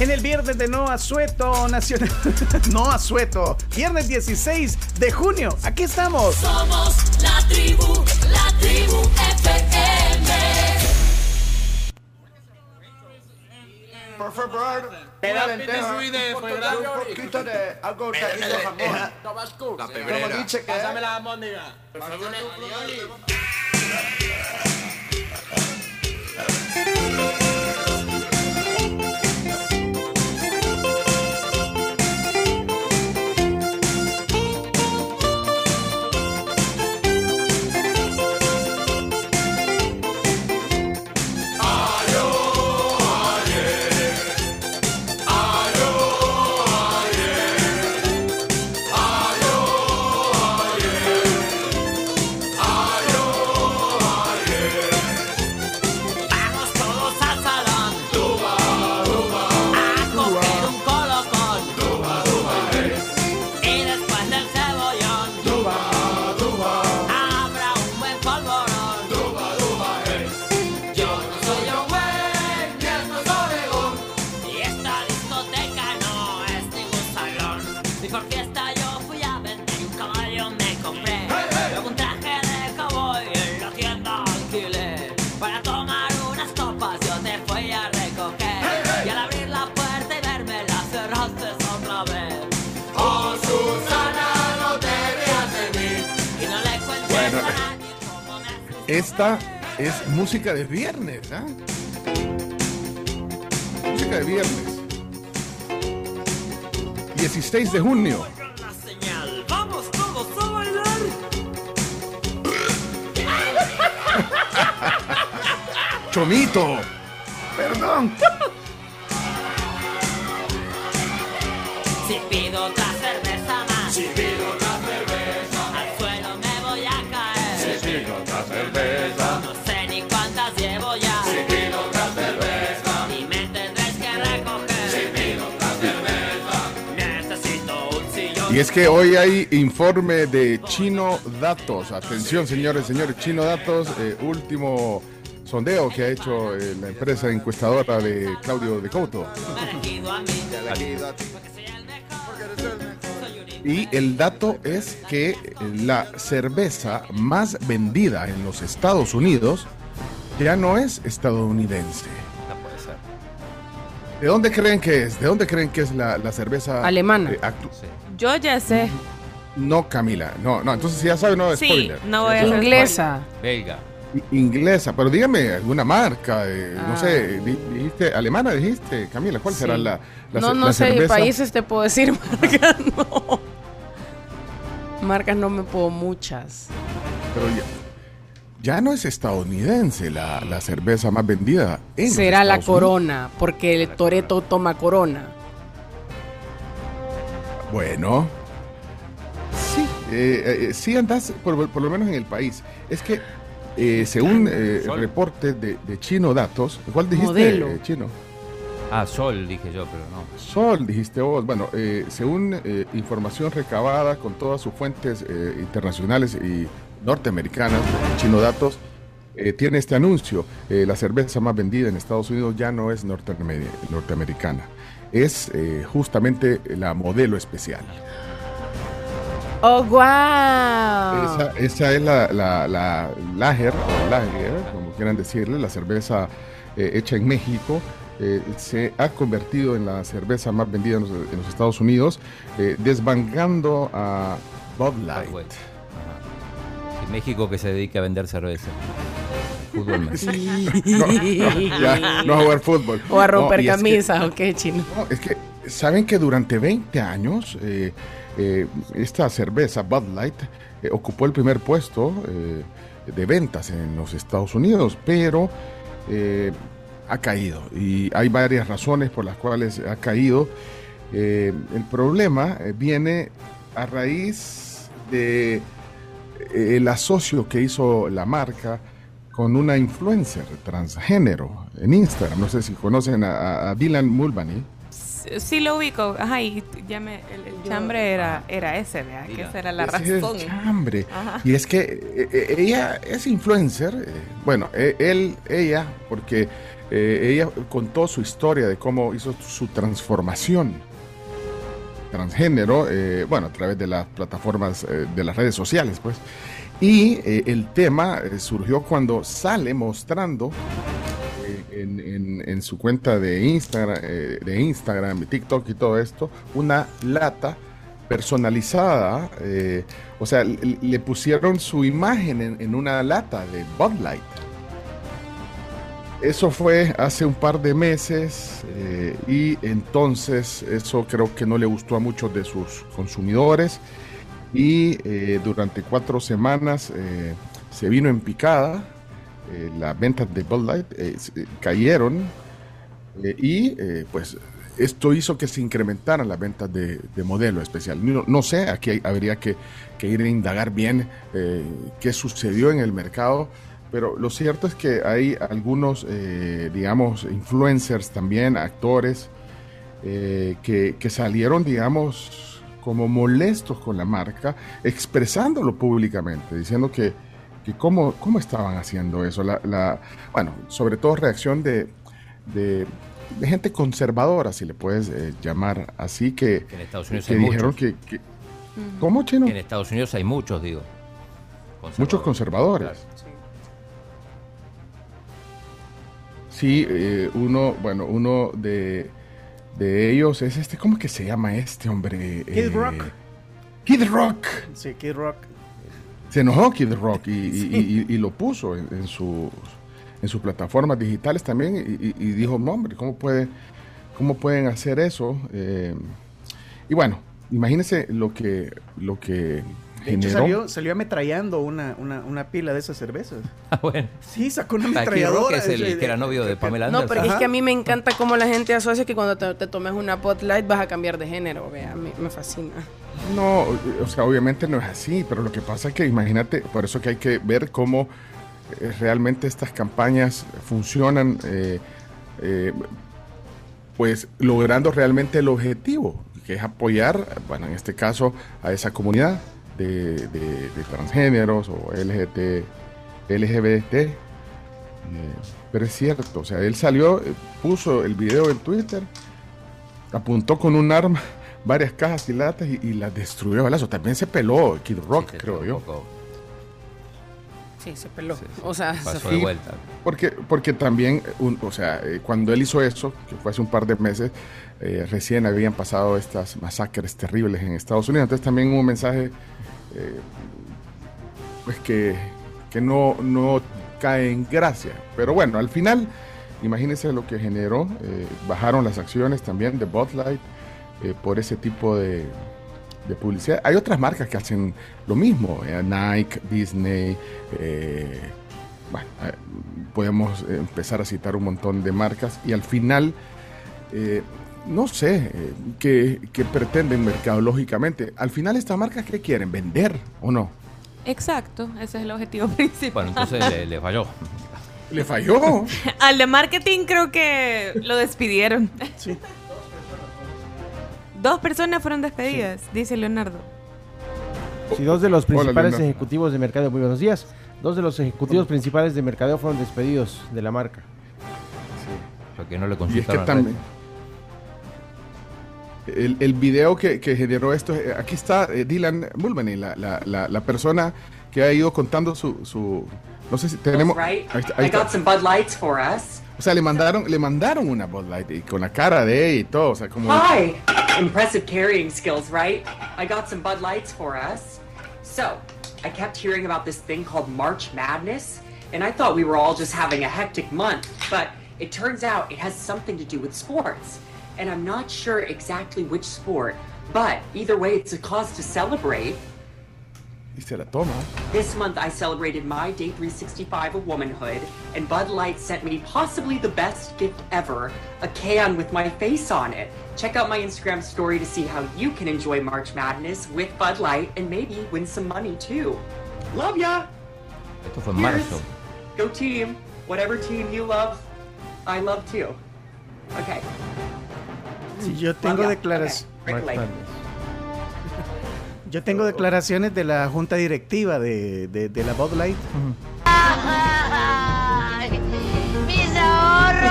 En el viernes de No Asueto Nacional. no Asueto. Viernes 16 de junio. Aquí estamos. Somos la tribu, la tribu FM. Por favor, una lenteja, un poquito de algo taquito jamón. Tabasco. La Como dice que Pásame la almóndiga. Vamos Esta es música de viernes, ¿ah? Música de viernes. 16 de junio. Vamos todos a bailar. Chomito. Perdón. Y es que hoy hay informe de Chino Datos. Atención, señores, señores. Chino Datos, eh, último sondeo que ha hecho eh, la empresa encuestadora de Claudio de Couto. Y el dato es que la cerveza más vendida en los Estados Unidos ya no es estadounidense. ¿De dónde creen que es? ¿De dónde creen que es la, la cerveza Alemana. eh, actu- Yo ya sé. no, Camila. No, no. Entonces si ya sabe, no Sí, spoiler. no voy a ser Inglesa. Belga. I- Inglesa, pero dígame alguna marca, eh, no Ah. sé, di- dijiste alemana, dijiste, Camila, ¿cuál será la, la no, no la sé, cerveza? países te puedo decir, marcas no. Marcas no me puedo muchas. Pero ya, ya no es estadounidense la, la cerveza más vendida. En Será la Unidos. corona, porque el Toreto toma corona. Bueno, sí, eh, eh, sí andas, por, por lo menos en el país. Es que, eh, según eh, reportes de, de Chino Datos, ¿cuál dijiste, Modelo. eh, Chino? Ah, Sol, dije yo, pero no. Sol, dijiste vos. Bueno, eh, según eh, información recabada con todas sus fuentes eh, internacionales y norteamericanas, Chino Datos, eh, tiene este anuncio. Eh, la cerveza más vendida en Estados Unidos ya no es norteamer- norteamericana. Es eh, justamente la modelo especial. ¡Oh, wow! Esa, esa es la, la, la Lager, o Lager, como quieran decirle, la cerveza eh, hecha en México. eh, se ha convertido en la cerveza más vendida en los, en los Estados Unidos, eh, desbancando a Bud Light. México que se dedica a vender cerveza. Fútbol no. No, no, ya, no a jugar fútbol. O a No, romper y es que- camisas, ¿o qué, chino? No, es que, ¿saben que durante 20 años eh, eh, esta cerveza Bud Light eh, ocupó el primer puesto de ventas en los Estados Unidos, pero ha caído y hay varias razones por las cuales ha caído. El problema viene a raíz de el asocio que hizo la marca con una influencer transgénero en Instagram. No sé si conocen a, a Dylan Mulvaney. Sí lo ubico, ajá, y ya me, el, el chambre era, era ese, vea, que esa era la Ese es el razón. chambre. Ajá. Y es que eh, eh, ella es influencer, eh, bueno, eh, él, ella, porque eh, ella contó su historia de cómo hizo su transformación transgénero, eh, bueno, a través de las plataformas eh, de las redes sociales, pues. Y eh, el tema eh, surgió cuando sale mostrando eh, en, su cuenta de Instagram, de Instagram, TikTok y todo esto, una lata personalizada, o sea, le, pusieron su imagen en, una lata de Bud Light. Eso fue hace un par de meses y entonces eso creo que no le gustó a muchos de sus consumidores y eh, durante cuatro semanas eh, se vino en picada, eh, las ventas de Bud Light eh, se- cayeron eh, y eh, pues esto hizo que se incrementaran las ventas de, de modelo especial. No, no sé, aquí hay- habría que, que ir a indagar bien eh, qué sucedió en el mercado, pero lo cierto es que hay algunos, eh, digamos, influencers también, actores, eh, que, que salieron, digamos, como molestos con la marca, expresándolo públicamente, diciendo que, que cómo, cómo estaban haciendo eso. La, la- bueno, sobre todo reacción de, de, de gente conservadora, si le puedes eh, llamar así, que, Que en Estados Unidos que hay dijeron muchos. que, que- ¿Cómo, chino? Que en Estados Unidos hay muchos, digo. Muchos conservadores. Sí, eh, uno, bueno, uno de, de ellos es este, ¿cómo que se llama este hombre? Kid Eh, Rock. Kid Rock. Sí, Kid Rock. Se enojó Kid Rock y, y- y- y lo puso en, en sus en sus plataformas digitales también y dijo, no, hombre, ¿cómo, puede, cómo pueden hacer eso? Eh, y bueno, imagínense lo que, lo que De hecho, generó. salió, salió ametrallando una, una, una pila de esas cervezas. Ah, bueno. Sí, sacó una ametralladora. es el que era novio de Pamela No, Anderson. pero es que a mí me encanta cómo la gente asocia que cuando te, te tomes una Bud Light vas a cambiar de género, vea, me, me fascina. No, o sea, obviamente no es así, pero lo que pasa es que imagínate, por eso que hay que ver cómo eh, realmente estas campañas funcionan, eh, eh, pues logrando realmente el objetivo, que es apoyar, bueno, en este caso, a esa comunidad de, de- de transgéneros o LGBT, LGBT. eh, pero es cierto, o sea, él salió, eh, puso el video en Twitter, apuntó con un arma varias cajas y latas y, y las destruyó balazo. También se peló Kid Rock, Sí, se creo yo. poco- Sí, se peló. sí, sí. O sea, se Pasó fue. de vuelta. Porque, porque también, un- o sea, eh, cuando él hizo eso, que fue hace un par de meses, eh, recién habían pasado estas masacres terribles en Estados Unidos. Entonces también hubo un mensaje, pues que, que no, no cae en gracia. Pero bueno, al final, imagínense lo que generó. eh, bajaron las acciones también de Bud Light eh, por ese tipo de, publicidad. Hay otras marcas que hacen lo mismo, eh, Nike, Disney, bueno, podemos empezar a citar un montón de marcas y al final, no sé, eh, qué, qué pretenden mercadológicamente. Al final estas marcas, ¿qué quieren? ¿Vender o no? Exacto, ese es el objetivo principal. Bueno, entonces le, le falló. Le falló. Al de marketing creo que lo despidieron. Sí. Dos personas fueron despedidas, dice Leonardo. Sí, dos de los principales ejecutivos de mercadeo, muy buenos días. Dos de los ejecutivos principales de mercadeo fueron despedidos de la marca. Porque no le Y es que consultaron. también... El, el video que, que generó esto, eh, aquí está eh, Dylan Mulvaney, la, la, la, la persona que ha ido contando su... su no sé si tenemos... right? ahí está, ahí I got some Bud Lights for us. O sea, le mandaron, le mandaron una Bud Light y con la cara de ella y todo, o sea, como... Hi! Impressive carrying skills, right? I got some Bud Lights for us. So, I kept hearing about this thing called March Madness, and I thought we were all just having a hectic month, but it turns out it has something to do with sports. And I'm not sure exactly which sport, but either way, it's a cause to celebrate. Y la toma. This month I celebrated my day 365 of womanhood, and Bud Light sent me possibly the best gift ever a can with my face on it. Check out my Instagram story to see how you can enjoy March Madness with Bud Light and maybe win some money too. Love ya! Esto fue en marzo. Go team! Whatever team you love, I love too. Okay. Sí, yo tengo declaraciones. Yo tengo declaraciones de la junta directiva de, de- de la Bud Light. Mis ahorros,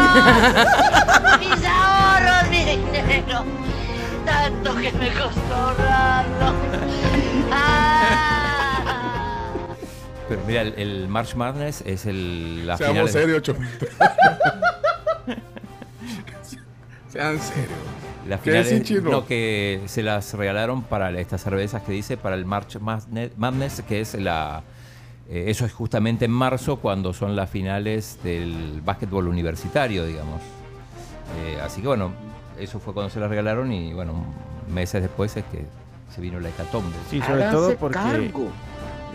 mis ahorros, mi dinero, tanto que me costó ahorrarlo. Ah. Pero mira, el, el March Madness es el, la Seamos final- serios, Chomito. Sean serios. La ¿Qué final decís, es- Chino? no, que se las regalaron para estas cervezas que dice para el March Madne- Madness, que es la. eh, eso es justamente en marzo cuando son las finales del básquetbol universitario, digamos. Eh, así que bueno, eso fue cuando se las regalaron y bueno, meses después es que se vino la hecatombe. Sí, sobre todo porque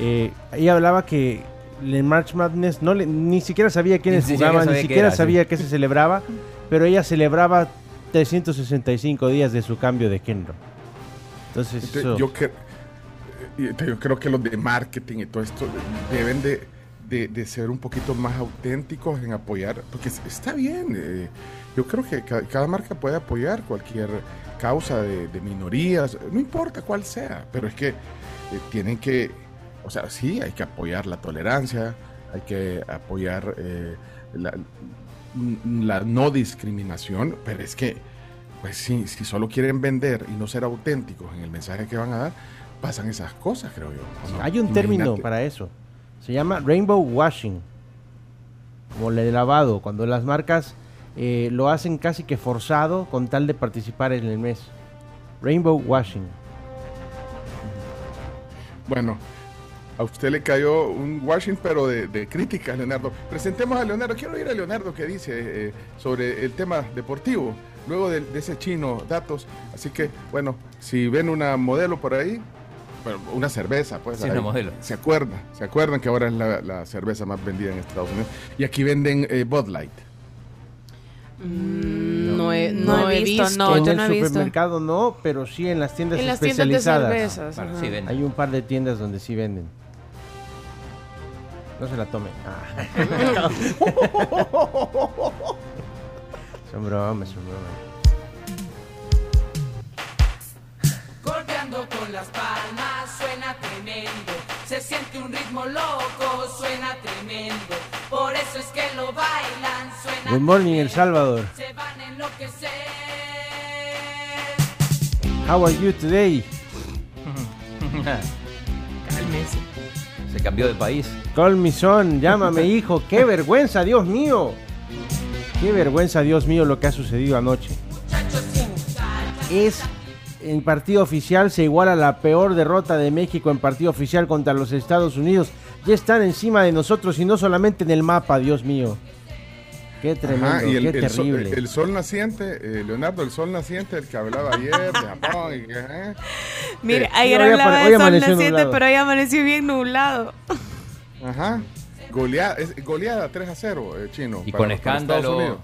eh, ella hablaba que en March Madness no le- ni siquiera sabía quiénes Ni jugaban, sabía ni siquiera era, sabía sí. qué se celebraba, pero ella celebraba 365 días de su cambio de género. Entonces, Entonces, eso- yo, que- creo que los de marketing y todo esto deben de, de- de ser un poquito más auténticos en apoyar, porque es- está bien. eh, yo creo que ca- cada, marca puede apoyar cualquier causa de, de minorías, no importa cuál sea, pero es que eh, tienen que, o sea, sí, hay que apoyar la tolerancia, hay que apoyar eh, la, la no discriminación, pero es que pues sí, si solo quieren vender y no ser auténticos en el mensaje que van a dar, pasan esas cosas, creo yo. hay un término para eso. Se llama rainbow washing, como el de lavado, cuando las marcas eh, lo hacen casi que forzado con tal de participar en el mes. Rainbow washing. Bueno, a usted le cayó un washing, pero de, de crítica, Leonardo. Presentemos a Leonardo. Quiero oír a Leonardo que dice eh, sobre el tema deportivo, luego de, de ese chino datos. Así que, bueno, si ven una modelo por ahí, bueno, una cerveza, pues. Sí, ahí, una modelo. Se acuerdan, se acuerdan que ahora es la, la cerveza más vendida en Estados Unidos. Y aquí venden eh, Bud Light. Mm, No he, No no he visto, visto. no, en yo el no he visto. supermercado no, pero sí en las tiendas En las tiendas de especializadas. cervezas. Bueno, sí. Hay un par de tiendas donde sí venden. No se la tomen. Ah. son bromas, son bromas. Golpeando con las palmas suena tremendo. Se siente un ritmo loco, suena tremendo. Por eso es que lo bailan, suena Good morning, El tremendo. Salvador. Se van a enloquecer. How are you today? Cálmese. Se cambió de país. Call me son, llámame hijo. ¡Qué vergüenza, Dios mío! ¡Qué vergüenza, Dios mío, lo que ha sucedido anoche! Es en partido oficial se iguala la peor derrota de México en partido oficial contra los Estados Unidos. Ya están encima de nosotros y no solamente en el mapa, Dios mío. Qué tremendo, Ajá, y el, qué el sol, terrible. el sol naciente, eh, Leonardo, el sol naciente, el que hablaba ayer de Japón. y que, eh, Mire, Sí, ayer hoy hablaba apare- hoy de sol amaneció naciente, nublado. pero hoy amaneció bien nublado. Ajá. Goleada, es- goleada 3 a 0, eh, chino. Y para- con para escándalo. Unidos.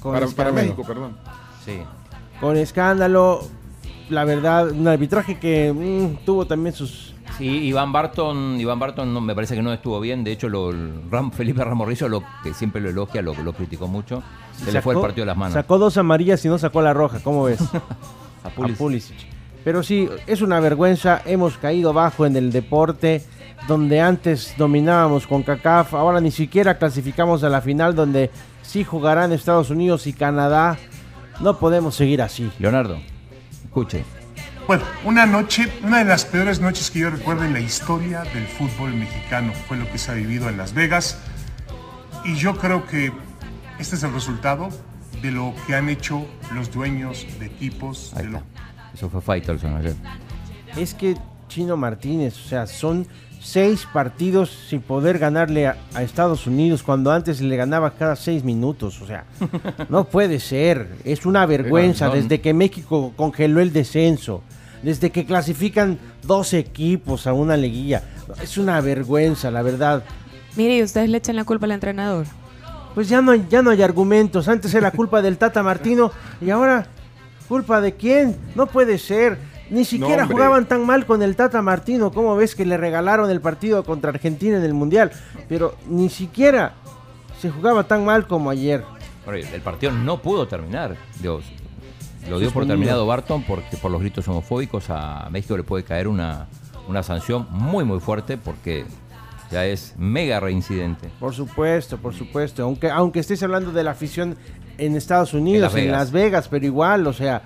Con para, para escándalo. México, perdón. Sí. Con escándalo, la verdad, un arbitraje que mm, tuvo también sus... Sí, Iván Barton, Iván Barton no, me parece que no estuvo bien. De hecho, lo, Ram- Felipe Ramorrillo, lo, que siempre lo elogia, lo, lo criticó mucho. Se le fue el Sacó- partido de las manos. Sacó dos amarillas y no sacó la roja, ¿cómo ves? A a. Pulisic. Pero sí, es una vergüenza. Hemos caído bajo en el deporte, donde antes dominábamos con CACAF. Ahora ni siquiera clasificamos a la final, donde sí jugarán Estados Unidos y Canadá. No podemos seguir así. Leonardo, escuche. Bueno, una noche, una de las peores noches que yo recuerdo en la historia del fútbol mexicano fue lo que se ha vivido en Las Vegas. Y yo creo que este es el resultado de lo que han hecho los dueños de equipos. Ahí de lo- está. Eso fue Faitelson ayer. Es que Chino Martínez, o sea, son seis partidos sin poder ganarle a, a Estados Unidos cuando antes le ganaba cada seis minutos. O sea, no puede ser. Es una vergüenza desde que México congeló el descenso. desde que clasifican dos equipos a una liguilla. Es una vergüenza, la verdad. Mire, y ustedes le echan la culpa al entrenador. Pues ya no, hay- ya no hay argumentos. Antes era culpa del Tata Martino y ahora culpa de quién. No puede ser. Ni siquiera jugaban tan mal con el Tata Martino. ¿Cómo ves que le regalaron el partido contra Argentina en el Mundial? Pero ni siquiera se jugaba tan mal como ayer. El partido no pudo terminar. Digo, lo dio por terminado Barton porque por los gritos homofóbicos a México le puede caer una, una sanción muy muy fuerte porque ya es mega reincidente. Por supuesto, por supuesto. Aunque, aunque estés hablando de la afición en Estados Unidos, Las en Vegas. Las Vegas, pero igual, o sea,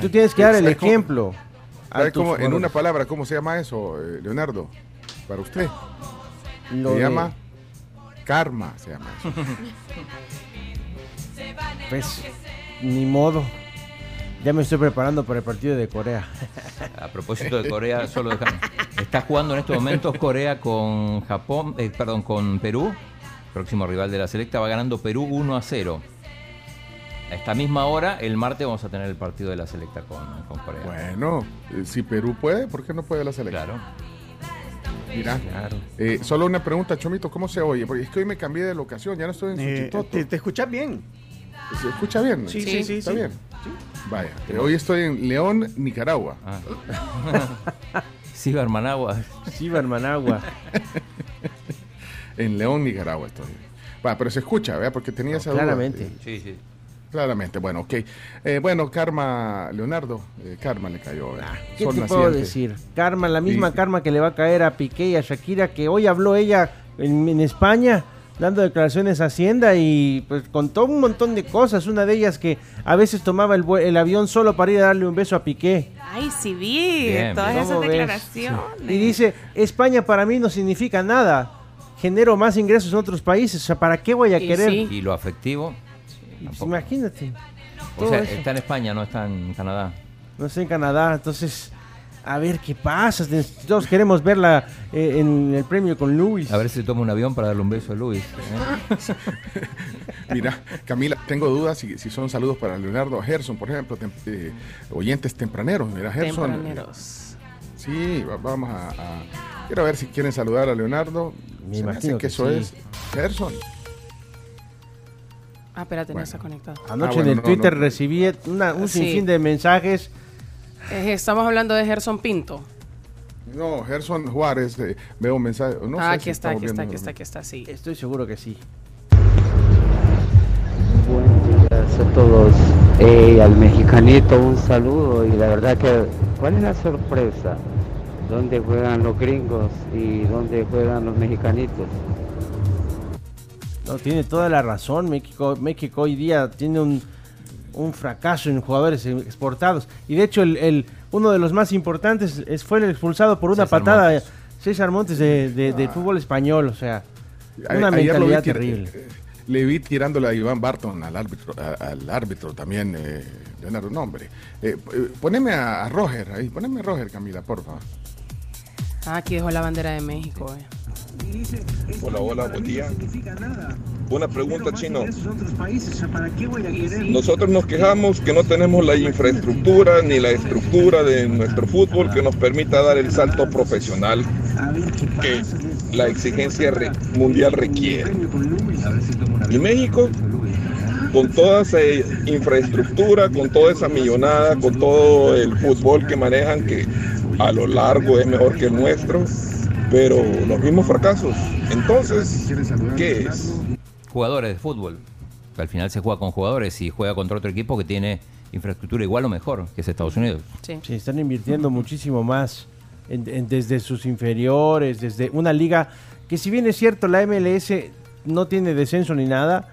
tú tienes que dar el ¿Sabe cómo- ejemplo. a ¿Sabe tus cómo- en una palabra, ¿cómo se llama eso, eh, Leonardo? Para usted. Lo se de- llama karma, se llama eso. Pues, ni modo. Ya me estoy preparando para el partido de Corea. A propósito de Corea, solo déjame- Está jugando en estos momentos Corea con Japón, eh, perdón, con Perú. Próximo rival de la selecta va ganando Perú 1 a 0. A esta misma hora, el martes vamos a tener el partido de la selecta con, con Corea. Bueno, eh, si Perú puede, ¿por qué no puede la selección? Claro. Mira, Claro. eh, solo una pregunta, Chomito, ¿cómo se oye? Porque es que hoy me cambié de locación, ya no estoy en Eh, Suchitoto. te, te escuchas bien. ¿Se escucha bien? Sí, sí, sí. ¿Está sí. bien? Vaya, eh, hoy estoy en León, Nicaragua. Ah. Sí, Managua. Sí, Managua. En León, Nicaragua estoy. Va, pero se escucha, ¿verdad? Porque tenía esa duda. claramente. Sí, sí. Claramente, bueno, ok. Eh, bueno, Karma, Leonardo, eh, Karma le cayó. ¿verdad? Ah, ¿Qué te puedo decir? Karma, la misma Sí. karma que le va a caer a Piqué y a Shakira, que hoy habló ella en, en España, dando declaraciones a Hacienda y pues contó un montón de cosas. Una de ellas que a veces tomaba el, el avión solo para ir a darle un beso a Piqué. Ay, sí vi Bien, todas esas declaraciones. Y dice, España para mí no significa nada. Genero más ingresos en otros países. O sea, ¿para qué voy a Y querer? sí. Y lo afectivo, tampoco. imagínate. o sea, eso. está en España, no está en Canadá. No sé en Canadá, entonces a ver qué pasa. Todos queremos verla eh, en el premio con Luis. A ver si toma un avión para darle un beso a Luis. ¿eh? Mira, Camila, tengo dudas si, si son saludos para Leonardo Gerson, por ejemplo, tem- eh, oyentes tempraneros. Mira, Gerson. Tempraneros. Sí, va- vamos a, a- Quiero ver si quieren saludar a Leonardo. Me Se imagino hace que, que eso sí. es Gerson. Ah, espérate, Bueno. no está conectado. Anoche Ah, bueno, en el no, Twitter no. recibí una- un Sí. sinfín de mensajes. Eh, estamos hablando de Gerson Pinto. No, Gerson Juárez, eh, veo un mensaje. No ah, sé aquí si está, aquí está, aquí está, aquí está, sí. Estoy seguro que sí. Buenos días a todos. Eh, al mexicanito un saludo y la verdad que, ¿cuál es la sorpresa? ¿Dónde juegan los gringos y dónde juegan los mexicanitos? No, tiene toda la razón. México, México hoy día tiene un, un fracaso en jugadores exportados. Y de hecho, el, el- uno de los más importantes es, fue el expulsado por una César patada Montes. César Montes de, de- del fútbol español. O sea, A- una vi mentalidad terrible. eh, Le vi tirándole a Iván Barton, al árbitro, a- al árbitro también, eh, Leonardo, no, hombre. Eh, eh, poneme a, a Roger ahí, poneme a Roger, Camila, por favor. Ah, aquí dejó la bandera de México. eh. Hola, hola, buen día. Una pregunta, Chino. Nosotros nos quejamos que no tenemos la infraestructura ni la estructura de nuestro fútbol que nos permita dar el salto profesional que la exigencia re- mundial requiere. Y México, con toda esa infraestructura, con toda esa millonada, con todo el fútbol que manejan, que a lo largo es mejor que el nuestro, pero los mismos fracasos. Entonces, ¿qué es? Jugadores de fútbol. Que al final se juega con jugadores y juega contra otro equipo que tiene infraestructura igual o mejor, que es Estados Unidos. Sí. Sí, están invirtiendo muchísimo más en- en- desde sus inferiores, desde una liga que si bien es cierto la MLS no tiene descenso ni nada,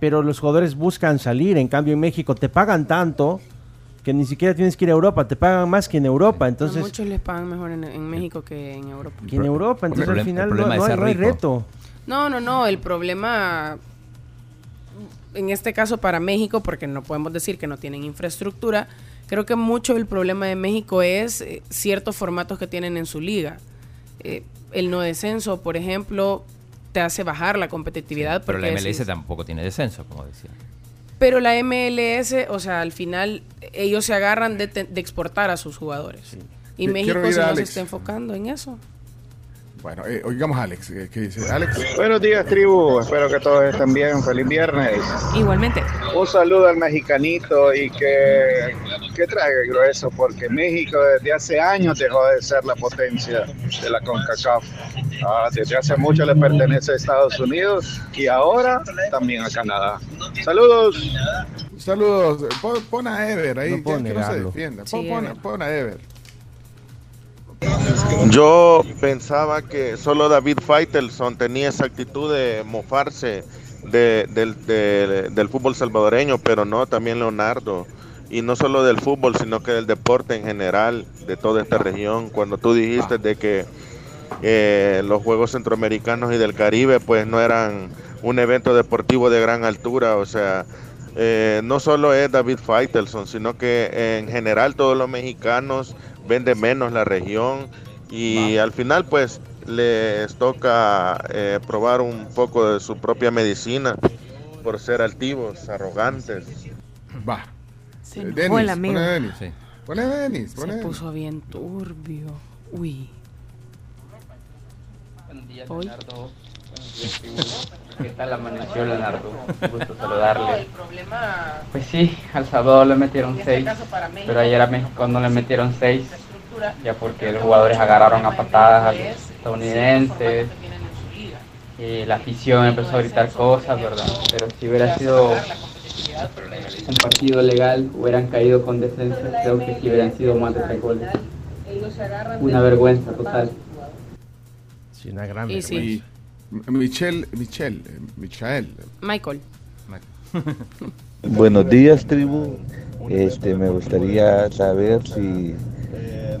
pero los jugadores buscan salir. En cambio en México te pagan tanto que ni siquiera tienes que ir a Europa, te pagan más que en Europa. a Entonces, muchos les pagan mejor en, en México que en Europa. que en Europa, entonces al final no, no es hay, no reto. No, no, no. El problema, en este caso para México, porque no podemos decir que no tienen infraestructura, creo que mucho el problema de México es eh, ciertos formatos que tienen en su liga. Eh, el no descenso, por ejemplo, te hace bajar la competitividad. Pero la MLS decís- tampoco tiene descenso, como decía. Pero la MLS, o sea, al final ellos se agarran de, de exportar a sus jugadores. Y México se a no se Alex. está enfocando en eso. Bueno, eh, oigamos a Alex. eh, ¿Qué dice? Alex. Buenos días, tribu. Espero que todos estén bien. Feliz viernes. Igualmente. Un saludo al mexicanito y que, que trague grueso, porque México desde hace años dejó de ser la potencia de la CONCACAF. Ah, desde hace mucho le pertenece a Estados Unidos y ahora también a Canadá. Saludos. Saludos. Pon, pon a Ever ahí, No que, que no se defienda. Sí, Pon, pon- Ever. pon a Ever. Yo pensaba que solo David Faitelson tenía esa actitud de mofarse de- del, de- del fútbol salvadoreño, pero no, también Leonardo. Y no solo del fútbol, sino que del deporte en general, de toda esta región. Cuando tú dijiste de que eh, los Juegos Centroamericanos y del Caribe pues no eran un evento deportivo de gran altura, o sea, eh, no solo es David Faitelson, sino que en general todos los mexicanos ven de menos la región y al final pues les toca eh, probar un poco de su propia medicina por ser altivos, arrogantes. Va. Se Eh, enojó Denis, el amigo. pone a Denis. Sí. Pone a Denis. Se a Denis. puso bien turbio. Uy. Buenos días, Hoy. Leonardo. ¿Qué tal amaneció, Leonardo? Un gusto saludarle. problema Pues sí, al Salvador le metieron este seis, pero ayer a México no le metieron seis, ya porque los jugadores agarraron a patadas a los estadounidenses y la afición empezó a gritar cosas, ¿verdad? Pero si hubiera sido un partido legal, hubieran caído con decencia, creo que sí hubieran sido más de tres goles. Una vergüenza total. Sí, una gran vergüenza. Michelle, Michelle, eh, Michael. Michael. Buenos días, tribu. Este, me gustaría saber si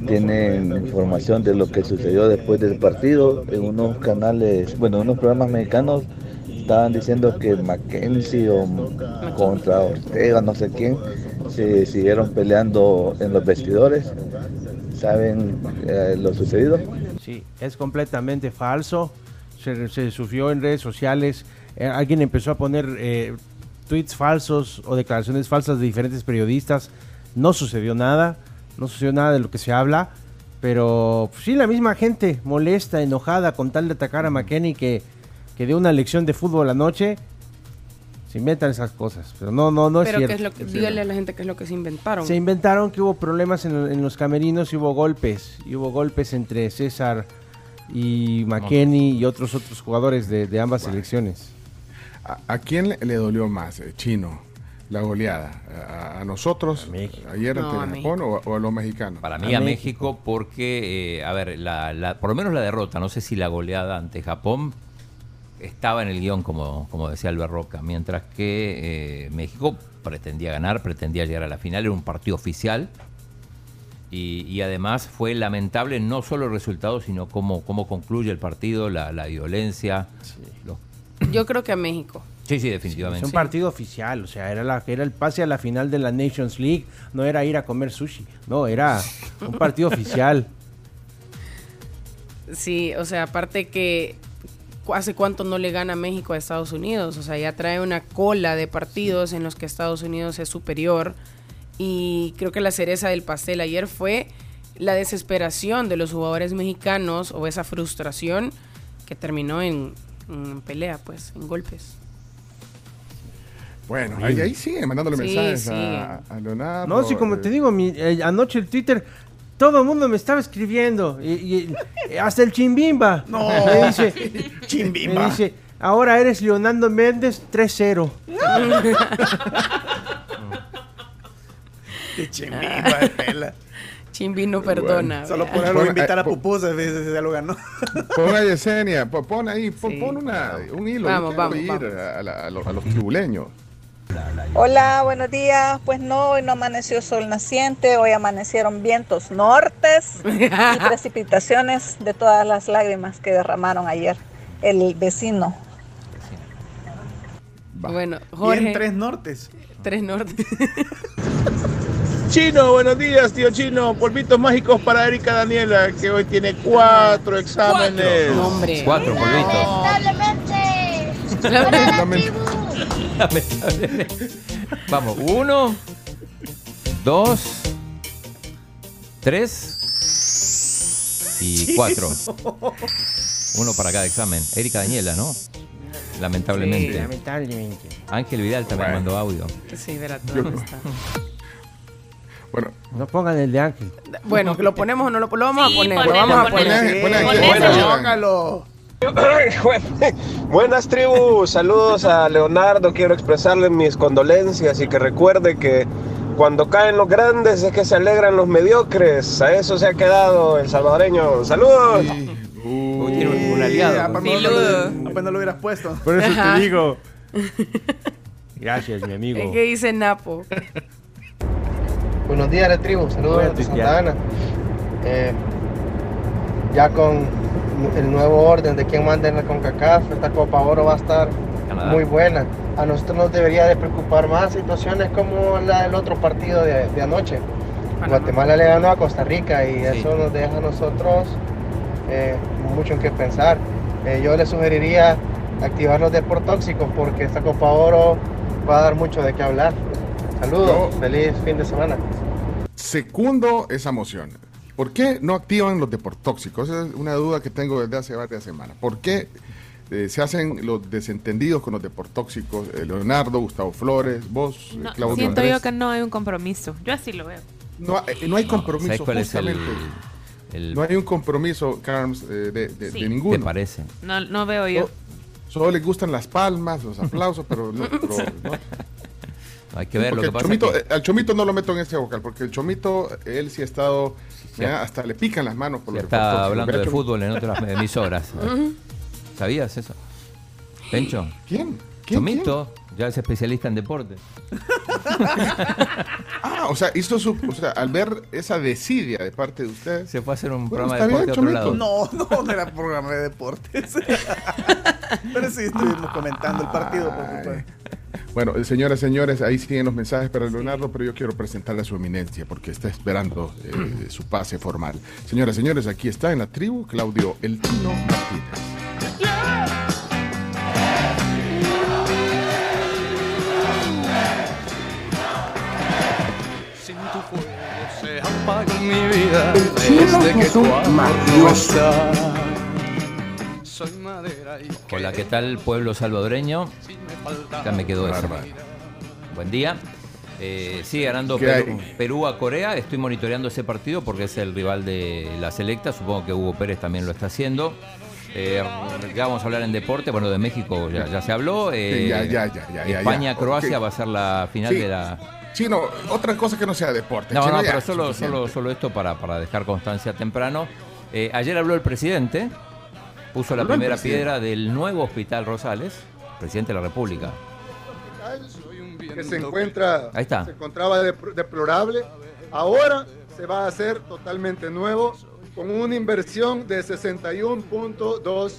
tienen información de lo que sucedió después del partido. En unos canales, bueno, en unos programas mexicanos estaban diciendo que Mackenzie o contra Ortega, no sé quién, se siguieron peleando en los vestidores. ¿Saben eh, lo sucedido? Sí, es completamente falso. Se, se sufrió en redes sociales. eh, alguien empezó a poner eh, tweets falsos o declaraciones falsas de diferentes periodistas. No sucedió nada. No sucedió nada de lo que se habla. Pero pues, sí, la misma gente molesta, enojada con tal de atacar a McKenny que, que dio una lección de fútbol anoche. Se inventan esas cosas. Pero no, no, no es Pero cierto. qué es lo que, dígale a la gente qué es lo que se inventaron. Se inventaron que hubo problemas en, en los camerinos y hubo golpes. Y hubo golpes entre César y McKenny y otros otros jugadores de, de ambas selecciones. ¿A, a quién le, dolió más, eh, Chino, la goleada? ¿A, a nosotros ayer No, ante Japón o, o a los mexicanos? Para mí a, México, porque, eh, a ver, la, la- por lo menos la derrota, no sé si la goleada ante Japón estaba en el guion, como, como decía Albert Roca, mientras que eh, México pretendía ganar, pretendía llegar a la final, era un partido oficial. Y, y además fue lamentable no solo el resultado, sino cómo, cómo concluye el partido, la, la violencia. los- Yo creo que a México. Sí, sí, Es definitivamente. un partido oficial, o sea, era, la, era el pase a la final de la Nations League, no era ir a comer sushi, no, era un partido oficial. Sí, o sea, aparte que hace cuánto no le gana México a Estados Unidos, o sea, ya trae una cola de partidos en los que Estados Unidos es superior y creo que la cereza del pastel ayer fue la desesperación de los jugadores mexicanos o esa frustración que terminó en, en pelea, pues, en golpes. Bueno, ahí, ahí siguen mandándole Sí, mensajes sí. a, a Leonardo. No, sí, como eh, te digo, mi- eh, anoche el Twitter, todo el mundo me estaba escribiendo, y, y- y hasta el Chimbimba. No. me dice, Chimbimba. me dice, ahora eres Leonardo Méndez 3-0. Qué chimbimba de pela. Chimbi no perdona. Solo por algo invitar eh, a pon- Pupusa, se, se lo ganó. Pon a Yesenia, pon, ahí, pon, Sí. pon una, un hilo. Vamos, vamos, vamos. A, la- a los, a los tribuleños. Hola, buenos días. Pues no, hoy no amaneció sol naciente, hoy amanecieron vientos nortes y precipitaciones de todas las lágrimas que derramaron ayer el vecino. Bueno, Y Jorge. en tres nortes. Tres nortes. Chino, buenos días, tío Chino. Polvitos mágicos para Erika Daniela, que hoy tiene cuatro exámenes. No, hombre. Cuatro polvitos. Lamentablemente. Lament- Lamentablemente. Vamos, uno, dos, tres y cuatro. Uno para cada examen. Erika Dañela, ¿no? Lamentablemente. Sí, lamentablemente. Ángel Vidal también Bueno. mandó audio. Sí, verá dónde está. Bueno, No pongan el de Ángel. Bueno, que lo ponemos o no lo, lo vamos Sí, a poner. ponelo, Lo vamos a poner. Sí, ponelo. Buenas tribus, saludos a Leonardo, quiero expresarle mis condolencias y que recuerde que cuando caen los grandes es que se alegran los mediocres, a eso se ha quedado el salvadoreño. Saludos. Uy, tiene un, un aliado. Apenas Sí, no lo- Ludo. apenas lo hubieras puesto. Por eso Ajá. te digo. Gracias, mi amigo. Que dice Napo. Buenos días, la tribu. Saludos desde. Santa Ana. Eh, ya con el nuevo orden de quién manda en la CONCACAF, esta Copa Oro va a estar Canadá. muy buena. A nosotros nos debería de preocupar más situaciones como la del otro partido de, de anoche. Panamá. Guatemala le ganó a Costa Rica y Sí. eso nos deja a nosotros eh, mucho en qué pensar. Eh, yo le sugeriría activar los deportóxicos porque esta Copa Oro va a dar mucho de qué hablar. Saludos, Yo- feliz fin de semana. Secundo esa moción. ¿Por qué no activan los deportóxicos? Esa es una duda que tengo desde hace varias semanas. ¿Por qué eh, se hacen los desentendidos con los deportóxicos? Eh, Leonardo, Gustavo Flores, vos, eh, No, Claudio siento Andrés. yo que no hay un compromiso. Yo así lo veo. No, eh, no hay ¿Sabes compromiso, justamente. el- No hay un compromiso, Carms, eh, de, de- Sí. de ¿Te ninguno. parece? No, no veo yo. So- Solo les gustan las palmas, los aplausos, pero no. pero no. Hay que ver lo que el pasa. chomito, que- eh, al chomito no lo meto en ese vocal, porque el chomito, él sí ha estado, mira, hasta le pican las manos por los está hablando de Chomito. fútbol en otras emisoras. ¿Sabías eso? Pencho. ¿Quién? ¿Quién? Chomito, ya es especialista en deporte. Ah, o sea, hizo su, o sea, al ver esa desidia de parte de ustedes. Se fue a hacer un Bueno, programa de deporte a otro Chomito. lado. No, no, no era programa de deportes. Pero sí estuvimos comentando el partido. por supuesto. Bueno, eh, señoras y señores, ahí siguen los mensajes para Leonardo, pero yo quiero presentarle a su eminencia porque está esperando eh, su pase formal. Señoras y señores, aquí está en la tribu Claudio El Tino Martínez. Sin tu fuego se apaga mi vida desde que tu amor no está. Soy madera y Hola, ¿qué tal, pueblo salvadoreño? Ya me quedó eso. Buen día. Eh, sigue ganando ¿Qué Perú, a Corea. Estoy monitoreando ese partido porque es el rival de la selecta. Supongo que Hugo Pérez también lo está haciendo. Eh, ya vamos a hablar en deporte. Bueno, de México ya, ya se habló. Eh, Sí, ya, ya, ya, ya, ya, España-Croacia Ok. va a ser la final Sí. de la. Chino, otra cosa que no sea deporte. No, Chino, no, ya, pero solo, solo, solo esto para, para dejar constancia temprano. Eh, ayer habló el presidente, puso la primera piedra del nuevo Hospital Rosales, presidente de la República. que se encuentra Ahí está. se encontraba dep- deplorable ahora se va a hacer totalmente nuevo con una inversión de 61.2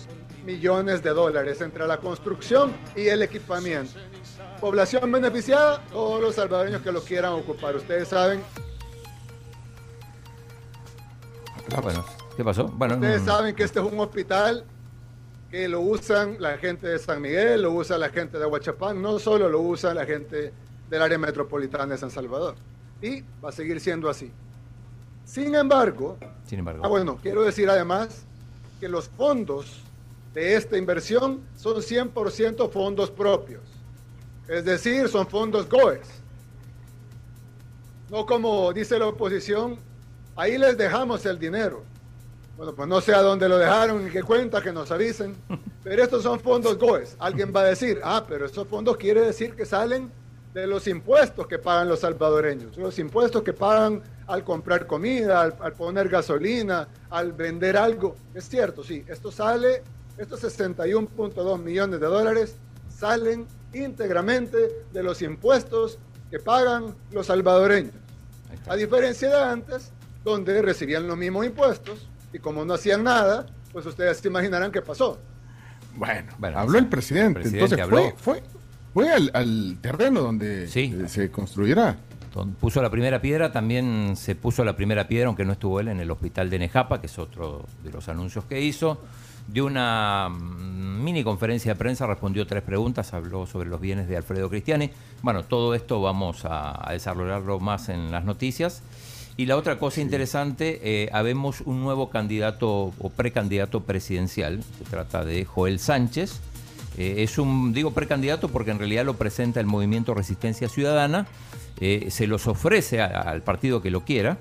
millones de dólares entre la construcción y el equipamiento población beneficiada todos los salvadoreños que lo quieran ocupar ustedes saben Ah, bueno, ¿qué pasó? Bueno, Ustedes saben que este es un hospital que lo usan la gente de San Miguel, lo usa la gente de Huachapán, no solo lo usa la gente del área metropolitana de San Salvador. Y va a seguir siendo así. Sin embargo, sin embargo. ah, bueno, quiero decir además que los fondos de esta inversión son 100% fondos propios. Es decir, son fondos GOES. No como dice la oposición, ahí les dejamos el dinero. Bueno, pues no sé a dónde lo dejaron y qué cuenta, que nos avisen. Pero estos son fondos GOES. Alguien va a decir, ah, pero esos fondos quiere decir que salen de los impuestos que pagan los salvadoreños, los impuestos que pagan al comprar comida, al, al poner gasolina, al vender algo. Es cierto, sí, esto sale, estos 61.2 millones de dólares salen íntegramente de los impuestos que pagan los salvadoreños. A diferencia de antes, donde recibían los mismos impuestos y como no hacían nada, pues ustedes se imaginarán qué pasó. Bueno, Bueno, habló el presidente. el presidente Entonces habló. fue, fue, fue al, al terreno donde eh, se construirá. puso la primera piedra, también se puso la primera piedra, aunque no estuvo él, en el hospital de Nejapa, que es otro de los anuncios que hizo. Dio una mm, mini conferencia de prensa, respondió tres preguntas, habló sobre los bienes de Alfredo Cristiani. Bueno, todo esto vamos a, a desarrollarlo más en las noticias. Y la otra cosa interesante, eh, habemos un nuevo candidato o precandidato presidencial, se trata de Joel Sánchez. Eh, es un, digo precandidato porque en realidad lo presenta el movimiento Resistencia Ciudadana, eh, se los ofrece a- al partido que lo quiera,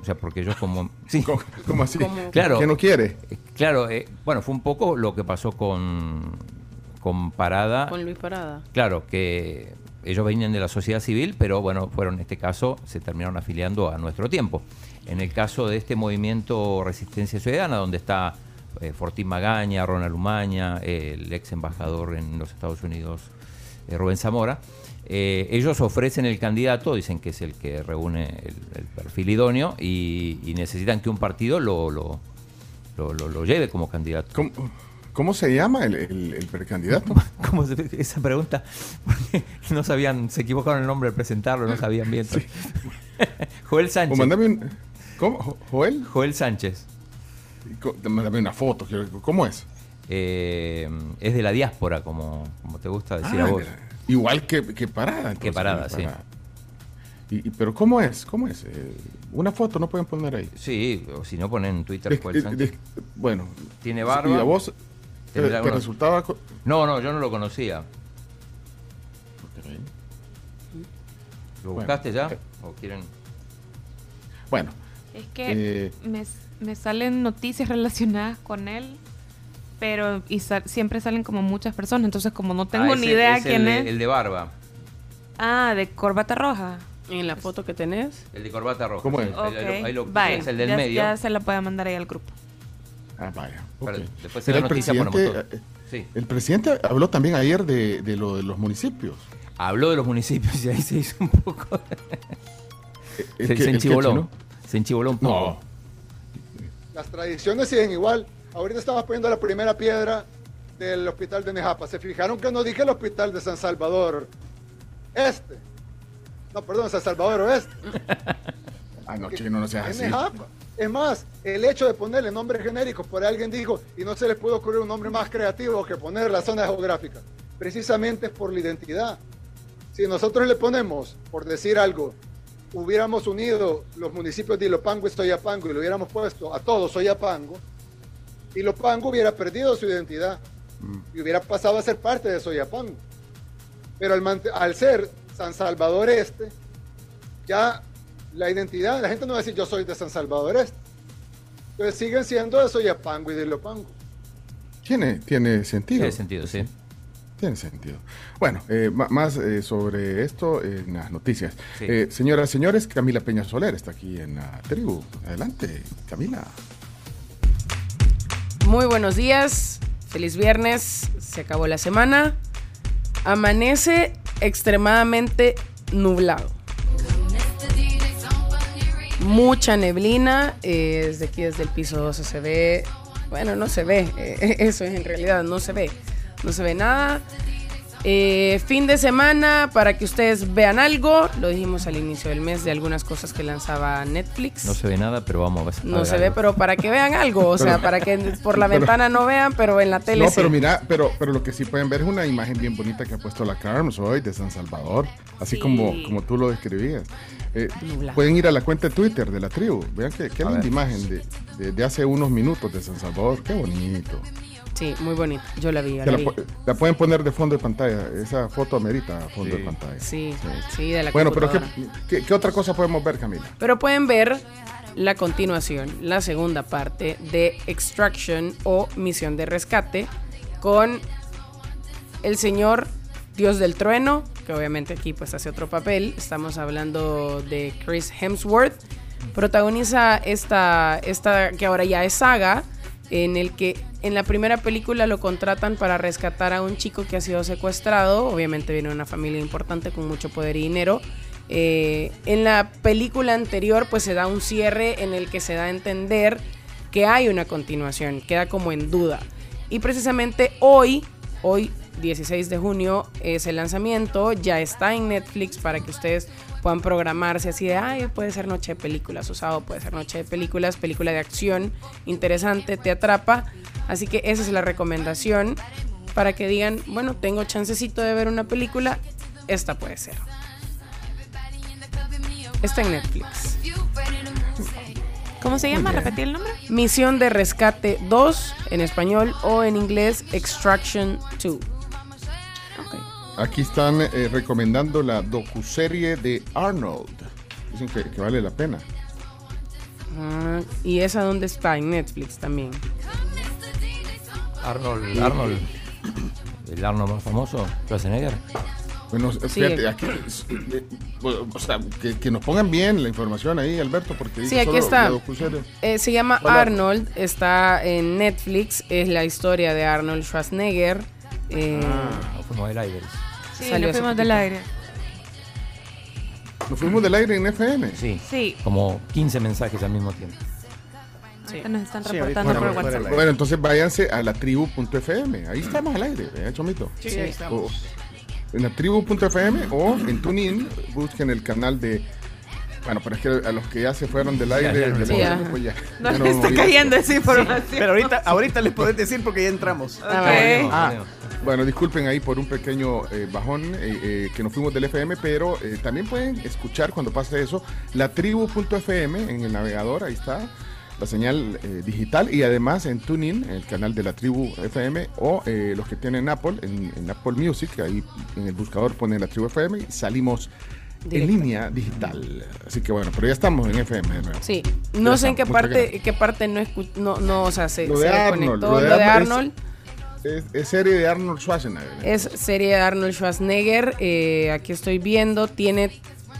o sea, porque ellos como... Sí. ¿Cómo así? Claro. ¿Que no quiere? Eh, Claro, eh, bueno, fue un poco lo que pasó con, con Parada. Con Luis Parada. Claro, que ellos venían de la sociedad civil, pero bueno, fueron en este caso, se terminaron afiliando a nuestro tiempo. En el caso de este movimiento Resistencia Ciudadana, donde está eh, Fortín Magaña, Ronald Umaña, el ex embajador en los Estados Unidos, eh, Rubén Zamora, eh, ellos ofrecen el candidato, dicen que es el que reúne el, perfil idóneo y, necesitan que un partido lo, lo, lo- lo lleve como candidato. ¿Cómo, cómo se llama el, el- el precandidato? ¿Cómo se- esa pregunta? Porque no sabían, se equivocaron el nombre al presentarlo, no sabían bien. Joel Sánchez. Un- ¿Cómo? Jo- ¿Joel? Joel Sánchez. Mándame una foto. ¿Cómo es? Eh, es de la diáspora, como, como te gusta decir Ah, a vos. Igual que, que Parada. entonces, Que Parada, sí. Y, y- pero ¿cómo es? ¿Cómo es? Eh, una foto no pueden poner ahí. Sí, o si no ponen en Twitter Joel Sánchez. bueno. Tiene barba. ¿Y a vos te, te resultaba? No, no, yo no lo conocía. ¿Lo Bueno. buscaste ya? ¿O quieren...? Bueno. Es que Eh, me, me salen noticias relacionadas con él, pero y sal- siempre salen como muchas personas, entonces como no tengo Ah, ni idea es quién el es. El de barba. Ah, de corbata roja. En la foto que tenés. El de corbata roja. ¿Cómo sí. es? Ahí- ahí lo- ahí lo- vaya, es el del ya, medio. ya se la puede mandar ahí al grupo. Ah, vaya. Después el noticia todo. eh, Sí. el presidente habló también ayer de, de lo de los municipios. Habló de los municipios y ahí se hizo un poco. ¿El se, qué- se el enchivoló. Se enchivoló un poco. No. Las tradiciones siguen igual. Ahorita estamos poniendo la primera piedra del hospital de Nejapa. Se fijaron que no dije el hospital de San Salvador Este. No, perdón, San Salvador Oeste. Ah, no, chino, no seas así. Nejapa. Es más, el hecho de ponerle nombre genérico, por alguien dijo, y no se les pudo ocurrir un nombre más creativo que poner la zona geográfica. Precisamente es por la identidad. Si nosotros le ponemos, por decir algo, hubiéramos unido los municipios de Ilopango y Soyapango y lo hubiéramos puesto a todos Soyapango, Ilopango hubiera perdido su identidad y hubiera pasado a ser parte de Soyapango. Pero al ser San Salvador Este, ya la identidad, la gente no va a decir yo soy de San Salvador Este. Entonces siguen siendo de Soyapango y de Ilopango. Tiene, tiene sentido. Tiene sentido, sí. Tiene sentido. Bueno, eh, más eh, sobre esto en las noticias. Sí. Eh, señoras, señores, Camila Peña Soler está aquí en la tribu. Adelante, Camila. Muy buenos días, feliz viernes, se acabó la semana. Amanece extremadamente nublado. Mucha neblina, eh, desde aquí desde el piso 12 se ve, bueno, no se ve, eh, eso es en realidad, no se ve, no se ve nada. Eh, fin de semana para que ustedes vean algo, lo dijimos al inicio del mes de algunas cosas que lanzaba Netflix. No se ve nada, pero vamos a ver. No se ve, pero para que vean algo, o sea, Pero- para que por la pero- ventana no vean, pero en la tele No, sí. pero mira, pero, pero lo que sí pueden ver es una imagen bien bonita que ha puesto la Carms hoy de San Salvador, así Sí. como, como tú lo describías. Eh, pueden ir a la cuenta de Twitter de la tribu. Vean qué, qué linda ver. imagen de, de- de hace unos minutos de San Salvador. Qué bonito. Sí, muy bonito. Yo la vi, la la, vi. la pueden poner de fondo de pantalla. Esa foto amerita fondo Sí. de pantalla. Sí, sí, de la Bueno, pero ¿qué, qué, qué otra cosa podemos ver, Camila? Pero pueden ver la continuación, la segunda parte de Extraction o Misión de Rescate con el señor Dios del Trueno, que obviamente aquí pues hace otro papel. Estamos hablando de Chris Hemsworth. Protagoniza esta, esta que ahora ya es saga, en el que en la primera película lo contratan para rescatar a un chico que ha sido secuestrado. Obviamente viene de una familia importante con mucho poder y dinero. Eh, en la película anterior pues se da un cierre en el que se da a entender que hay una continuación, queda como en duda. Y precisamente hoy, hoy 16 de junio es el lanzamiento, ya está en Netflix para que ustedes puedan programarse así de, ay, puede ser noche de películas, o sábado puede ser noche de películas, película de acción, interesante, te atrapa. Así que esa es la recomendación para que digan, bueno, tengo chancecito de ver una película, esta puede ser. Está en Netflix. ¿Cómo se llama? ¿Repetir el nombre? Misión de Rescate 2 en español o en inglés Extraction 2. Aquí están eh, recomendando la docuserie de Arnold. Dicen que, que vale la pena. Ah, y esa dónde está en Netflix también. Arnold, Arnold. El Arnold más famoso, Schwarzenegger. Bueno, fíjate, aquí, eh, o sea, que, que nos pongan bien la información ahí, Alberto, porque dice Sí, aquí solo está. la docuserie. Eh, se llama Hola. Arnold, está en Netflix, es la historia de Arnold Schwarzenegger. eh, Ah, aire. Sí, Salió nos fuimos del aire. Nos fuimos del aire en FM. Sí. Sí. Como 15 mensajes al mismo tiempo. Ahorita nos están Sí, reportando ahorita- por bueno, WhatsApp. Bueno, entonces váyanse a la tribu.fm. Ahí estamos al aire, ¿eh, Chomito? Sí, ahí estamos. O en la tribu.fm o en TuneIn, busquen el canal de. Bueno, pero es que a los que ya se fueron del aire, ya no. del Sí, pues ya. No ya le está cayendo esa información. Pero ahorita, ahorita les podés decir porque ya entramos. Ah, bueno, disculpen ahí por un pequeño eh, bajón eh, eh, que nos fuimos del FM, pero eh, también pueden escuchar cuando pase eso la tribu.fm en el navegador, ahí está la señal eh, digital y además en TuneIn, el canal de la tribu FM o eh, los que tienen Apple, en, en Apple Music, ahí en el buscador ponen la tribu FM y salimos en línea digital. Así que bueno, pero ya estamos en FM de nuevo. Sí, Ya no sé en qué parte, qué parte no, escu- no, no, o sea, se, Lo se de Arnold, desconectó. lo de Lo de Arnold Arnold Es, es serie de Arnold Schwarzenegger. es serie de Arnold Schwarzenegger. eh, aquí estoy viendo, tiene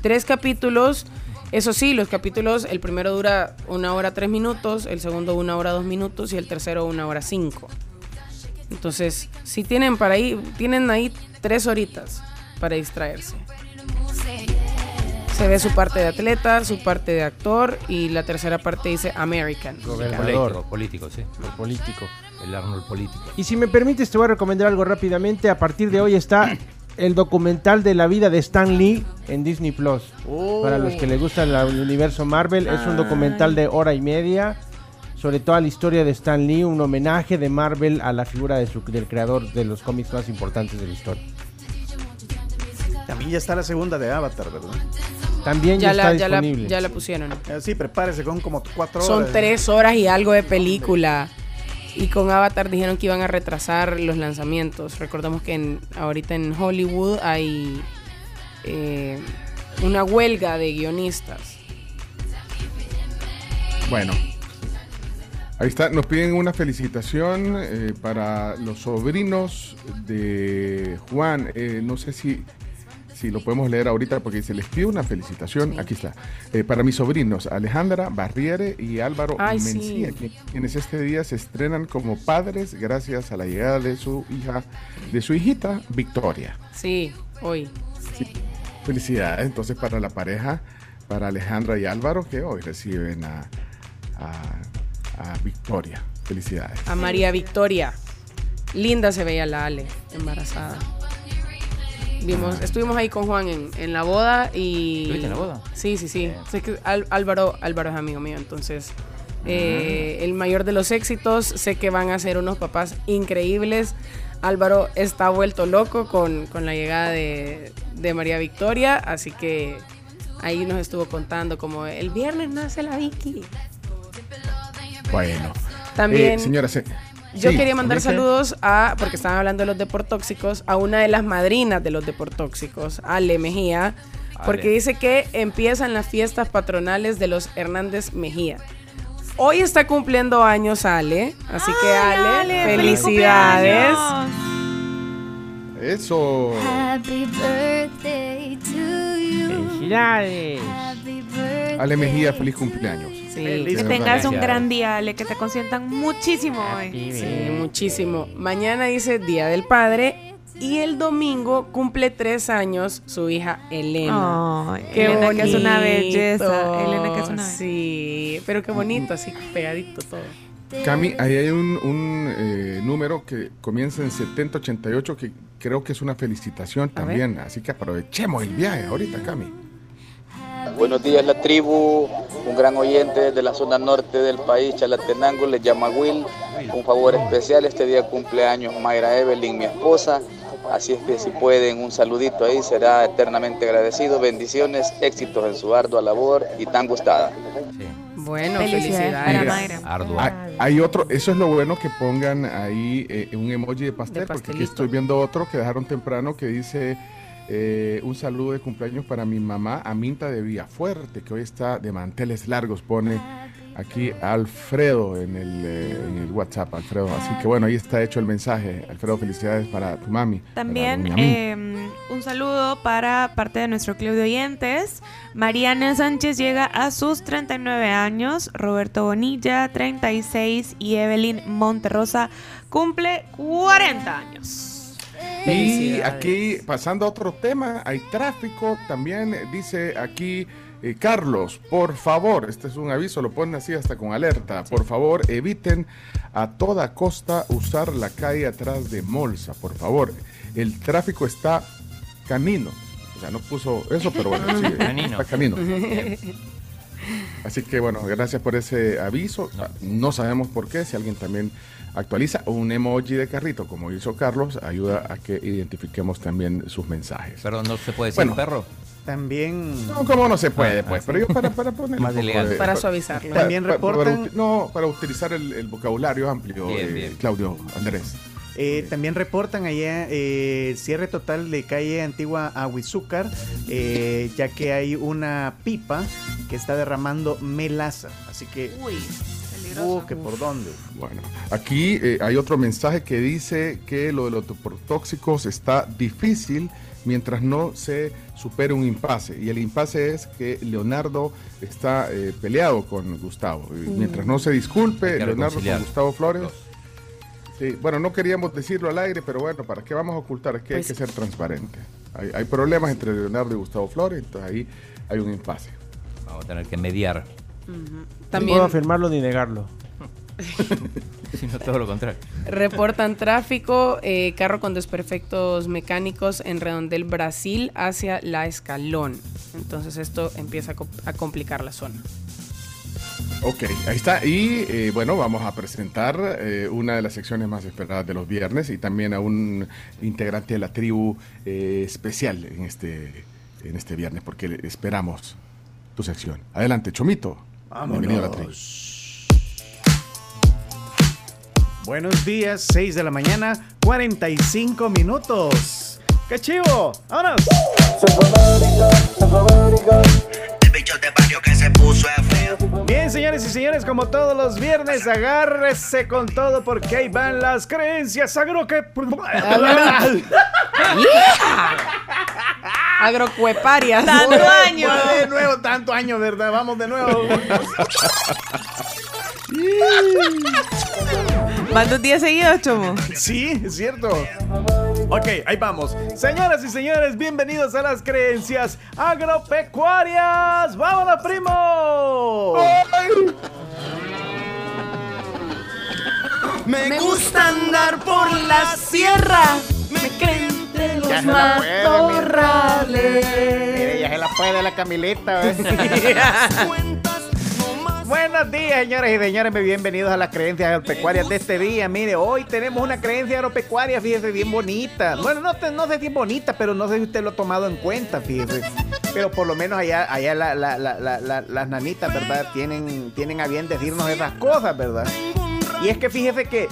tres capítulos. Eso sí, los capítulos, el primero dura una hora tres minutos, el segundo una hora dos minutos y el tercero una hora cinco. Entonces, si tienen para ahí, tienen ahí tres horitas para distraerse. Se ve su parte de atleta, su parte de actor y la tercera parte dice American. Político, político, sí. El político. El Arnold político. Y si me permites, te voy a recomendar algo rápidamente. A partir de hoy está el documental de la vida de Stan Lee en Disney Plus. Para los que les gusta el universo Marvel, es un documental de hora y media sobre toda la historia de Stan Lee, un homenaje de Marvel a la figura de su- del creador de los cómics más importantes de la historia. También ya está la segunda de Avatar, ¿verdad? También ya, Ya está la, ya, la, disponible. ya la pusieron. Eh, Sí, prepárese con como cuatro horas. Son tres horas y algo de película. Y con Avatar dijeron que iban a retrasar los lanzamientos. Recordemos que en- ahorita en Hollywood hay eh, una huelga de guionistas. Bueno. Ahí está, nos piden una felicitación eh, para los sobrinos de Juan. Eh, no sé si, si lo podemos leer ahorita porque se les pide una felicitación. Aquí está. Eh, para mis sobrinos, Alejandra Barriere y Álvaro Ay. Mencía, qui- quienes este día se estrenan como padres gracias a la llegada de su hija, de su hijita, Victoria. Sí, hoy. Felicidades entonces para la pareja, para Alejandra y Álvaro, que hoy reciben a, a- a Victoria. Felicidades. A María Victoria. Linda se veía la Ale, embarazada. Vimos, estuvimos ahí con Juan en, en la boda y. ¿Estuviste en la boda? Sí, sí, sí. Sé que Al- Álvaro, Álvaro es amigo mío, entonces. eh, el mayor de los éxitos. Sé que van a ser unos papás increíbles. Álvaro está vuelto loco con, con la llegada de, de María Victoria, así que ahí nos estuvo contando como el viernes nace la Vicky. Bueno. También- Eh, señora, se- Yo sí, quería mandar saludos a, porque estaban hablando de los deportóxicos, a una de las madrinas de los deportóxicos, Ale Mejía, porque Ale. dice que empiezan las fiestas patronales de los Hernández Mejía. Hoy está cumpliendo años Ale, así que Ale, Ale, felicidades. Eso. Happy birthday to you. Felicidades. Ale Mejía, feliz cumpleaños. Sí, Que tengas un gran día, Ale, que te consientan muchísimo hoy. Sí, muchísimo. Mañana dice Día del Padre y el domingo cumple tres años su hija Elena. Ay, Elena, que es una belleza. Elena, que es una Sí, pero qué bonito, así pegadito todo. Cami, ahí hay un, un, eh, número que comienza en 7088 que creo que es una felicitación también. Así que aprovechemos el viaje ahorita, Cami. Buenos días la tribu, un gran oyente de la zona norte del país, Chalatenango, le llama Will. Un favor especial, este día cumpleaños Mayra Evelyn, mi esposa. Así es que si pueden, un saludito ahí, será eternamente agradecido. Bendiciones, éxitos en su ardua labor y tan gustada. Bueno, Felicidades felicidades. para Mayra. Hay, hay otro, eso es lo bueno que pongan ahí eh, un emoji de pastel, De porque aquí estoy viendo otro que dejaron temprano que dice eh, un saludo de cumpleaños para mi mamá Aminta de Villafuerte, que hoy está de manteles largos, pone aquí Alfredo en el, eh, en el WhatsApp, Alfredo. Así que bueno, ahí está hecho el mensaje. Alfredo, felicidades para tu mami. También eh, un saludo para parte de nuestro club de oyentes. Mariana Sánchez llega a sus 39 años, Roberto Bonilla 36 y Evelyn Monterrosa cumple 40 años. Y aquí, pasando a otro tema, hay tráfico. También dice aquí eh, Carlos, por favor, este es un aviso, lo ponen así hasta con alerta. Por favor, eviten a toda costa usar la calle atrás de Molsa, por favor. El tráfico está canino. O sea, no puso eso, pero bueno, sí, Canino. está canino. Así que bueno, gracias por ese aviso. No sabemos por qué, si alguien también actualiza un emoji de carrito, como hizo Carlos, ayuda a que identifiquemos también sus mensajes. Pero no se puede decir Bueno. perro. También. No, como no se puede, Ah, pues, ah, pero yo para, para poner Más de- Para suavizarlo. También para- para- para reportan- no, para utilizar el, el vocabulario amplio, Bien, eh, bien. Claudio Andrés. Eh, también reportan allá eh, cierre total de calle Antigua Aguizúcar, eh, ya que hay una pipa que está derramando melaza. Así que. Uy, Uh, que por dónde. Bueno, aquí eh, hay otro mensaje que dice que lo de los tóxicos está difícil mientras no se supere un impasse. Y el impasse es que Leonardo está eh, peleado con Gustavo. Y Mm. Mientras no se disculpe, Leonardo con. Gustavo Flores. Sí, bueno, no queríamos decirlo al aire, pero bueno, ¿para qué vamos a ocultar? Es que Pues- hay que ser transparente. Hay, hay problemas entre Leonardo y Gustavo Flores, entonces ahí hay un impasse. Vamos a tener que mediar. Ujú. No También puedo afirmarlo ni negarlo. Sino todo lo contrario. reportan tráfico, eh, carro con desperfectos mecánicos en Redondel, Brasil, hacia La Escalón. Entonces esto empieza a, co- a complicar la zona. Ok, ahí está. Y eh, bueno, vamos a presentar eh, una de las secciones más esperadas de los viernes y también a un integrante de la tribu eh, especial en este, en este viernes, porque esperamos tu sección. Adelante, Chomito. Bienvenido a la tribu. Buenos días, 6 de la mañana, 45 minutos. ¡Qué chivo! ¡Vámonos! Bien, señores y señores, como todos los viernes, agárrese con todo porque ahí van las creencias agro que... Agrocueparias. Tanto año. De nuevo, tanto año, ¿verdad? Vamos de nuevo. ¿Cuántos días seguidos, Chomo? Sí, es cierto. Ok, ahí vamos. Señoras y señores, bienvenidos a las creencias agropecuarias. ¡Vámonos, primo! Me gusta andar por la sierra. Me creen de los Ya se la puede, mire. matorrales. Mire, ya se la puede la Camileta. ¿ves? Buenos días, señores y señores. Bienvenidos a las creencias agropecuarias de este día. Mire, hoy tenemos una creencia agropecuaria, fíjese, bien bonita. Bueno, no, no sé si es bonita, pero no sé si usted lo ha tomado en cuenta, fíjese. Pero por lo menos allá, allá la- la- la- la- la- las nanitas, ¿verdad? Tienen, tienen a bien decirnos esas cosas, ¿verdad? Y es que fíjese que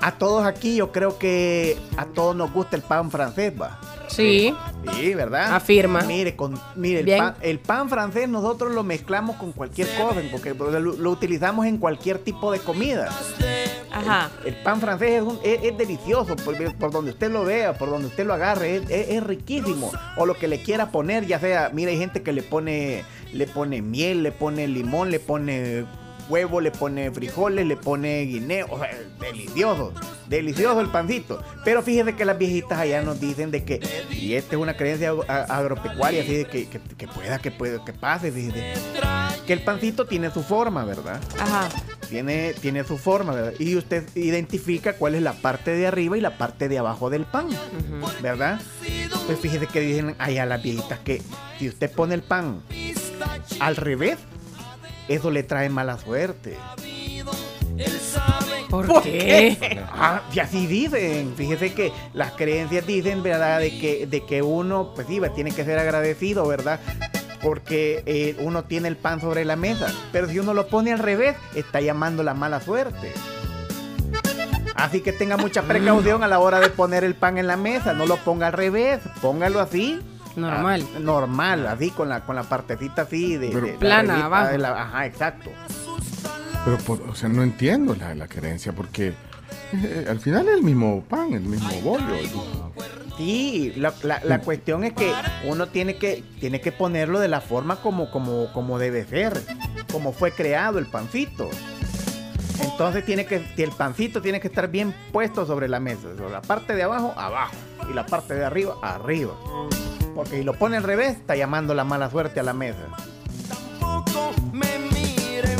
a todos aquí yo creo que a todos nos gusta el pan francés, va. Sí. Sí, ¿verdad? Afirma. Mire, con, mire el, pan, el pan francés nosotros lo mezclamos con cualquier cosa, porque lo, lo utilizamos en cualquier tipo de comida. Ajá. El pan francés es, un- es- es delicioso, por, por donde usted lo vea, por donde usted lo agarre, es, es- es riquísimo. O lo que le quiera poner, ya sea, mire, hay gente que le pone, le pone miel, le pone limón, le pone huevo, le pone frijoles, le pone guineo, o sea, delicioso, delicioso el pancito. Pero fíjese que las viejitas allá nos dicen de que, y esta es una creencia agropecuaria, fíjese que, que, que pueda, que pueda, que pase, fíjese, que el pancito tiene su forma, ¿verdad? Ajá. tiene, tiene su forma, ¿verdad? Y usted identifica cuál es la parte de arriba y la parte de abajo del pan, ¿verdad? Pues fíjese que dicen allá las viejitas que si usted pone el pan al revés, eso le trae mala suerte. ¿Por, qué? Ah, y así dicen. Fíjese que las creencias dicen, ¿verdad? De que, de que uno, pues sí, va, tiene que ser agradecido, ¿verdad? Porque eh, uno tiene el pan sobre la mesa. Pero si uno lo pone al revés, está llamando la mala suerte. Así que tenga mucha precaución a la hora de poner el pan en la mesa. No lo ponga al revés, póngalo así. Normal. Ah, normal, así, con la, con la partecita así de... de- la Plana, abajo. de la- ajá, exacto. Pero, por- o sea, no entiendo la, la creencia porque eh, al final es el mismo pan, el mismo bollo. Sí, la, la- la cuestión es que uno tiene que, tiene que ponerlo de la forma como, como, como debe ser, como fue creado el pancito. Entonces tiene que, el pancito tiene que estar bien puesto sobre la mesa. Sobre la parte de abajo, abajo. Y la parte de arriba, arriba. Porque si lo pone al revés, está llamando la mala suerte a la mesa.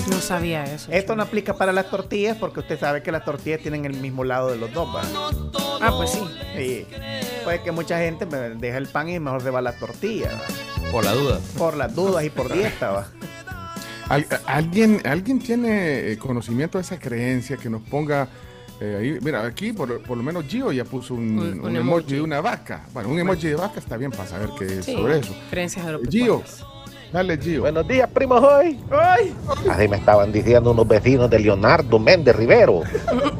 No sabía eso. Esto no aplica para las tortillas porque usted sabe que las tortillas tienen el mismo lado de los dos. ¿va? Ah, pues sí. Sí. Puede que mucha gente me deja el pan y mejor se va la tortilla. Por la duda. Por las dudas y por dieta, va. Al- ¿Alguien, ¿Alguien tiene eh, conocimiento de esa creencia que nos ponga eh, ahí? Mira, aquí por, por lo menos Gio ya puso un, Un- un un emoji emoji. de una vaca. Bueno, un emoji de vaca está bien para saber qué es Sí, sobre eso. Creencias Gio, dale Gio. Buenos días, primos hoy. Así me estaban diciendo unos vecinos de Leonardo Méndez Rivero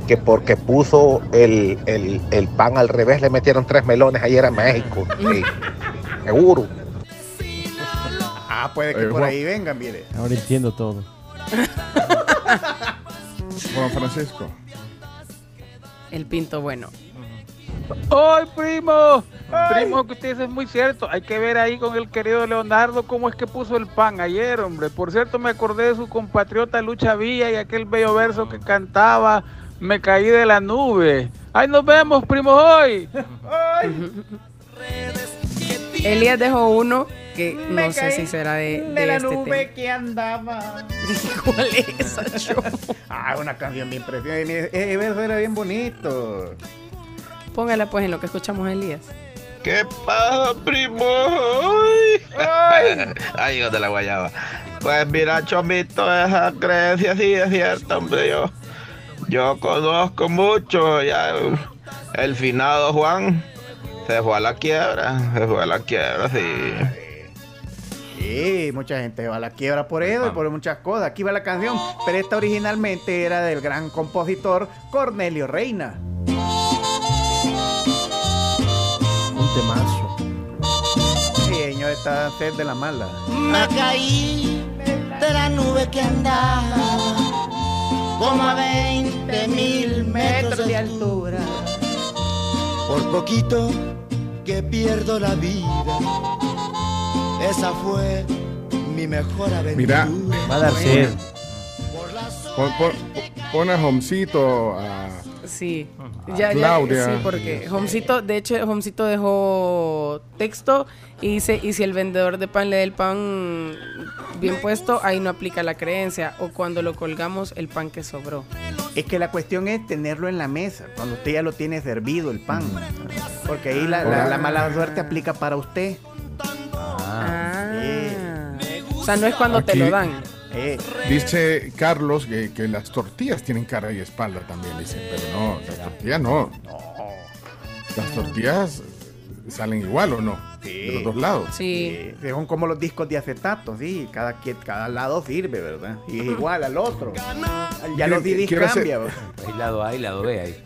que porque puso el, el- el pan al revés le metieron tres melones ayer a México. Sí, seguro. Ah, puede que Eh, por Juan- ahí vengan, mire. Ahora entiendo todo. Juan Francisco. El pinto bueno. ¡Ay, primo! Primo, que usted dice es muy cierto. Hay que ver ahí con el querido Leonardo cómo es que puso el pan ayer, hombre. Por cierto, me acordé de su compatriota Lucha Villa y aquel bello verso que cantaba Me caí de la nube. ¡Ahí nos vemos, primo, hoy! Elías dejó uno que no sé si será de, de de la este nube tema. que andaba. ¿Cuál es esa show? Ah, una canción bien preciosa. Mire, Ese verso era bien bonito. Póngala pues en lo que escuchamos a Elías. ¿Qué pasa, primo? Ay, Ay, hijo de la guayaba. Pues mira, Chomito, esa creencia sí es cierta, hombre. Yo, yo conozco mucho. Ya, el finado Juan se fue a la quiebra. Se fue a la quiebra, sí. Sí, mucha gente va a la quiebra por eso y por muchas cosas. Aquí va la canción, pero esta originalmente era del gran compositor Cornelio Reina. Un temazo. Sí, señor, está sed de la mala. Me caí de la nube que andaba como a 20 mil metros de altura. Por poquito que pierdo la vida, esa fue mi mejor aventura. Mira, Va a dar sed. Pon, pon- pon a Homcito a. Sí, ya, ya, Claudia. sí, porque Homcito, de hecho, Homcito dejó texto y dice, y si el vendedor de pan le da el pan bien puesto, ahí no aplica la creencia, o cuando lo colgamos, el pan que sobró. Es que la cuestión es tenerlo en la mesa, cuando usted ya lo tiene servido el pan. Porque ahí la, la- la mala suerte aplica para usted. Ah. O sea, no es cuando te lo dan. Eh, Dice Carlos que, que las tortillas tienen cara y espalda también, dice, pero no, las tortillas no. Las tortillas salen igual o no, de los dos lados. Sí. Son como los discos de acetato, sí. Cada, cada lado sirve, ¿verdad? Y es igual al otro. Ya los CDs cambian. Hay lado A y lado B ahí.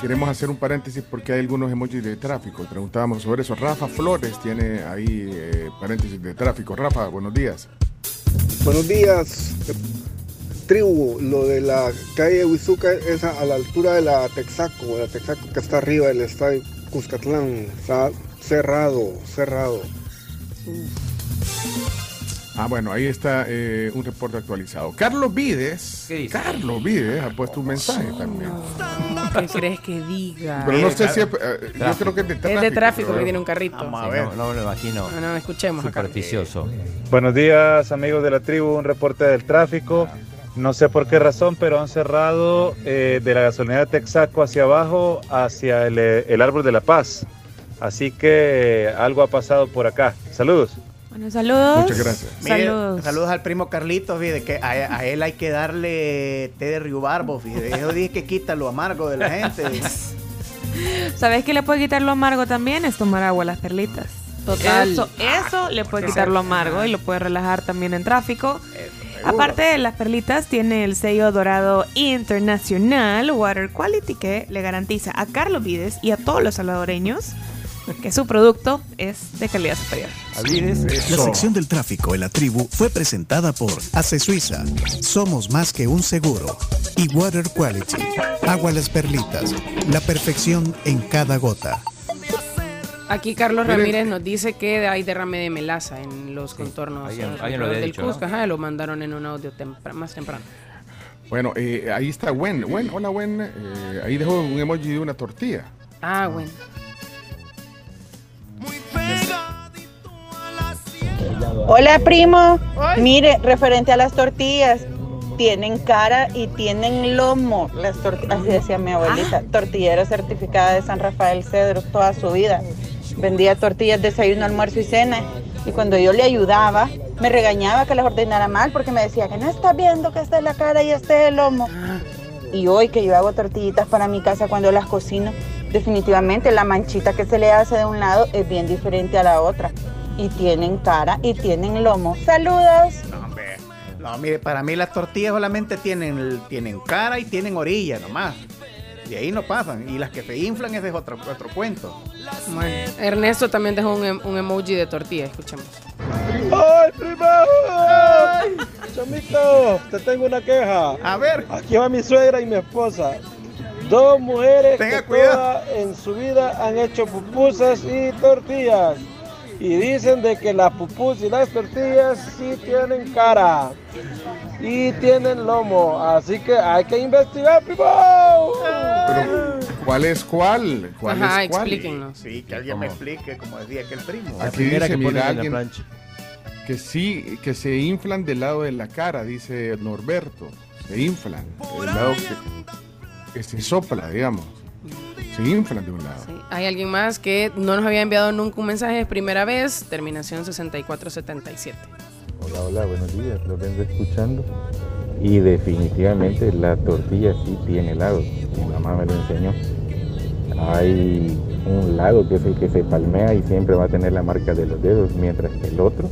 Queremos hacer un paréntesis porque hay algunos emojis de tráfico. Preguntábamos sobre eso. Rafa Flores tiene ahí eh, paréntesis de tráfico. Rafa, buenos días. Buenos días, tribu. Lo de la calle Huizuca es a a la altura de la Texaco, la Texaco que está arriba del estadio Cuscatlán. Está cerrado, cerrado. Ah, bueno, ahí está eh, un reporte actualizado. Carlos Vides. Carlos Vides ha puesto un mensaje también. ¿Qué crees que diga? Pero no sé si es, eh, yo creo que es de tráfico. Es de tráfico pero- que tiene un carrito. Sí, no, no me lo imagino. No, no, escuchemos acá. Supersticioso. Buenos días amigos de la tribu, un reporte del tráfico. No sé por qué razón, pero han cerrado eh, de la gasolinera Texaco hacia abajo, hacia el, eh, el Árbol de la Paz. Así que algo ha pasado por acá. Saludos. Bueno, saludos. Muchas gracias. Mire, Saludos. saludos al primo Carlitos, fíjate, que a, a él hay que darle té de riubarbo, fíjate. Eso dije que quita lo amargo de la gente. ¿Sabes qué le puede quitar lo amargo también? Es tomar agua a las perlitas. Total. Eso, eso le puede quitar lo amargo y lo puede relajar también en tráfico. Aparte de las perlitas, tiene el sello dorado internacional Water Quality que le garantiza a Carlos Vides y a todos los salvadoreños que su producto es de calidad superior. La sección del tráfico en la tribu fue presentada por Ace Suiza. Somos más que un seguro. Y Water Quality. Agua las perlitas. La perfección en cada gota. Aquí Carlos Miren. Ramírez nos dice que hay derrame de melaza en los contornos lo del dicho, ¿no? Cusco. Ajá, lo mandaron en un audio tempra- más temprano. Bueno, eh, ahí está Gwen. Gwen, hola Gwen. Eh, ahí dejó un emoji de una tortilla. Ah, bueno. Hola primo, mire, referente a las tortillas, tienen cara y tienen lomo, las tortillas, así decía mi abuelita, tortillera certificada de San Rafael Cedro toda su vida. Vendía tortillas, desayuno, almuerzo y cena. Y cuando yo le ayudaba, me regañaba que las ordenara mal porque me decía que no está viendo que esta es la cara y este es el lomo. Y hoy que yo hago tortillitas para mi casa cuando las cocino, definitivamente la manchita que se le hace de un lado es bien diferente a la otra. Y tienen cara y tienen lomo. Saludos. No, hombre. No, mire, para mí las tortillas solamente tienen, tienen cara y tienen orilla nomás. De ahí no pasan. Y las que se inflan, ese es otro, otro cuento. Bueno, Ernesto también dejó un, em- un emoji de tortilla, escuchemos. ¡Ay, primo! Chamito, te tengo una queja. A ver. Aquí va mi suegra y mi esposa. Dos mujeres Tenga que cuidado. todas en su vida han hecho pupusas y tortillas. Y dicen de que las pupusas y las tortillas sí tienen cara. Y tienen lomo. Así que hay que investigar, primo. Pero, ¿cuál es cuál? ¿Cuál Ajá, es cuál? explíquenos. Sí, que alguien me explique, como decía aquel primo. Aquí primera dice, que mira, en la alguien plancha. que sí, que se inflan del lado de la cara, dice Norberto. Se inflan. El lado que, que se sopla, digamos. Se inflan de un lado. Hay alguien más que no nos había enviado nunca un mensaje de primera vez, terminación 6477. Hola, hola, buenos días, los vengo escuchando. Y definitivamente la tortilla sí tiene lados, mi mamá me lo enseñó. Hay un lado que es el que se palmea y siempre va a tener la marca de los dedos, mientras que el otro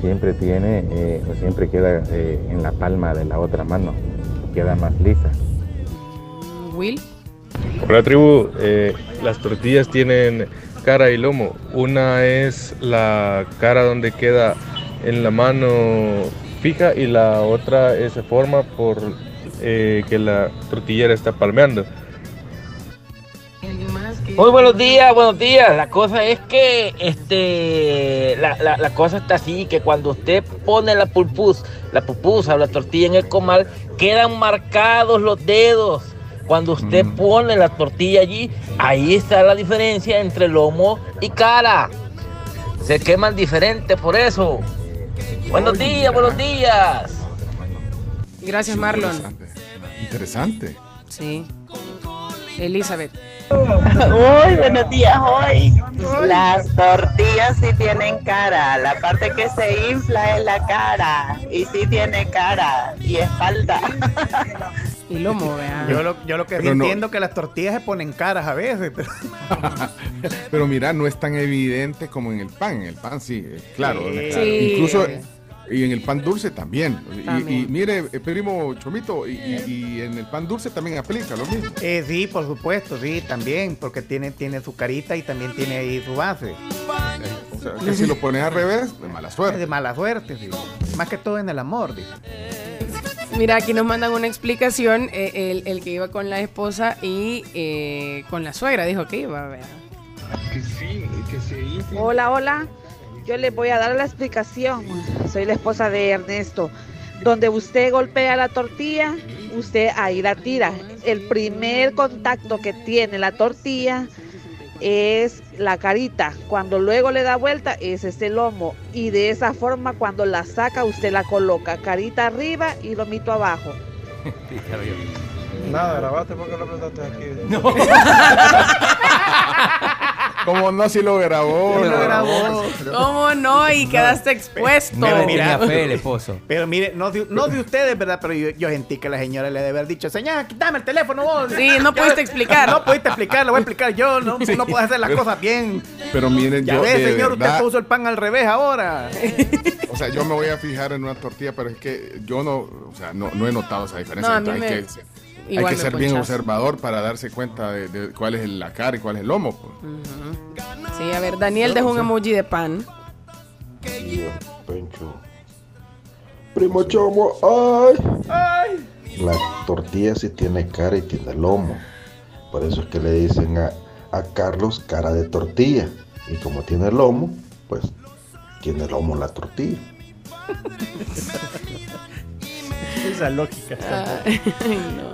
siempre tiene, eh, o siempre queda eh, en la palma de la otra mano, queda más lisa. Will. Hola tribu, Eh, las tortillas tienen cara y lomo. Una es la cara donde queda en la mano fija y la otra eh, se forma por eh, que la tortillera está palmeando. Muy buenos días, buenos días. La cosa es que este la, la- cosa está así que cuando usted pone la pulpus, la pupusa o la tortilla en el comal, quedan marcados los dedos. Cuando usted pone la tortilla allí, ahí está la diferencia entre lomo y cara. Se queman diferente por eso. Buenos días, buenos días. Gracias, Marlon. Interesante. Sí. Elizabeth. Uy, buenos días hoy. Las tortillas sí tienen cara. La parte que se infla es la cara. Y sí tiene cara y espalda. Y lomo, vean. Yo lo, yo lo que Pero no- entiendo que las tortillas se ponen caras a veces. Pero... Pero mira, no es tan evidente como en el pan. En el pan sí, eh, claro. Sí. claro. Sí. Incluso y en el pan dulce también. Y- mire, eh, primo Chomito, y, y- y en el pan dulce también aplica lo mismo. Eh, sí, por supuesto, sí, también, porque tiene, tiene su carita y también tiene ahí su base. O sea, que si lo pones al revés, de mala suerte. De mala suerte, sí. Más que todo en el amor, dice. Mira, aquí nos mandan una explicación. eh, el, el que iba con la esposa y eh, con la suegra dijo que iba, vea. Que sí, que sí. Hola, hola. Yo les voy a dar la explicación. Soy la esposa de Ernesto. Donde usted golpea la tortilla, usted ahí la tira. El primer contacto que tiene la tortilla es la carita. Cuando luego le da vuelta, ese es el lomo. Y de esa forma, cuando la saca, usted la coloca carita arriba y lomito abajo. Nada, grabaste porque lo apretaste aquí. Como no, si lo grabó. Lo grabó. ¿Cómo no? Y quedaste expuesto. Le tenía fe el esposo. Pero mire, no de, no de ustedes, ¿verdad? Pero yo, yo sentí que la señora le debe haber dicho, señora, quítame el teléfono vos. Sí, no pudiste explicar. No pudiste explicar, lo voy a explicar yo. No, no puedes hacer las cosas bien. Pero miren, Ya yo. ve, de señor, verdad, usted puso el pan al revés ahora. O sea, yo me voy a fijar en una tortilla, pero es que yo no, o sea, no, no he notado esa diferencia. No, a mí Entonces, me- hay que, hay que ser bien observador para darse cuenta de, de cuál es la cara y cuál es el lomo. pues. Sí, a ver, Daniel dejó un emoji de pan. Pencho. Primo Chomo, ay. La tortilla sí tiene cara y tiene lomo. Por eso es que le dicen a, a Carlos cara de tortilla. Y como tiene lomo, pues tiene lomo la tortilla. Esa lógica. Ay,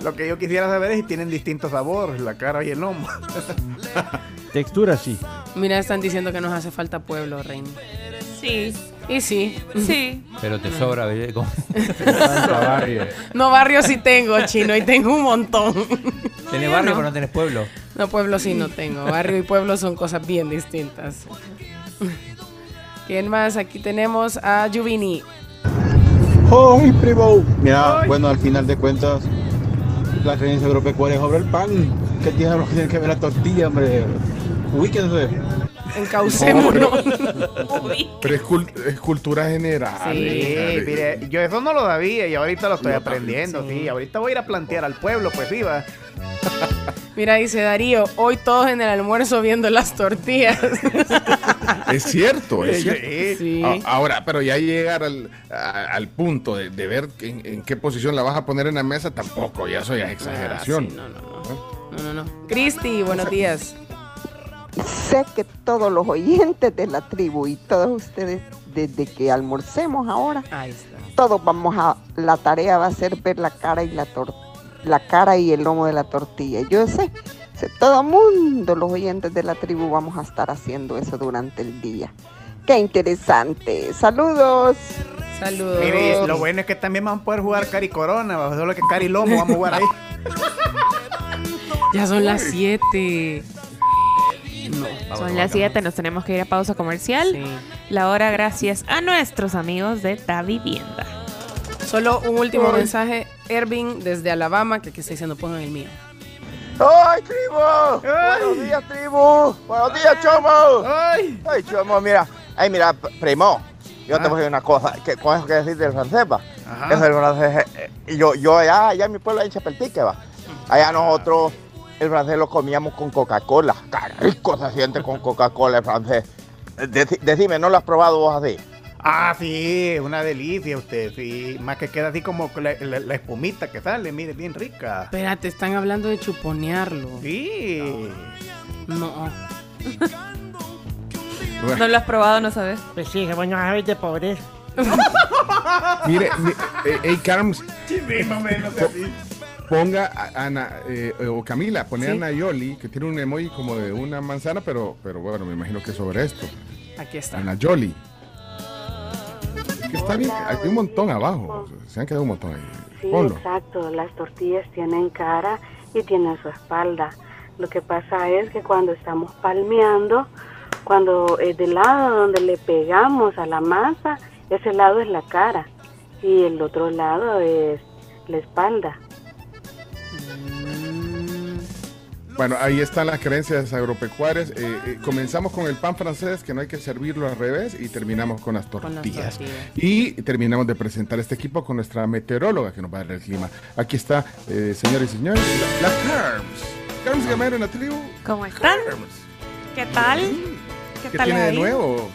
Lo que yo quisiera saber es si tienen distintos sabores, la cara y el lomo. Textura sí. Mira, están diciendo que nos hace falta pueblo, Reina. Sí. Y sí. Sí. Pero te sobra, ¿verdad? Como- No, barrio sí tengo, chino, y tengo un montón. Tenés yo barrio, no. pero no tenés pueblo. No, pueblo sí no tengo. Barrio y pueblo son cosas bien distintas. ¿Quién más? Aquí tenemos a Juvini. ¡Ay, primo! Mira, bueno, al final de cuentas, la creencia agropecuaria es sobre el pan. ¿Qué tiene lo que tiene que ver la tortilla, hombre? Ubíquense. Encaucémonos. Pero es, cul- es cultura general. Sí, Eh, mire, yo eso no lo sabía y ahorita lo estoy aprendiendo, sí. Ahorita voy a ir a plantear al pueblo, pues iba. Mira, dice Darío, hoy todos en el almuerzo viendo las tortillas. Es cierto, es Sí, cierto. sí. Ahora, pero ya llegar al, a- al punto de, de ver en, en qué posición la vas a poner en la mesa, tampoco, ya eso ya es exageración. Ah, No, no, no. Cristi, buenos días. Sé que todos los oyentes de la tribu y todos ustedes, desde que almorcemos ahora, todos vamos a, la tarea va a ser ver la cara y la tor- la cara y el lomo de la tortilla. Yo sé, sé, todo mundo, los oyentes de la tribu, vamos a estar haciendo eso durante el día. Qué interesante. Saludos. Saludos. Mire, lo bueno es que también vamos a poder jugar Cari Corona, solo que Cari Lomo vamos a jugar ahí. Ya son las 7. Son las 7, nos tenemos que ir a pausa comercial. La hora gracias a nuestros amigos de Da Vivienda. Solo un último mensaje. Ervin desde Alabama, que aquí está diciendo pongan el mío. ¡Ay, tribu! ¡Buenos días, tribu! ¡Buenos días, chomo! ¡Ay! ¡Ay, chomo, mira! ¡Ay, mira, primo! Yo te Ah. voy a decir una cosa. ¿Qué, con eso que decir del francés, va? Eso del francés. eh, eh, yo, yo allá, allá en mi pueblo, en Chapeltique, va. Allá nosotros el francés lo comíamos con Coca-Cola. ¡Qué rico se siente con Coca-Cola el francés! Deci- decime, ¿no lo has probado vos así? Ah, sí, una delicia usted, sí. Más que queda así como la, la- la espumita que sale, mire, bien rica. Espérate, están hablando de chuponearlo. Sí. No. No lo has probado, no sabes. Pues sí, que bueno, a ver de pobreza. Mire, mi- eh, hey, Carms, Sí, más o menos así. ponga a Ana, eh, o Camila, pone a Sí. Nayoli, que tiene un emoji como de una manzana, pero, pero bueno, me imagino que es sobre esto. Aquí está. Ana Yoli. Que está bien, hay un montón abajo. Se han quedado un montón ahí. Sí, Ponlo. exacto. Las tortillas tienen cara y tienen su espalda. Lo que pasa es que cuando estamos palmeando, cuando es del lado donde le pegamos a la masa, ese lado es la cara y el otro lado es la espalda. Bueno, ahí están las creencias agropecuarias. Eh, eh, comenzamos con el pan francés, que no hay que servirlo al revés, y terminamos con las Con las tortillas. Y terminamos de presentar este equipo con nuestra meteoróloga que nos va a dar el clima. Aquí está, eh, señores y señores, la, la Carms. Carms Gamero en la tribu. ¿Cómo están? ¿Qué tal? ¿Qué, ¿Qué tal tiene de ahí? nuevo?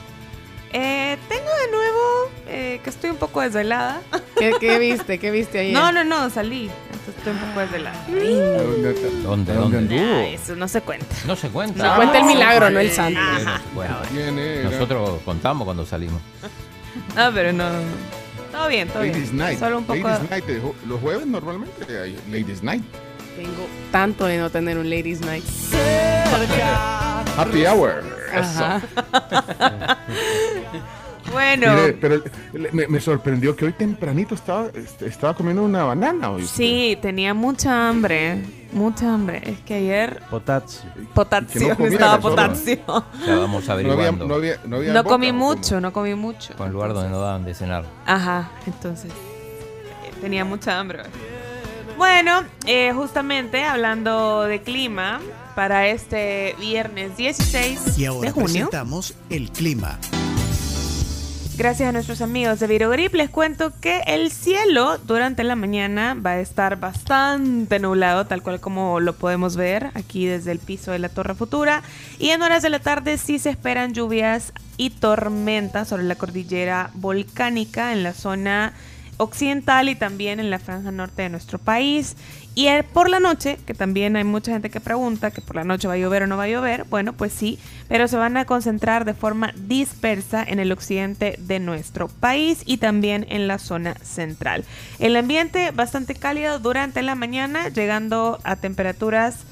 Eh, tengo de nuevo eh, que estoy un poco desvelada. ¿Qué, qué viste? ¿Qué viste ayer? No, no, no, salí. Entonces estoy un poco desvelada. ¿Dónde, ¿Dónde. Ah, eso no se cuenta. No se cuenta. Se cuenta el milagro, no el santo. No se cuenta. ¿Quién era? Nosotros contamos cuando salimos. No, pero no. Todo bien, todo Ladies bien. Night. Solo un poco. Ladies Night. Los jueves normalmente hay Ladies Night. Tengo tanto de no tener un Ladies Night. cerca Happy hour. Eso. Bueno, Mire, pero me, me sorprendió que hoy tempranito estaba, este, estaba comiendo una banana. hoy. sí, tenía mucha hambre. Mucha hambre. Es que ayer. Potasio. Potasio, no estaba potasio. Ya vamos No averiguando. no había, no había No boca, comí mucho, no comí mucho. Con el lugar donde no daban de cenar. Ajá, entonces tenía mucha hambre. hoy. Bueno, eh, justamente hablando de clima, para este viernes 16 Y de ahora junio, presentamos el clima. gracias a nuestros amigos de Virogrip, les cuento que el cielo durante la mañana va a estar bastante nublado, tal cual como lo podemos ver aquí desde el piso de la Torre Futura. Y en horas de la tarde sí se esperan lluvias y tormentas sobre la cordillera volcánica en la zona occidental y también en la franja norte de nuestro país. Y el- por la noche, que también hay mucha gente que pregunta que por la noche va a llover o no va a llover, bueno, pues sí, pero se van a concentrar de forma dispersa en el occidente de nuestro país y también en la zona central. El ambiente bastante cálido durante la mañana, llegando a temperaturas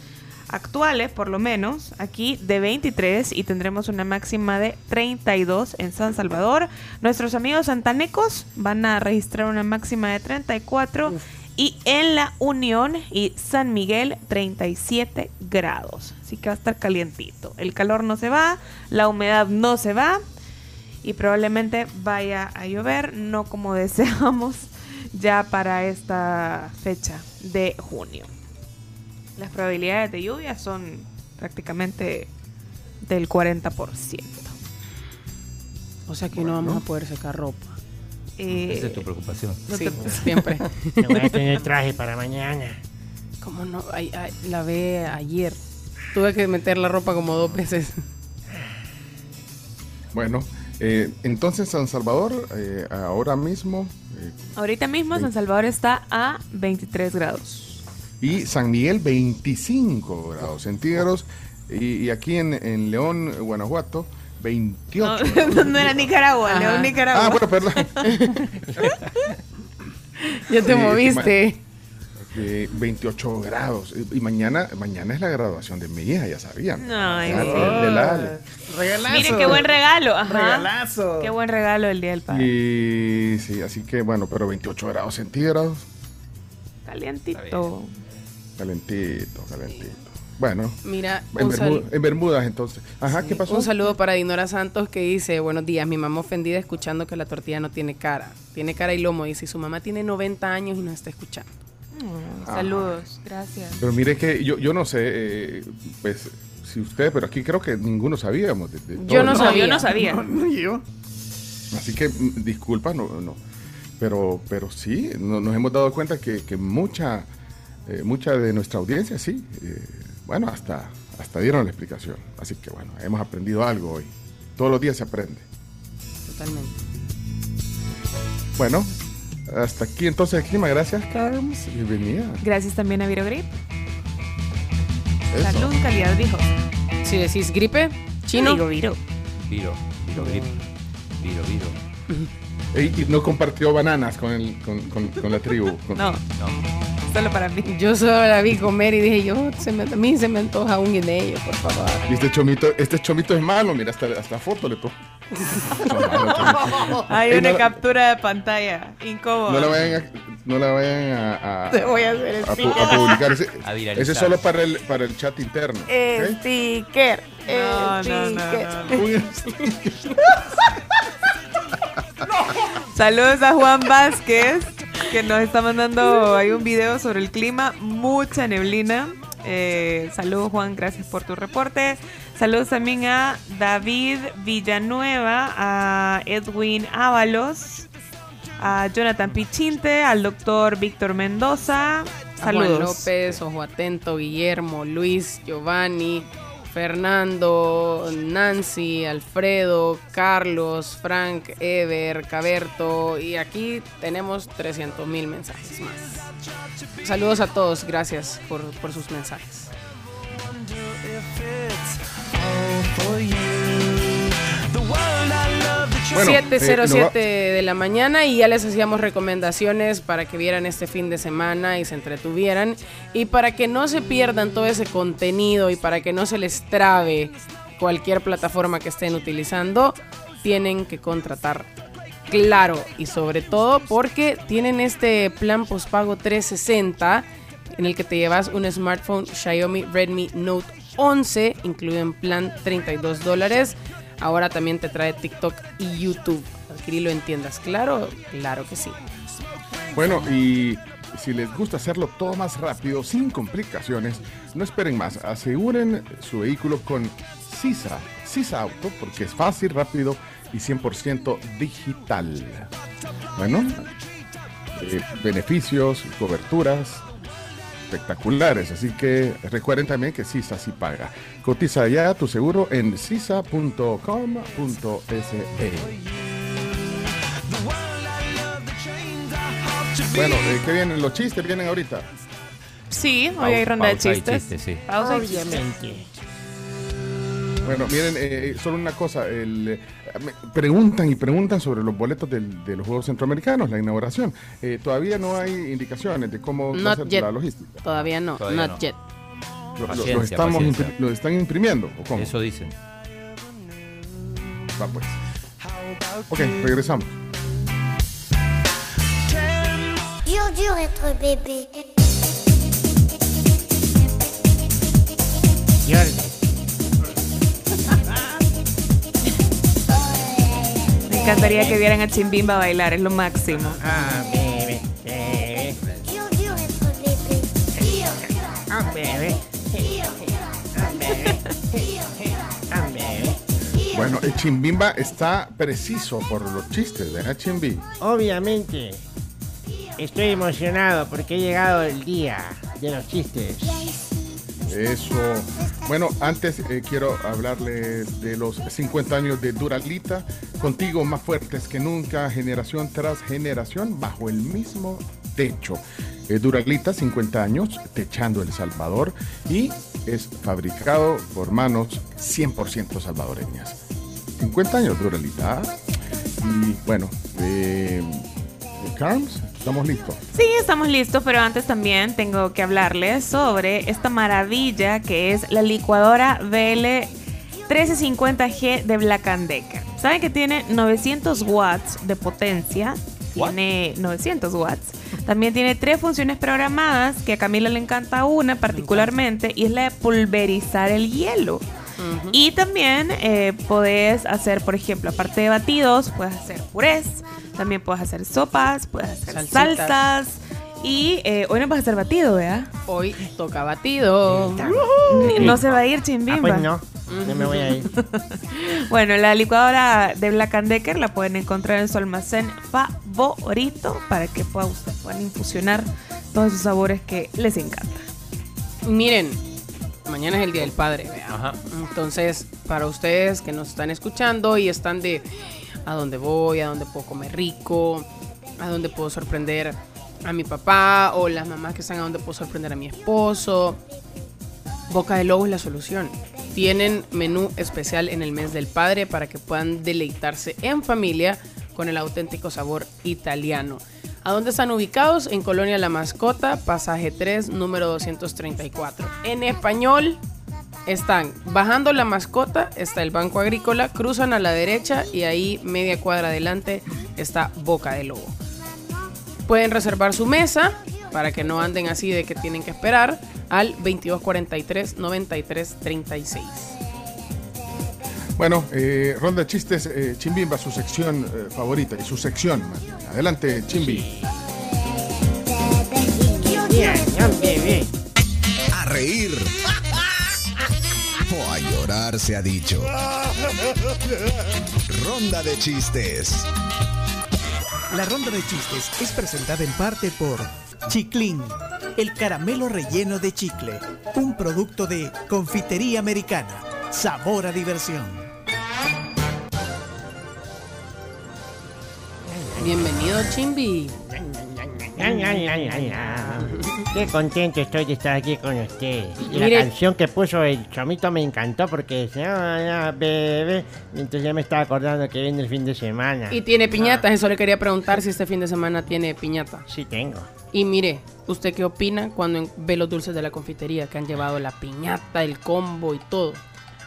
actuales, por lo menos, aquí de 23 y tendremos una máxima de 32 en San Salvador. Nuestros amigos santanecos van a registrar una máxima de 34 y en la Unión y San Miguel 37 grados. Así que va a estar calientito. El calor no se va, la humedad no se va y probablemente vaya a llover, no como deseamos ya para esta fecha de junio. Las probabilidades de lluvia son prácticamente del 40%. O sea que no vamos a poder secar ropa. Eh, Esa es tu preocupación. No Sí, siempre. No voy a tener traje para mañana. ¿Cómo no? Ay, ay, la ve ayer. Tuve que meter la ropa como dos veces. Bueno, eh, entonces San Salvador, eh, ahora mismo, eh, Ahorita mismo San Salvador está a 23 grados. Y San Miguel 25 grados centígrados, y, y aquí en, en León, Guanajuato, 28 No, grados. no era Nicaragua, Ajá. León, Nicaragua. Ah, bueno, perdón. Ya te Sí, moviste. Eh, 28 grados. Y, mañana, mañana es la graduación de mi hija, ya sabían. Ay, de- de la Ale. Regalazo. Miren qué buen regalo. Ajá. Regalazo. Qué buen regalo el Día del Padre. Y sí, así que bueno, pero 28 grados centígrados. Calientito. Calentito, calentito. Bueno, Mira, en, un, Bermu- sal- en Bermudas entonces. Ajá, ¿qué pasó? un saludo para Dinora Santos que dice, buenos días, mi mamá ofendida escuchando que la tortilla no tiene cara. Tiene cara y lomo. Dice, su mamá tiene 90 años y nos está escuchando. Mm, Saludos, gracias. Pero mire que yo, yo no sé, eh, pues, si usted, pero aquí creo que ninguno sabíamos. de- de Yo no sabía. yo no sabía. No, no, yo. Así que, mm, disculpa, no, no. Pero, pero sí, no- nos hemos dado cuenta que, que mucha, eh, mucha de nuestra audiencia, sí, eh, bueno, hasta, hasta dieron la explicación. Así que, bueno, hemos aprendido algo hoy. Todos los días se aprende. Totalmente. Bueno, hasta aquí entonces el clima. Gracias, Carms. Bienvenida. Gracias también a Virogrip. Salud, calidad, dijo. Si decís gripe, chino. Digo, Viro. Viro, viro, grip. Viro, viro. Y no compartió bananas con, el, con, con- con la tribu. Con- No, solo para mí. Yo solo la vi comer y dije, yo, se me, a mí se me antoja un guineo, por favor. Y este chomito, este chomito es malo, mira, hasta, hasta foto le pongo. Hay una no- captura de pantalla. Incómodo. No la vayan a, no la vayan a, a- Te voy a hacer a pu- sticker. a publicar. Ese, ese es solo para el, para el chat interno. ¿ok? Sticker. No, no, no, sticker. Saludos a Juan Vázquez, que nos está mandando hay un video sobre el clima, mucha neblina. Eh, saludos Juan, gracias por tu reporte. Saludos también a David Villanueva, a Edwin Ábalos, a Jonathan Pichinte, al doctor Víctor Mendoza. A Juan Saludos. López, Ojo Atento, Guillermo, Luis, Giovanni, Fernando, Nancy, Alfredo, Carlos, Frank, Ever, Caberto y aquí tenemos 300 mil mensajes más. Saludos a todos, gracias por, por sus mensajes. Bueno, 707 eh, de la mañana y ya les hacíamos recomendaciones para que vieran este fin de semana y se entretuvieran y para que no se pierdan todo ese contenido y para que no se les trabe cualquier plataforma que estén utilizando, tienen que contratar Claro. Y sobre todo porque tienen este plan postpago 360 en el que te llevas un smartphone Xiaomi Redmi Note 11, incluido en plan 32 dólares. Ahora también te trae TikTok y YouTube. Adquirirlo en tiendas, claro, claro que sí. Bueno, y si les gusta hacerlo todo más rápido, sin complicaciones, no esperen más. Aseguren su vehículo con Sisa, Sisa Auto, porque es fácil, rápido y 100% digital. Bueno, eh, beneficios, coberturas espectaculares, así que recuerden también que Sisa sí paga. Cotiza ya tu seguro en sisa.com.se. Bueno, eh, ¿qué vienen? ¿Los chistes vienen ahorita? Sí, hoy hay ronda de Pausa chistes. chistes, sí. Pausa y chistes. Obviamente. Bueno, miren, eh, solo una cosa. el, eh, me preguntan y preguntan sobre los boletos del- de los Juegos Centroamericanos, la inauguración. Eh, todavía no hay indicaciones de cómo va a Not ser yet. la logística. Todavía no, Todavía not no. yet. Lo, lo- Paciencia, lo estamos paciencia. impri- lo están imprimiendo, ¿o cómo? Eso dicen. Va pues. Ok, regresamos. Dur, dur être bébé. Me encantaría que vieran a Chimbimba bailar, es lo máximo. Ah, bebé, bebé. Ah, bebé. Bueno, el Chimbimba está preciso por los chistes, ¿verdad, Chimbi? Obviamente. Estoy emocionado porque ha llegado el día de los chistes. Eso. Bueno, antes eh, quiero hablarles de los 50 años de Duralita. Contigo más fuertes que nunca, generación tras generación, bajo el mismo techo. Eh, Duralita, 50 años, techando El Salvador y es fabricado por manos 100% salvadoreñas. 50 años Duralita. Y bueno, eh, Carms, estamos listos. Sí, estamos listos, pero antes también tengo que hablarles sobre esta maravilla que es la licuadora BL 1350G de Black Decker. Saben que tiene 900 watts de potencia, tiene 900 watts. También tiene tres funciones programadas, que a Camila le encanta una particularmente, y es la de pulverizar el hielo. Y también eh, podés hacer, por ejemplo, aparte de batidos, puedes hacer purés, también puedes hacer sopas, puedes hacer Salsitas. salsas. Y eh, hoy no vas a hacer batido, ¿vea? Hoy toca batido. No se va a ir Chimbimba. Ah, pues no. No me voy a ir. Bueno, la licuadora de Black Decker la pueden encontrar en su almacén favorito para que pueda usted puedan infusionar todos esos sabores que les encantan. Miren, mañana es el Día del Padre. Entonces, para ustedes que nos están escuchando y están de a dónde voy, a dónde puedo comer rico, a dónde puedo sorprender a mi papá o las mamás que están a dónde puedo sorprender a mi esposo. Boca de Lobo es la solución. Tienen menú especial en el mes del padre para que puedan deleitarse en familia con el auténtico sabor italiano. ¿A dónde están ubicados? En Colonia La Mascota, pasaje 3, número 234. En español, están bajando la mascota, está el Banco Agrícola, cruzan a la derecha y ahí media cuadra adelante está Boca de Lobo. Pueden reservar su mesa para que no anden así de que tienen que esperar al 2243 9336. Bueno, eh, ronda de chistes, eh, Chimbimba, su sección eh, favorita y su sección. más bien. Adelante, Chimbi. A reír. O a llorar se ha dicho. Ronda de chistes. La ronda de chistes es presentada en parte por Chiclin, el caramelo relleno de chicle, un producto de confitería americana. Sabor a diversión. Bienvenido, Chimbi. Qué contento estoy de estar aquí con usted. Y Mire- la canción que puso el chomito me encantó porque decía, "Ah, ah, bebé. Entonces ya me estaba acordando que viene el fin de semana. Y tiene piñatas, eso le quería preguntar si este fin de semana tiene piñata. Sí, tengo. Y mire, ¿usted qué opina cuando en- ve los dulces de la confitería que han llevado la piñata, el combo y todo?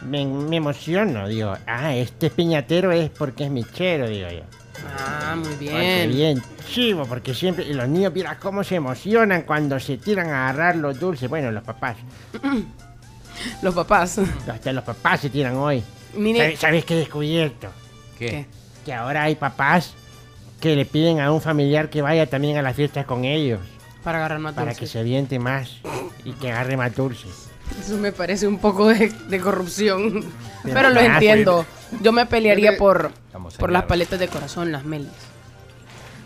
me, me emociono, digo, ah, este piñatero es porque es michero, digo yo. Ah, muy Ay, qué bien. bien, chivo, porque siempre, y los niños, mira cómo se emocionan cuando se tiran a agarrar los dulces, bueno, los papás. los papás. Hasta los papás se tiran hoy. Mire- ¿Sabes, sabes qué he descubierto? ¿Qué? Que ahora hay papás que le piden a un familiar que vaya también a las fiestas con ellos. Para agarrar más Para dulces. que se aviente más y que agarre más dulces. Eso me parece un poco de, de corrupción. Pero Pero lo entiendo. Yo me pelearía por, por las paletas de corazón, las melis.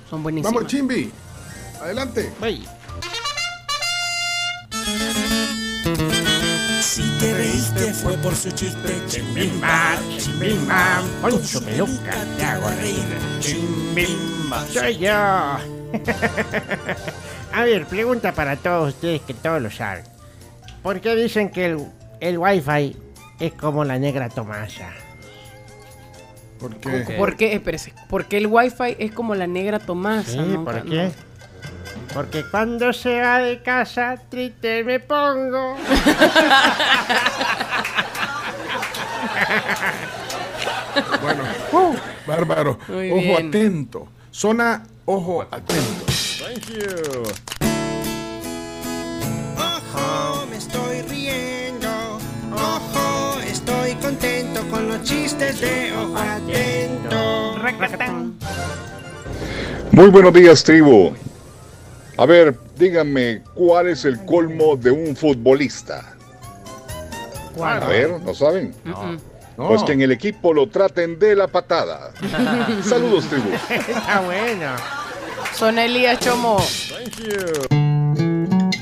Son buenísimas. Vamos, Chimbi. Adelante. Si te reíste fue por su chiste, Chimbimba, chimbimba, Poncho Peluca, te hago reír. Chimbimba, soy yo. A ver, pregunta para todos ustedes que todos lo saben. ¿Por qué dicen que el, el wifi es como la negra Tomasa? ¿Por ¿Por qué? Espérese. ¿Por qué el wifi es como la negra Tomasa? Sí, Nunca- ¿por qué? Porque cuando se va de casa, triste me pongo. Bueno, bárbaro. Muy ojo bien. atento. Zona, ojo atento. Thank you. Ojo, me estoy riendo. Ojo, estoy contento con los chistes de ojo atento. Muy buenos días, tribu. A ver, díganme, ¿cuál es el colmo de un futbolista? ¿Cuál? A ver, ¿no saben? Pues que en el equipo lo traten de la patada. Saludos, tribu. Está bueno. Son Elías Chomo.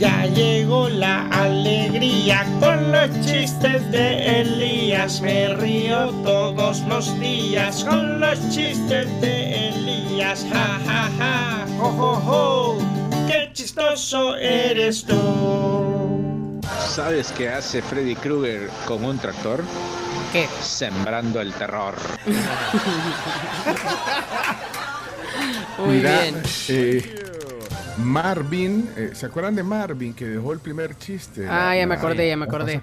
Ya llegó la alegría con los chistes de Elías. Me río todos los días con los chistes de Elías. Ja, ja, ja. Jo, jo, jo. Qué chistoso eres tú. ¿Sabes qué hace Freddy Krueger con un tractor? ¿Qué? Sembrando el terror. Muy Mira, bien. eh, Marvin, eh, ¿se acuerdan de Marvin que dejó el primer chiste? Ah, ya me acordé, ya me acordé.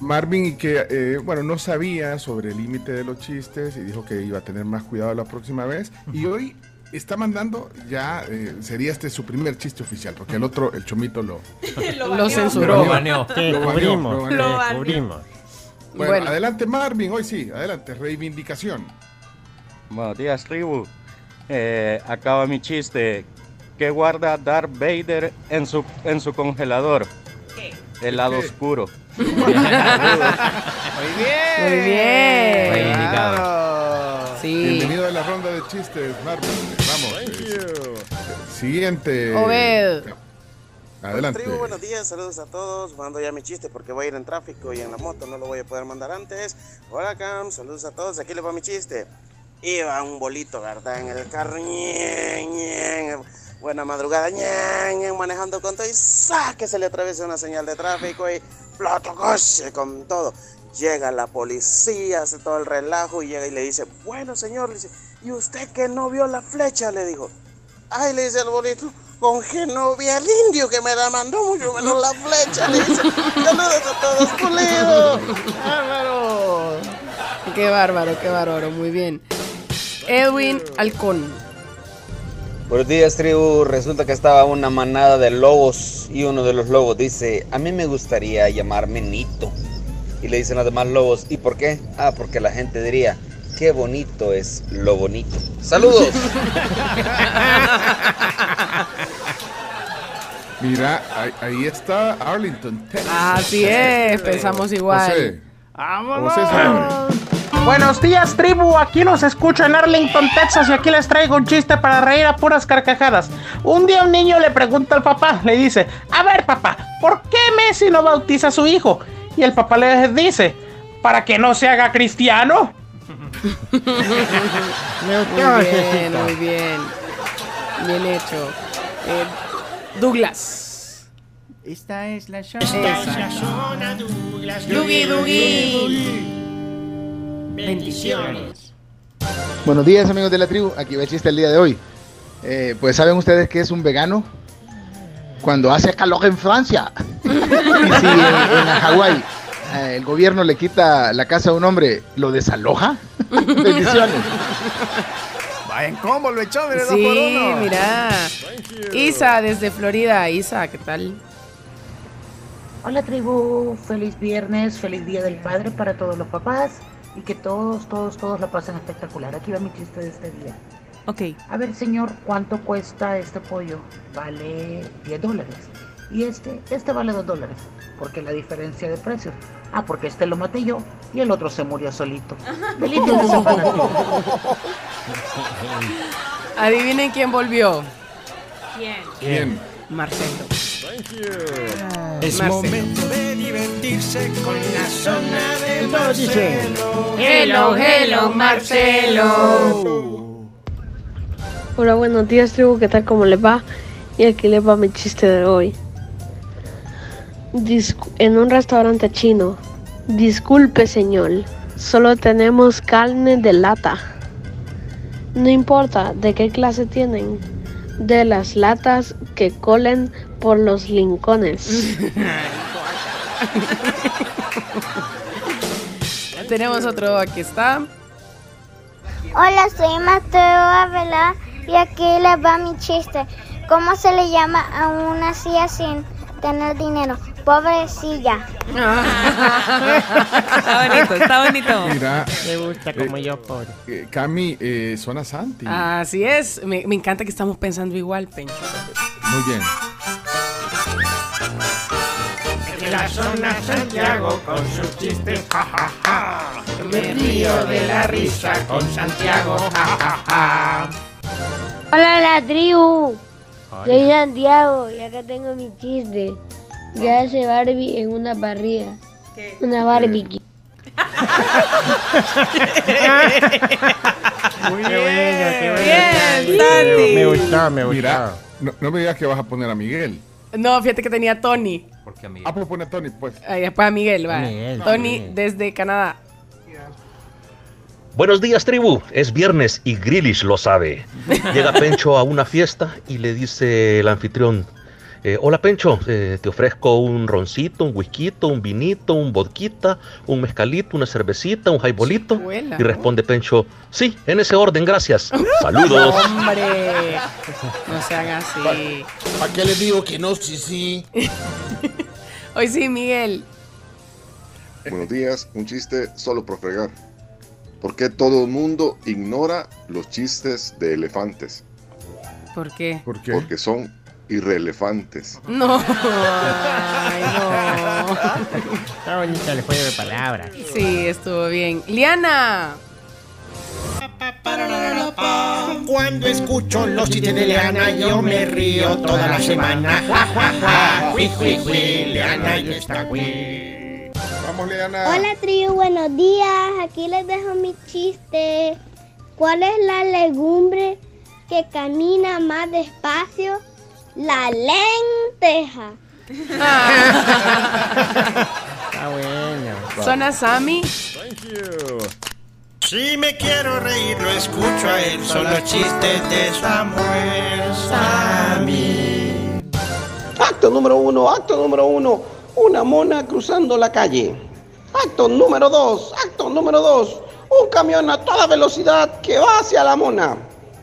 Marvin y que, eh, bueno, no sabía sobre el límite de los chistes y dijo que iba a tener más cuidado la próxima vez. Y hoy está mandando, ya eh, sería este su primer chiste oficial, porque el otro, el chomito lo... Lo censuró. Lo baneó. Lo cubrimos, lo cubrimos. Bueno, Bueno. adelante Marvin, hoy sí, adelante, reivindicación. Buenos días, tribu. Eh, acaba mi chiste. ¿Qué guarda Darth Vader en su, en su congelador? El lado oscuro. Muy bien. Muy bien. Reivindicado. Sí. Bienvenido a la ronda de chistes, Marvin. Vamos. eh, Siguiente. Obed. Adelante. Tribu, buenos días, saludos a todos. Mando ya mi chiste porque voy a ir en tráfico y en la moto no lo voy a poder mandar antes. Hola, Cam, saludos a todos. Aquí les va mi chiste. Iba un bolito, ¿verdad? En el carro. Buena madrugada, ñen, manejando con todo y ¡sa! que se le atraviesa una señal de tráfico y plato coche con todo. Llega la policía, hace todo el relajo y llega y le dice, bueno señor, le dice, ¿y usted que no vio la flecha? Le dijo. Ay, le dice el bolito, con que no vi al indio que me la mandó mucho menos la flecha. Le dice, saludos a todos, pulido. Bárbaro. Qué bárbaro, qué bárbaro. Muy bien. Edwin Halcón. Buenos días, tribu. Resulta que estaba una manada de lobos y uno de los lobos dice, a mí me gustaría llamarme Nito. Y le dicen los demás lobos, ¿y por qué? Ah, porque la gente diría, qué bonito es lo bonito. Saludos. Mira, ahí, ahí está Arlington, Texas. Así es, pensamos igual. José. José. Buenos días, tribu. Aquí los escucho en Arlington, Texas, y aquí les traigo un chiste para reír a puras carcajadas. Un día un niño le pregunta al papá, le dice: A ver, papá, ¿por qué Messi no bautiza a su hijo? Y el papá le dice: Para que no se haga cristiano. Muy bien, muy bien. Bien hecho. Eh, Douglas. Esta es la Esta es la zona Douglas. Bendiciones. Buenos días amigos de la tribu, aquí va el chiste el día de hoy. Eh, pues saben ustedes que es un vegano cuando hace calor en Francia y si en, en Hawái eh, el gobierno le quita la casa a un hombre, ¿lo desaloja? Bendiciones. Va en combo, lo echó, dos por Sí, uno. mira. Isa desde Florida. Isa, ¿qué tal? Hola tribu, feliz viernes, feliz día del padre para todos los papás y que todos, todos, todos la pasen espectacular. Aquí va mi chiste de este día. Ok. A ver señor, ¿cuánto cuesta este pollo? Vale 10 dólares. Y este, este vale 2 dólares. ¿Por qué la diferencia de precios? Ah, porque este lo maté yo y el otro se murió solito. Feliz fin de semana, tribu. Adivinen quién volvió. ¿Quién? ¿Quién? Marcelo. Es Marcelo. momento de divertirse con la zona dicen, Marcelo. Hello, hello, Marcelo. Hola, buenos días, tribu, ¿qué tal? ¿Cómo les va? Y aquí les va mi chiste de hoy. Discu- en un restaurante chino. Disculpe, señor, solo tenemos carne de lata. No importa de qué clase tienen. De las latas que colen por los lincones. Tenemos otro, aquí está. Hola, soy Mateo Avela y aquí les va mi chiste. ¿Cómo se le llama a una silla sin tener dinero? Pobrecilla. Está bonito, está bonito. Mira, Me gusta como yo, pobre. eh, Cami, eh, suena Santi. Así es. Me, me encanta que estamos pensando igual, Pencho. Muy bien. En la zona Santiago con sus chistes, ja, ja, ja. Me río de la risa con Santiago, ja, ja, ja. Hola, la tribu. Soy Santiago y acá tengo mi chiste. Ya hace Barbie en una parrilla. Una barbecue. Muy bueno, qué bueno. Bien, Santi. Me gustaba, me Mira, gustaba. no, no me digas que vas a poner a Miguel. No, fíjate que tenía a Tony. Porque a mí. Ah, pues pone a Tony, pues. Ahí después a Miguel, va. Miguel, Tony Miguel. desde Canadá. Buenos días, tribu. Es viernes y Grillish lo sabe. Llega Pencho a una fiesta y le dice el anfitrión: eh, Hola, Pencho, eh, te ofrezco un roncito, un whisky, un vinito, un vodquita, un mezcalito, una cervecita, un highbolito. Chicuela. Y responde Pencho: Sí, en ese orden, gracias. Saludos. Hombre, no se haga así. ¿Para qué les digo que no? Sí, sí. Hoy sí, Miguel. Buenos días, un chiste solo por fregar. ¿Por qué todo el mundo ignora los chistes de elefantes? ¿Por qué? ¿Por qué? Porque son irrelefantes. No. Ay, no. Está bonito el juego de palabras. Sí, estuvo bien. Liana. Cuando escucho los chistes de Leana, yo me río toda la semana. Ja, ja, ja. Jui, jui, jui. Leana ya está jui. Vamos, Leana. Hola, tribu, buenos días. Aquí les dejo mi chiste. ¿Cuál es la legumbre que camina más despacio? La lenteja. Está bueno. Zona Sammy. Thank you. Si me quiero reír, lo escucho a él. Son los chistes de Samuel Sammy. Acto número uno, acto número uno. Una mona cruzando la calle. Acto número dos, acto número dos. Un camión a toda velocidad que va hacia la mona.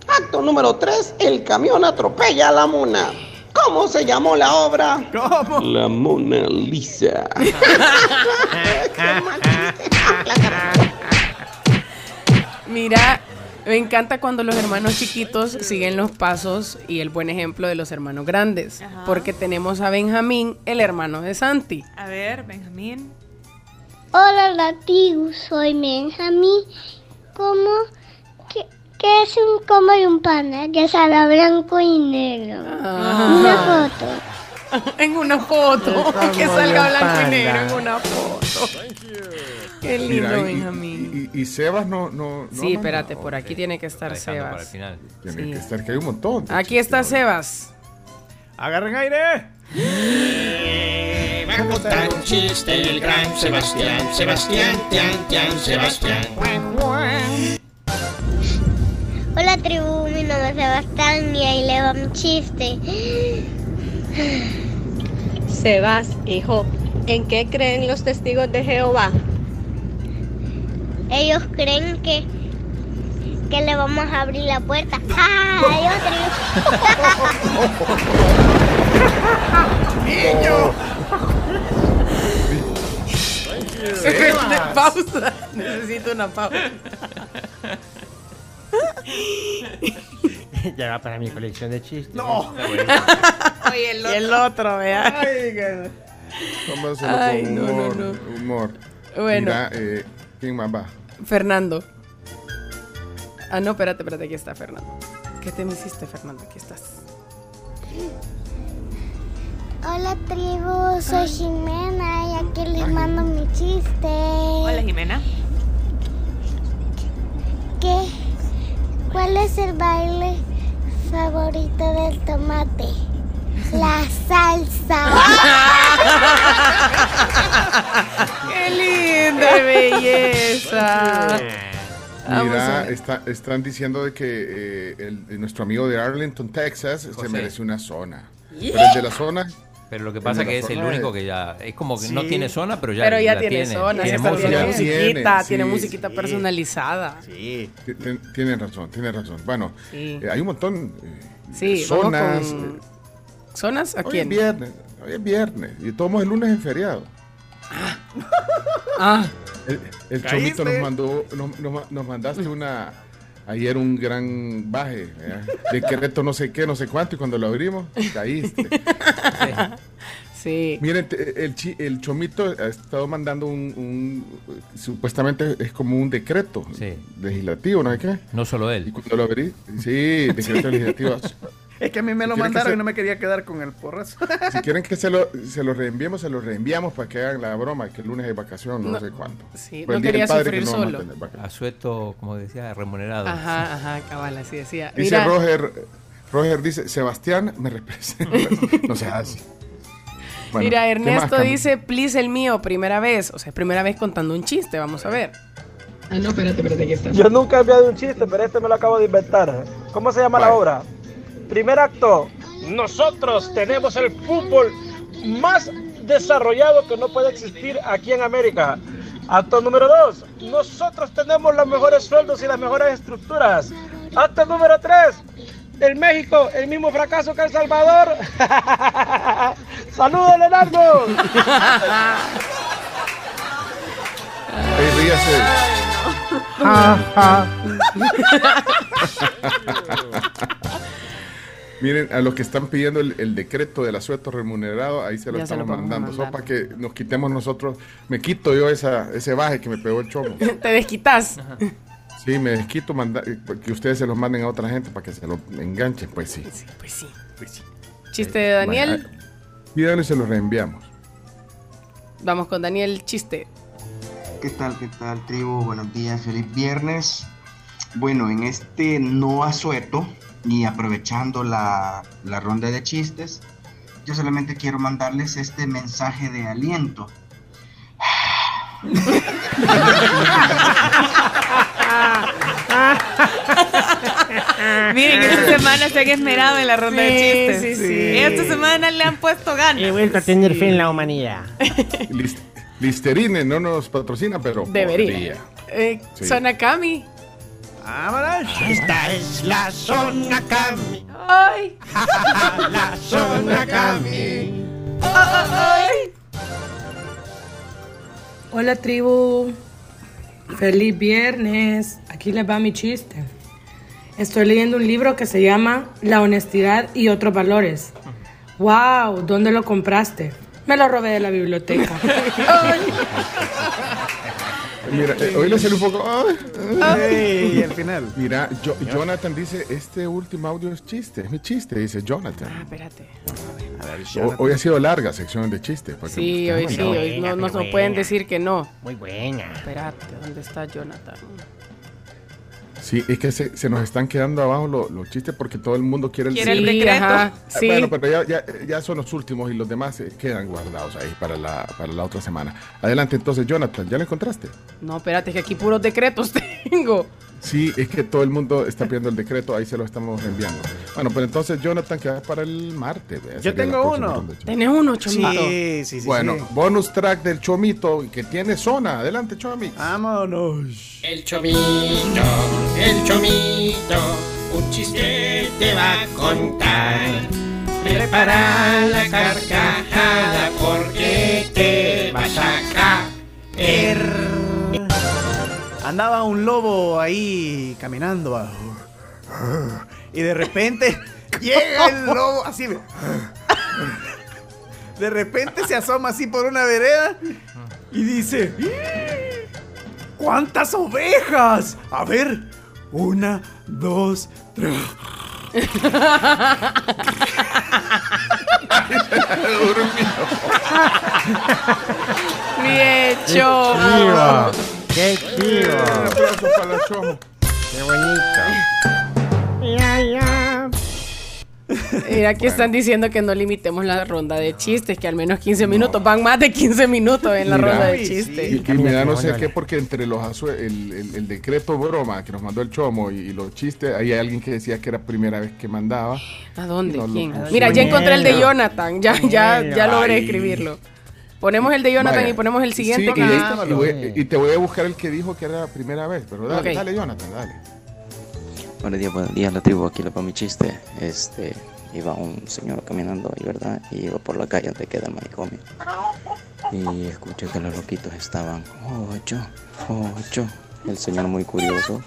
Acto número tres, el camión atropella a la mona. ¿Cómo se llamó la obra? ¿Cómo? La Mona Lisa. Mira, me encanta cuando los hermanos chiquitos siguen los pasos y el buen ejemplo de los hermanos grandes. Ajá. Porque tenemos a Benjamín, el hermano de Santi. A ver, Benjamín. Hola, la tribu. Soy Benjamín. ¿Cómo? ¿Qué, qué es un como y un pana? Que sale blanco y negro. Ah. Una foto. en una foto. que salga blanco y panda. negro en una foto. Qué lindo, Mira, y- Benjamín. Y, y Sebas no. no, no Sí, espérate, por aquí tiene que estar Sebas. para el final. Tiene Sí. que estar, que hay un montón. Aquí está Sebas. Agarren aire. Va a contar un chiste el gran Sebastián. Sebastián, tian, tian, Sebastián. Hola, tribu. Mi nombre es Sebastián y ahí le va mi chiste. Sebas, hijo, ¿En qué creen los testigos de Jehová? Ellos creen que, que le vamos a abrir la puerta. ¡Ay, Niño. pausa. Necesito una pausa. ya va para mi colección de chistes. No. Oye, el Y otro. el otro, vea. Ay, que- Tómaselo Ay, con no, no, humor. no. humor. Bueno. Mira, eh, ¿quién más va? Fernando. Ah, no, espérate, espérate, aquí está Fernando. ¿Qué te me hiciste, Fernando? Aquí estás. Hola tribu, soy Jimena y aquí les mando mi chiste. Hola, Jimena. ¿Qué? ¿Cuál es el baile favorito del tomate? La salsa. ¡Qué linda belleza! Mira, está- están diciendo de que eh, el- el- nuestro amigo de Arlington, Texas, se merece una zona. Yeah. Pero el de la zona. Pero lo que pasa la que es el único que ya. Es como que no tiene zona, pero ya. Pero ya la tiene, zona, tiene ya música. tiene musiquita, tiene, tiene musiquita sí. personalizada. Sí. Ti- ti- Tienen razón, tienen razón. Bueno, Sí. eh, hay un montón eh, Sí, de zonas. vamos con- eh, ¿Zonas? ¿A hoy es quién? viernes, hoy es viernes. Y todos el lunes en feriado. Ah. El, el. Chomito nos mandó, nos, nos- nos mandaste una. Ayer un gran baje, ¿verdad? decreto no sé qué, no sé cuánto, y cuando lo abrimos, caíste. Sí. Miren, el, chi- el Chomito ha estado mandando un, un- supuestamente es como un decreto legislativo, ¿no sé qué? No solo él. Y cuando lo abrí, sí, decreto legislativo. Es que a mí me lo ¿Quieren que mandaron se- y no me quería quedar con el porrazo. Si quieren que se lo, se lo reenviemos, se lo reenviamos para que hagan la broma, que el lunes hay vacación, no, No, sé cuánto. sí, Por no quería Padre sufrir que no vamos a solo. vacaciones. Asueto, como decía, remunerado. Ajá, ajá, cabal, así decía. Dice Mira, Roger, Roger dice, Sebastián me representa. no se hace. Bueno, mira, ¿qué más, Ernesto dice, please el mío, primera vez. O sea, primera vez contando un chiste, vamos a ver. Ah, no, espérate, espérate, aquí está. Yo nunca he enviado un chiste, pero este me lo acabo de inventar. ¿Cómo se llama la obra? Primer acto. Nosotros tenemos el fútbol más desarrollado que no puede existir aquí en América. Acto número dos. Nosotros tenemos los mejores sueldos y las mejores estructuras. Acto número tres. El México, el mismo fracaso que El Salvador. ¡Saludos, Leonardo! Ey, ríase. Miren, a los que están pidiendo el, el decreto del asueto remunerado, ahí se lo Ya se lo estamos mandando. Solo para que nos quitemos nosotros. Me quito yo esa, ese baje que me pegó el chomo. Te desquitas. Sí, me desquito mandar, que ustedes se los manden a otra gente para que se lo enganchen. Pues sí. Pues sí. Chiste de Daniel. Pídanlo y se los reenviamos. Vamos con Daniel, chiste. ¿Qué tal, qué tal, tribu? Buenos días, feliz viernes. Bueno, en este no asueto y aprovechando la, la ronda de chistes, yo solamente quiero mandarles este mensaje de aliento. Miren, esta semana se han esmerado en la ronda de Sí, chistes. sí, sí. Esta semana le han puesto ganas. He vuelto a tener fe en la humanidad. Lis- Listerine no nos patrocina, pero Debería. Eh, Sí. Esta es la zona Cami. Ay. la zona Cami. Hola tribu, feliz viernes. Aquí les va mi chiste. Estoy leyendo un libro que se llama La honestidad y otros valores. Wow, ¿dónde lo compraste? Me lo robé de la biblioteca. Mira, eh, hoy le sale un poco. ay, y al final. Mira, Jo- Jonathan dice: Este último audio es chiste, es mi chiste, dice Jonathan. Ah, espérate. Ho- Hoy ha sido larga sección de chistes. porque Sí, hoy sí, hoy no, no nos pueden decir que no. Muy buena. Espérate, ¿dónde está Jonathan? Sí, es que se, se nos están quedando abajo lo- los chistes porque todo el mundo quiere el Quiere el decreto. Ah, Sí. Bueno, pero ya, ya, ya son los últimos y los demás se quedan guardados ahí para la, para la otra semana. Adelante, entonces, Jonathan, ¿ya lo encontraste? No, espérate, que aquí puros decretos tengo. Sí, es que todo el mundo está pidiendo el decreto, ahí se lo estamos enviando. Bueno, pues entonces Jonathan queda para el martes. Yo tengo uno. Tenés uno, Chomito. Sí, sí, sí. Bueno, sí. bonus track del Chomito que tiene zona. Adelante, Chomito. Vámonos. El chomito, el chomito, un chiste te va a contar. Prepara la carcajada porque te vas a caer. Andaba un lobo ahí caminando. Y de repente llega el lobo así. De repente se asoma así por una vereda y dice: ¿Cuántas ovejas? A ver, una, dos, tres. Bien, Chomo. ¡Qué chiva! Un aplauso para la Chomo. ¡Qué bonito! Ya, ya. Mira, aquí están diciendo que no limitemos la ronda de chistes, que al menos 15 minutos. Van más de 15 minutos en la Mira, ronda de y- chistes. Y, y me da no sé qué, porque entre los el, el- el decreto broma que nos mandó el Chomo y, y los chistes, ahí hay alguien que decía que era primera vez que mandaba. ¿A dónde? No ¿Quién? Mira, ya encontré el de. Jonathan. Ya, ya, ya logré Ay. escribirlo. Ponemos el de Jonathan Vaya. y ponemos el siguiente. Sí, que y, ya- y voy- y te voy a buscar el que dijo que era la primera vez, pero dale, dale, Jonathan, dale. Buenos días, buenos días, la tribu, aquí le pongo mi chiste. Este, iba un señor caminando ahí, ¿verdad? Y iba por la calle donde queda el manicomio. Y escuché que los loquitos estaban, ocho, ocho. El señor muy curioso,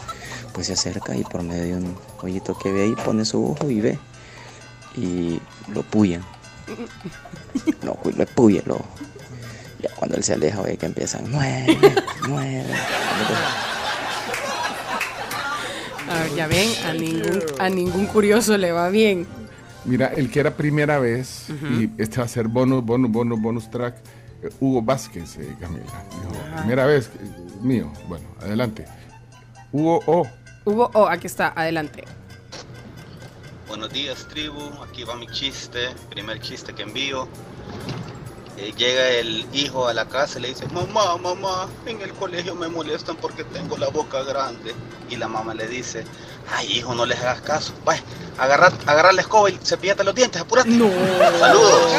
pues se acerca y por medio de un hoyito que ve ahí pone su ojo y ve. Y lo puyan. No, le puya el ojo. Ya cuando él se aleja ve que empiezan, nueve, nueve. A ver, ya ven, a ningún, a ningún curioso le va bien. Mira, el que era primera vez, y este va a ser bonus, bonus, bonus, bonus track, eh, Hugo Vázquez, eh, Camila. Dijo, primera vez, eh, mío. Bueno, adelante. Hugo O. Hugo, oh, aquí está, adelante. Buenos días, tribu. Aquí va mi chiste, primer chiste que envío. Eh, llega el hijo a la casa y le dice, mamá, mamá, en el colegio me molestan porque tengo la boca grande. Y la mamá le dice, ay, hijo, no les hagas caso. Vaya, agarra, agarra la escoba y cepillate los dientes, apúrate. No. Saludos.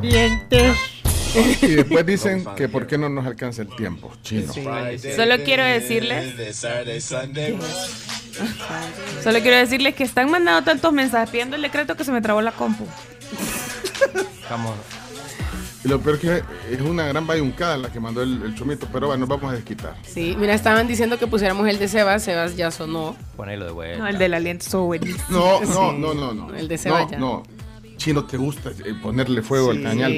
Dientes. Y después dicen que por qué no nos alcanza el tiempo. Chino. Solo quiero decirles, solo quiero decirles que están mandando tantos mensajes pidiendo el decreto que se me trabó la compu. Estamos. Y lo peor que es una gran bayuncada la que mandó el, el chomito, pero bueno, nos vamos a desquitar. Sí, mira, estaban diciendo que pusiéramos el de Sebas. Sebas ya sonó. Ponelo de vuelta. No, el del aliento estuvo buenísimo. No, no, Sí. no, no, no. El de no, Sebas no. Chino, ¿te gusta eh, ponerle fuego al cañal?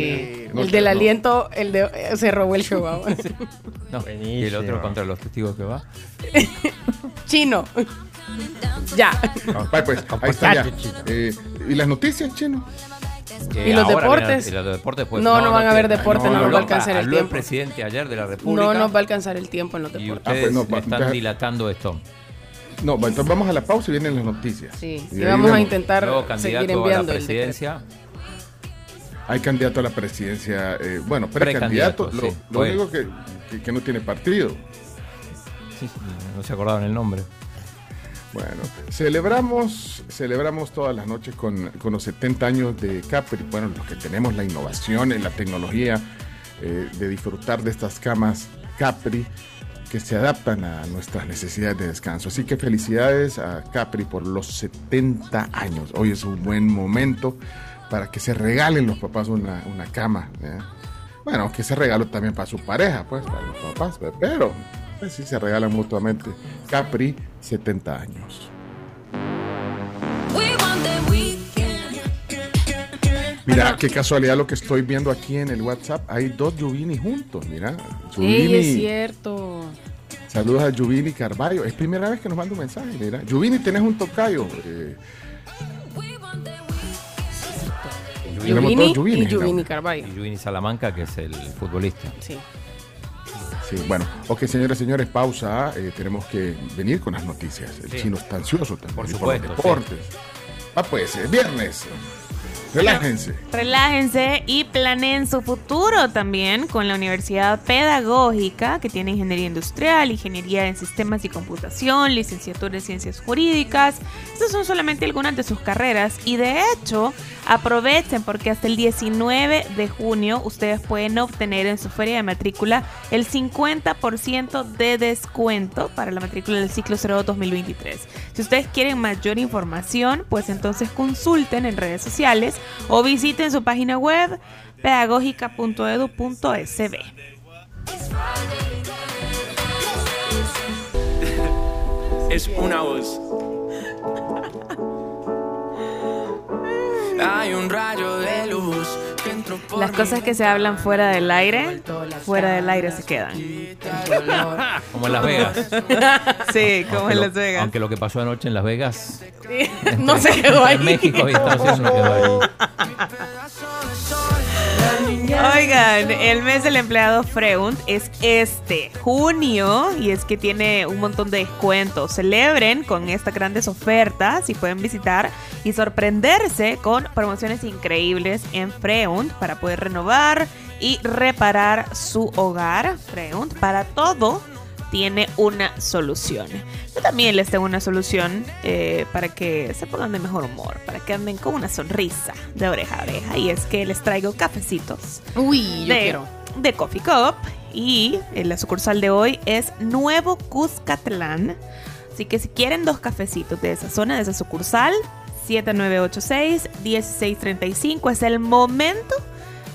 No, el del no. aliento, el de eh, se robó el show ahora. No, y el otro contra los testigos que va. Chino. ya. Vale, pues, ahí está ya. Eh, ¿Y las noticias, chino? Eh, ¿Y los deportes? vienen- y los deportes, pues, No, no van a haber te- deportes, no nos va a alcanzar el habló tiempo. presidente ayer de la República. No nos va a alcanzar el tiempo en los Y deportes. Ah, ustedes pues no, va- están dilatando esto. No, entonces vamos a la pausa y vienen las noticias. Sí, Y y vamos a intentar Luego seguir candidato a la enviando el presidencia. Hay candidato a la presidencia, eh, bueno, Precandidato, precandidato. Lo, sí, lo único que, que- que no tiene partido. Sí, sí, no se acordaban el nombre. Bueno, celebramos, celebramos todas las noches con, con los 70 años de Capri, bueno, los que tenemos la innovación en la tecnología eh, de disfrutar de estas camas Capri que se adaptan a nuestras necesidades de descanso. Así que felicidades a Capri por los 70 años. Hoy es un buen momento para que se regalen los papás una, una cama. Bueno, que se regalo también para su pareja, pues, para los papás, pero pues, sí se regalan mutuamente. Capri, 70 años. Mira, qué casualidad lo que estoy viendo aquí en el WhatsApp. Hay dos Yuvini juntos, mira. Ey, es Yuvini, cierto. saludos a Yuvini Carballo. Es primera vez que nos manda un mensaje, mira. Yuvini, tenés un tocayo. eh, tenemos Yuvini Yuvini, y ¿no? Yuvini Carballo. Y Yuvini Salamanca, que es el futbolista. Sí. Sí, bueno, ok, señores, señores, pausa. eh, tenemos que venir con las noticias. El Sí. chino está ansioso también. Por y supuesto, los deportes. Ah, pues, es viernes. Relájense. Relájense y planeen su futuro también con la Universidad Pedagógica, que tiene Ingeniería Industrial, Ingeniería en Sistemas y Computación, Licenciatura en Ciencias Jurídicas. Estas son solamente algunas de sus carreras y de hecho aprovechen porque hasta el 19 de junio ustedes pueden obtener en su feria de matrícula el 50% de descuento para la matrícula del ciclo 02 2023. Si ustedes quieren mayor información, pues entonces consulten en redes sociales o visiten su página web pedagógica.edu.sb. Es una voz. Hay un rayo de luz que entró por Las cosas que se hablan fuera del aire, fuera del aire se quedan. Como en Las Vegas. Sí, como Aunque en Las Vegas. Aunque lo que pasó anoche en Las Vegas. No se quedó ahí. entre México y Estados Unidos no quedó ahí. Oigan, el mes del empleado Freund es este junio y es que tiene un montón de descuentos. Celebren con estas grandes ofertas y pueden visitar y sorprenderse con promociones increíbles en Freund para poder renovar y reparar su hogar. Freund para todo tiene una solución. Yo también les tengo una solución eh, para que se pongan de mejor humor, para que anden con una sonrisa de oreja a oreja. Y es que les traigo cafecitos. Uy, yo de, quiero. de Coffee Cup. Y eh, la sucursal de hoy es Nuevo Cuscatlán. Así que si quieren dos cafecitos de esa zona, de esa sucursal, 7986-1635 es el momento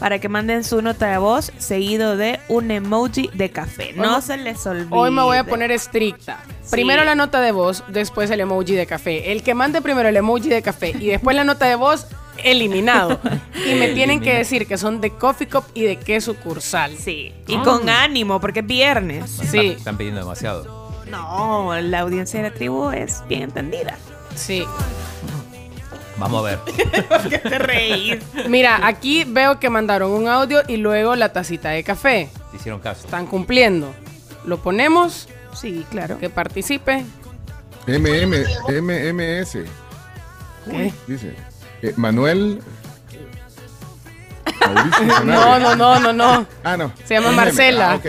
para que manden su nota de voz seguido de un emoji de café. No Hoy- se les olvide. Hoy me voy a poner estricta. Primero la nota de voz, después el emoji de café. El que mande primero el emoji de café y después la nota de voz, eliminado. Y me tienen que decir que son de Coffee Cup y de qué sucursal. Sí. Y con ánimo, porque es viernes. Están, están pidiendo demasiado. No, la audiencia de la tribu es bien entendida. Sí. Vamos a ver. ¿Por qué te reís? Mira, aquí veo que mandaron un audio y luego la tacita de café. Te hicieron caso. Están cumpliendo. ¿Lo ponemos? Sí, claro. Que participe. MM, MMS. ¿Qué? Dice. eh, Manuel. No, no, no, no, no. Ah, no. Se llama MM. Marcela. Ah.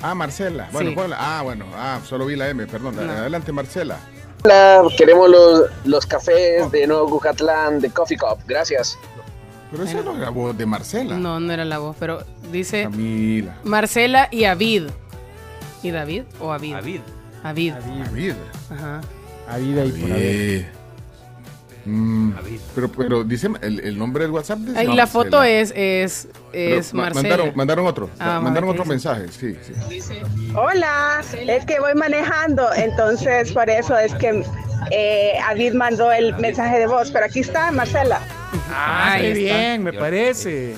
Ah, Marcela. Bueno, Sí. ponla. Ah, bueno. Ah, solo vi la M, perdón. Adelante, Marcela. Hola, queremos los, los cafés de Nuevo Cucatlán de Coffee Cup. Gracias. Pero esa no es la voz de Marcela. No, no era la voz, pero dice Camila. Marcela y Avid. ¿Y David o Avid? Avid. Avid. Avid. Ajá. A vida y por haber. Mm, pero, pero dice el, el nombre del WhatsApp. dice Ahí la foto es, es, es ma-. Mandaron, mandaron otro. Ah, mandaron ¿qué otro mensaje. Sí, sí. Hola, es que voy manejando, entonces por eso es que eh, David mandó el mensaje de voz, pero aquí está Marcela. Ah, Ahí qué está. bien, me parece.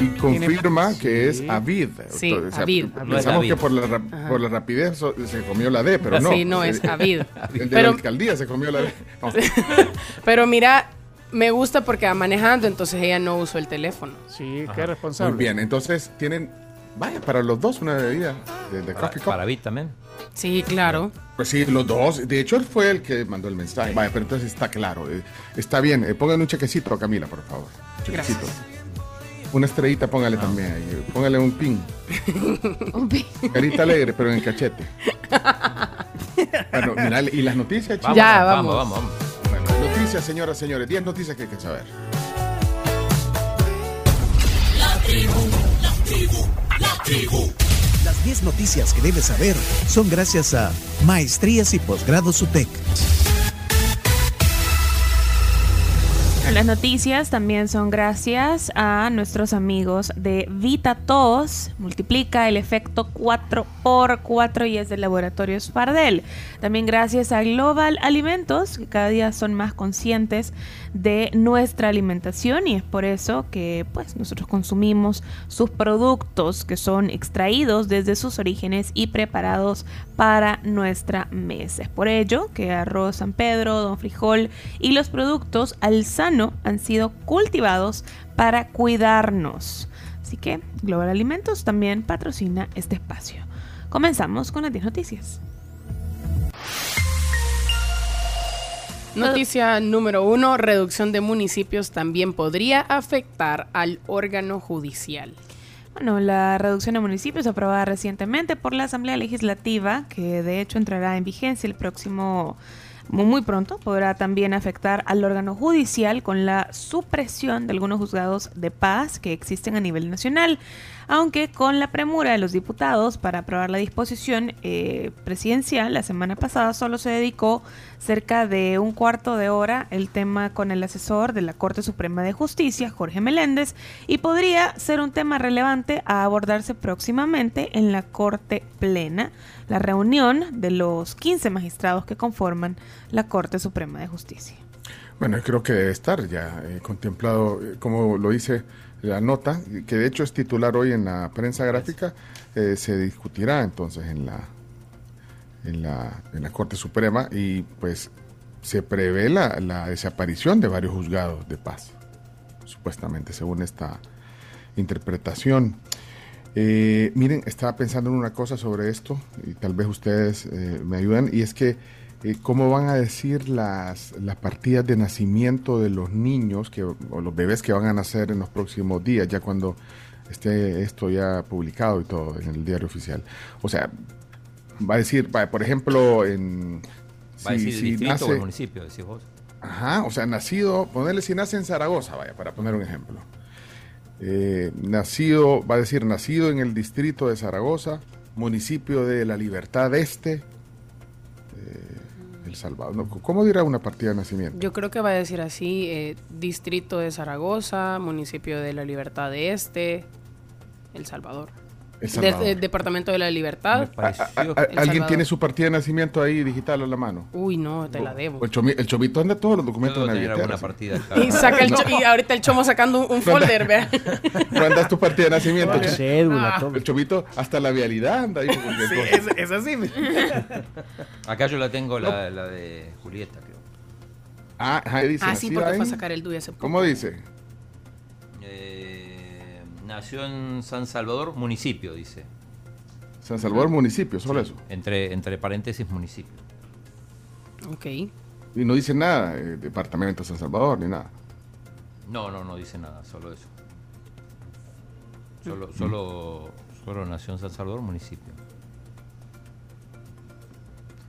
Y confirma que es Avid. Sí, Avid. Pensamos No es David. que por la, ra- por la rapidez so- se comió la D, pero no. Sí, no, es Avid. El de Pero- la alcaldía se comió la D. No. Pero mira, me gusta porque va manejando, entonces ella no usó el teléfono. Sí, qué responsable. Muy bien, entonces tienen, vaya, para los dos una bebida de, de Para, Coffee Cup. para Vid también. Sí, claro. Pues sí, los dos. De hecho, él fue el que mandó el mensaje. Vaya, pero entonces está claro. eh, está bien. Eh, pónganle un chequecito a Camila, por favor. Chequecito. Una estrellita, póngale también ahí. Póngale un pin. Carita alegre, pero en el cachete. bueno, mira, y las noticias, chicos. Ya, vamos, vamos. vamos, vamos. Bueno, noticias, señoras, señores. 10 noticias que hay que saber. La tribu, la tribu, Las 10 noticias que debes saber son gracias a Maestrías y Posgrados UTEC. Las noticias también son gracias a nuestros amigos de VitaTos. Multiplica el efecto 4x4 y es del laboratorio Spardel. También gracias a Global Alimentos, que cada día son más conscientes de nuestra alimentación y es por eso que pues nosotros consumimos sus productos que son extraídos desde sus orígenes y preparados para nuestra mesa. Es por ello que arroz San Pedro, Don Frijol y los productos Alzano han sido cultivados para cuidarnos. Así que Global Alimentos también patrocina este espacio. Comenzamos con las 10 noticias. Noticia número uno, reducción de municipios también podría afectar al órgano judicial. Bueno, la reducción de municipios aprobada recientemente por la Asamblea Legislativa, que de hecho entrará en vigencia el próximo muy pronto, podrá también afectar al órgano judicial con la supresión de algunos juzgados de paz que existen a nivel nacional, aunque con la premura de los diputados para aprobar la disposición eh, presidencial, la semana pasada solo se dedicó cerca de un cuarto de hora el tema con el asesor de la Corte Suprema de Justicia, Jorge Meléndez, y podría ser un tema relevante a abordarse próximamente en la Corte Plena, la reunión de los 15 magistrados que conforman la Corte Suprema de Justicia. Bueno, creo que debe estar ya eh, contemplado, eh, como lo dice la nota, que de hecho es titular hoy en la prensa gráfica, eh, se discutirá entonces en la, en la, en la Corte Suprema y pues se prevé la, la desaparición de varios juzgados de paz, supuestamente, según esta interpretación. Eh, miren, estaba pensando en una cosa sobre esto y tal vez ustedes eh, me ayudan, y es que eh, cómo van a decir las, las partidas de nacimiento de los niños que, o los bebés que van a nacer en los próximos días, ya cuando esté esto ya publicado y todo en el diario oficial. O sea, va a decir, por ejemplo, en... Va a si- decir si distrito o nace- el municipio, decís vos. Ajá, o sea, nacido, ponerle si nace en Zaragoza, vaya, para poner un ejemplo. Eh, nacido, va a decir, nacido en el distrito de Zaragoza, municipio de La Libertad Este, Salvador. No, ¿Cómo dirá una partida de nacimiento? Yo creo que va a decir así, eh, distrito de Zaragoza, municipio de la Libertad de Este, El Salvador. El Salvador. De- de- departamento de la Libertad. A- a- El ¿Alguien tiene su partida de nacimiento ahí digital a la mano? Uy, no, te la debo. El, chomi- el chovito anda todos los documentos en la billetera. partida Y, saca el cho- y ahorita el chomo sacando un, un folder, vea. No andas tu partida de nacimiento. Vale. Cho- Cédula, Ah, todo. El chovito hasta la vialidad anda ahí. porque- Sí, es, es así. Acá yo la tengo, la, la de Julieta, creo. Ah, ahí dice. Ah, sí, porque fue a sacar el DUI hace poco. ¿Cómo dice? Eh, nació en San Salvador, municipio, dice. San Salvador, municipio, solo Sí, eso. Entre, entre paréntesis, municipio. Ok. Y no dice nada, eh, departamento de San Salvador, ni nada. No, no, no dice nada, solo eso. Solo, solo, solo nació en San Salvador, municipio.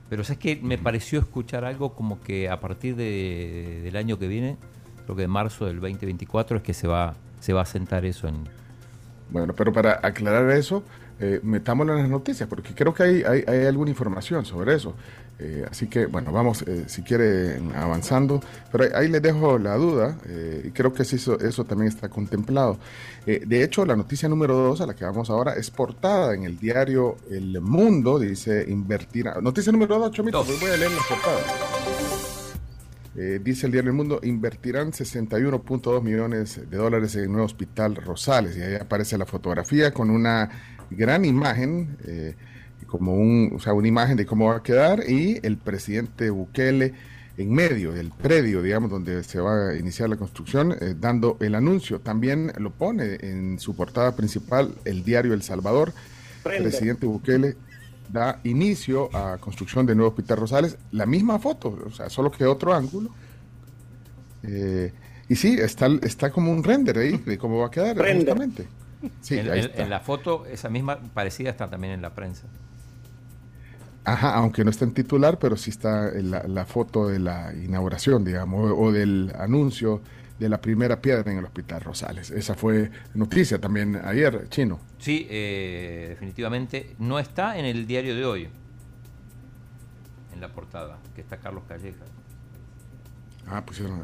Pero sabes que me pareció escuchar algo como que a partir de- del año que viene, creo que de marzo del 2024, es que se va, se va a sentar eso en. Bueno, pero para aclarar eso, eh, metámoslo en las noticias, porque creo que hay, hay, hay alguna información sobre eso. Eh, así que, bueno, vamos, eh, si quiere, avanzando. Pero ahí, ahí les dejo la duda, eh, y creo que eso, eso también está contemplado. De hecho, la noticia número dos, a la que vamos ahora, es portada en el diario El Mundo, dice invertirá. Noticia número dos, Chomito, voy a leer las portadas. Eh, dice el diario El Mundo, invertirán 61.2 millones de dólares en el nuevo hospital Rosales. Y ahí aparece la fotografía con una gran imagen, eh, como un, o sea, una imagen de cómo va a quedar y el presidente Bukele en medio del predio, digamos, donde se va a iniciar la construcción, eh, dando el anuncio. También lo pone en su portada principal el diario El Salvador. Prende. Presidente Bukele da inicio a construcción de nuevo Hospital Rosales. La misma foto, o sea, solo que otro ángulo. Eh, y sí, está, está como un render ahí de cómo va a quedar, Render. justamente. Sí, en, ahí en- está. en la foto, esa misma parecida está también en la prensa. Ajá, aunque no está en titular, pero sí está en la, la foto de la inauguración, digamos, o, o del anuncio de la primera piedra en el Hospital Rosales. Esa fue noticia también ayer, chino. Sí, eh, definitivamente no está en el diario de hoy, en la portada, que está Carlos Calleja. Ah, pusieron.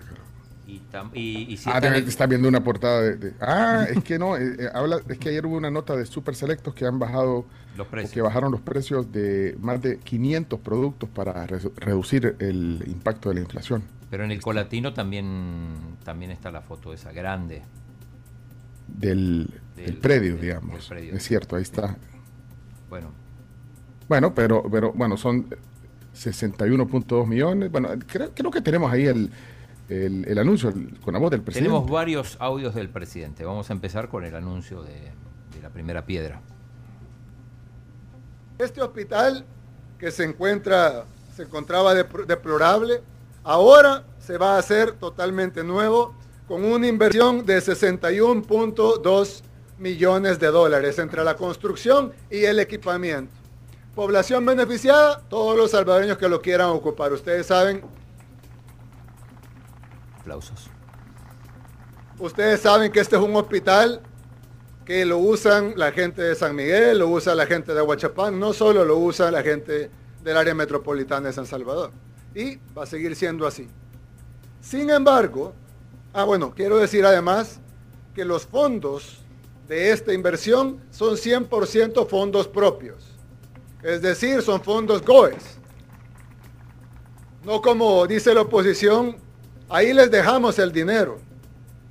Y, tam- y, y sí ah, está estar viendo una portada de... de- ah, es que no, eh, eh, habla, es que ayer hubo una nota de Super Selectos que han bajado, Los precios. que bajaron los precios de más de 500 productos para re- reducir el impacto de la inflación. Pero en el colatino también, también está la foto esa grande. Del, Del- del predio, del- digamos. del predio. Es cierto, ahí está. Bueno, Bueno, pero, pero bueno, son 61.2 millones. Bueno, creo, creo que tenemos ahí el, el, el anuncio el- con la voz del presidente. tenemos varios audios del presidente. Vamos a empezar con el anuncio de, de la primera piedra. Este hospital que se encuentra, se encontraba depl- deplorable, Ahora se va a hacer totalmente nuevo con una inversión de 61.2 millones de dólares entre la construcción y el equipamiento. Población beneficiada, todos los salvadoreños que lo quieran ocupar. Ustedes saben, Aplausos. ustedes saben que este es un hospital que lo usan la gente de San Miguel, lo usa la gente de Huachapán, no solo lo usa la gente del área metropolitana de San Salvador. Y va a seguir siendo así. Sin embargo, ah bueno, quiero decir además que los fondos de esta inversión son 100% fondos propios. Es decir, son fondos GOES. No como dice la oposición, ahí les dejamos el dinero.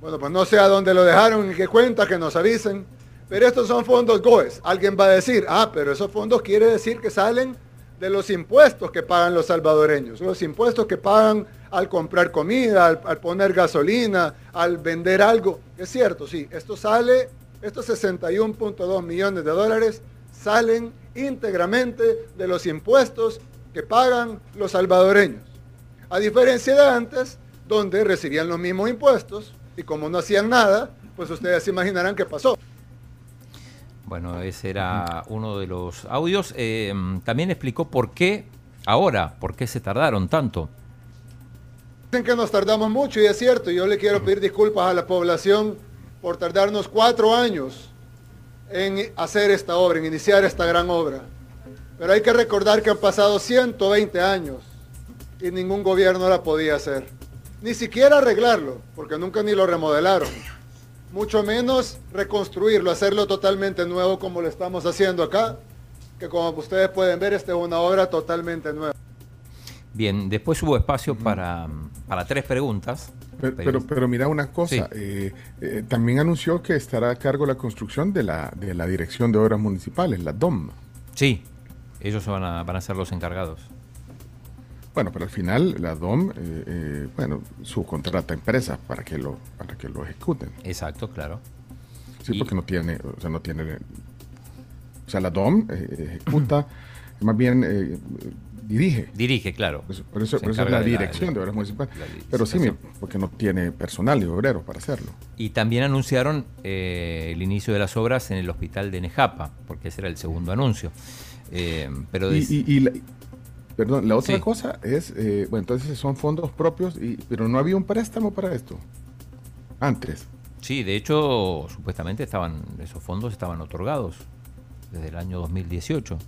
Bueno, pues no sé a dónde lo dejaron y qué cuenta, que nos avisen. Pero estos son fondos GOES. Alguien va a decir, ah, pero esos fondos quiere decir que salen de los impuestos que pagan los salvadoreños. Los impuestos que pagan al comprar comida, al, poner gasolina, al vender algo. Es cierto, sí, esto sale, estos 61.2 millones de dólares salen íntegramente de los impuestos que pagan los salvadoreños. A diferencia de antes, donde recibían los mismos impuestos y como no hacían nada, pues ustedes se imaginarán qué pasó. Bueno, ese era uno de los audios. Eh, también explicó por qué ahora, por qué se tardaron tanto. Dicen que nos tardamos mucho y es cierto. Yo le quiero pedir disculpas a la población por tardarnos cuatro años en hacer esta obra, en iniciar esta gran obra. Pero hay que recordar que han pasado 120 años y ningún gobierno la podía hacer. Ni siquiera arreglarlo, porque nunca ni lo remodelaron. Mucho menos reconstruirlo, hacerlo totalmente nuevo como lo estamos haciendo acá, que como ustedes pueden ver, esta es una obra totalmente nueva. Bien, después hubo espacio para, para tres preguntas. Pero, pero, pero mira una cosa, Sí. eh, eh, también anunció que estará a cargo la construcción de la, de la Dirección de Obras Municipales, la DOM. Sí, ellos van a, van a ser los encargados. Bueno, pero al final la DOM, eh, eh, bueno, subcontrata empresas para que lo, para que lo ejecuten. Exacto, claro. Sí, Y- porque no tiene, o sea, no tiene, o sea, la DOM eh, ejecuta, más bien dirige. Dirige, claro. Por eso, por eso- Se por eso es la de la- dirección de, de- obras municipales. Pero sí, porque no tiene personal y obreros para hacerlo. Y también anunciaron eh, el inicio de las obras en el hospital de Nejapa, porque ese era el segundo anuncio. Pero Y, des- y- y la, perdón, la otra Sí. cosa es, eh, bueno, entonces son fondos propios, y, pero no había un préstamo para esto. Antes. sí, de hecho, supuestamente estaban esos fondos estaban otorgados desde el año 2018.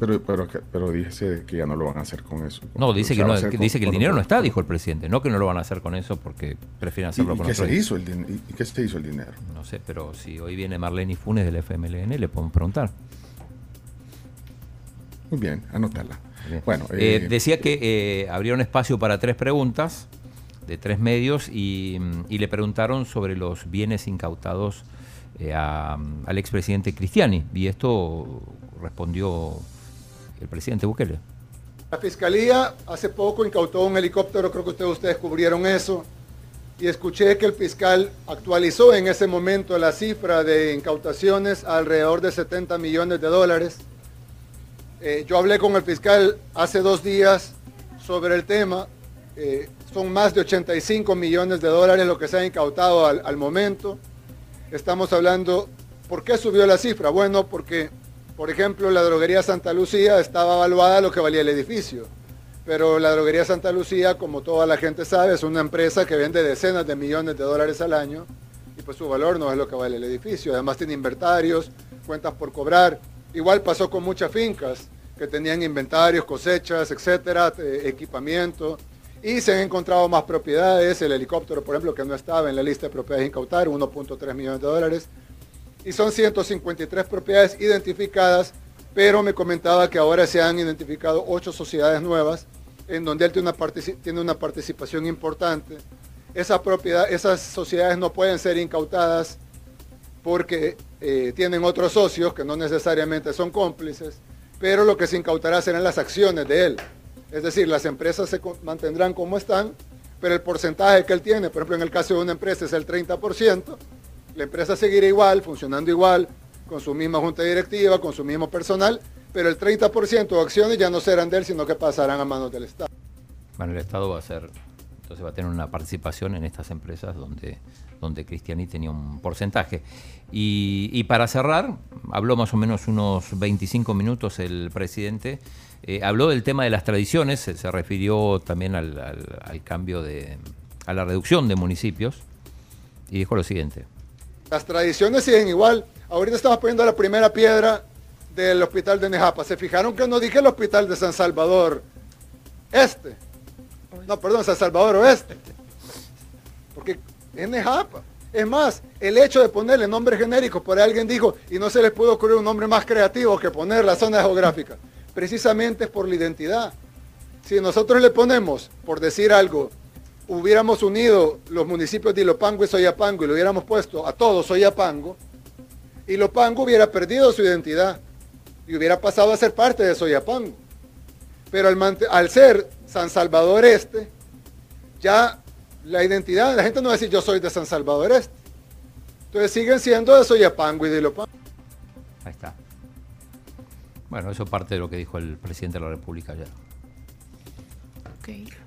Pero, pero, pero dice que ya no lo van a hacer con eso. No, dice que, no, con- dice que el dinero no está, dijo el presidente. No que no lo van a hacer con eso porque prefieren ¿Y, hacerlo y con qué se hizo el din- y qué se hizo el dinero? No sé, pero si hoy viene Marlene Funes del FMLN, le podemos preguntar. Muy bien, anótala. Bueno, Eh, eh, decía que eh, abrieron espacio para tres preguntas de tres medios y, mm, y le preguntaron sobre los bienes incautados eh, a- al expresidente Cristiani. Y esto respondió el presidente Bukele. La fiscalía hace poco incautó un helicóptero, creo que ustedes, ustedes cubrieron eso, y escuché que el fiscal actualizó en ese momento la cifra de incautaciones a alrededor de 70 millones de dólares. Eh, yo hablé con el fiscal hace dos días sobre el tema, eh, son más de 85 millones de dólares lo que se ha incautado al, al momento. Estamos hablando, ¿por qué subió la cifra? Bueno, porque, por ejemplo, la droguería Santa Lucía estaba evaluada lo que valía el edificio. Pero la droguería Santa Lucía, como toda la gente sabe, es una empresa que vende decenas de millones de dólares al año y pues su valor no es lo que vale el edificio. Además tiene inventarios, cuentas por cobrar. Igual pasó con muchas fincas que tenían inventarios, cosechas, etcétera, eh, equipamiento. Y se han encontrado más propiedades, el helicóptero, por ejemplo, que no estaba en la lista de propiedades incautadas, 1.3 millones de dólares. Y son 153 propiedades identificadas, pero me comentaba que ahora se han identificado ocho sociedades nuevas, en donde él tiene una, participación importante. Esas sociedades no pueden ser incautadas porque eh, tienen otros socios que no necesariamente son cómplices, pero lo que se incautará serán las acciones de él. Es decir, las empresas se mantendrán como están, pero el porcentaje que él tiene, por ejemplo, en el caso de una empresa es el 30%, la empresa seguirá igual, funcionando igual, con su misma junta directiva, con su mismo personal, pero el 30% de acciones ya no serán de él, sino que pasarán a manos del Estado. Bueno, el Estado va a ser, entonces va a tener una participación en estas empresas donde, donde Cristiani tenía un porcentaje. Y, para cerrar, habló más o menos unos 25 minutos el presidente, eh, habló del tema de las tradiciones, se, refirió también al, al- al cambio de, a la reducción de municipios, y dijo lo siguiente. Las tradiciones siguen igual. Ahorita estamos poniendo la primera piedra del hospital de Nejapa. ¿Se fijaron que no dije el hospital de San Salvador Este? No, perdón, San Salvador Oeste. Porque Nejapa. Es más, el hecho de ponerle nombre genérico, por ahí alguien dijo, y no se les pudo ocurrir un nombre más creativo que poner la zona geográfica. Precisamente es por la identidad. Si nosotros le ponemos, por decir algo, hubiéramos unido los municipios de Ilopango y Soyapango y lo hubiéramos puesto a todos Soyapango, Ilopango hubiera perdido su identidad y hubiera pasado a ser parte de Soyapango. Pero al ser San Salvador Este, ya la identidad, la gente no va a decir yo soy de San Salvador Este. Entonces siguen siendo de Soyapango y de Ilopango. Ahí está. Bueno, eso parte de lo que dijo el presidente de la República ayer.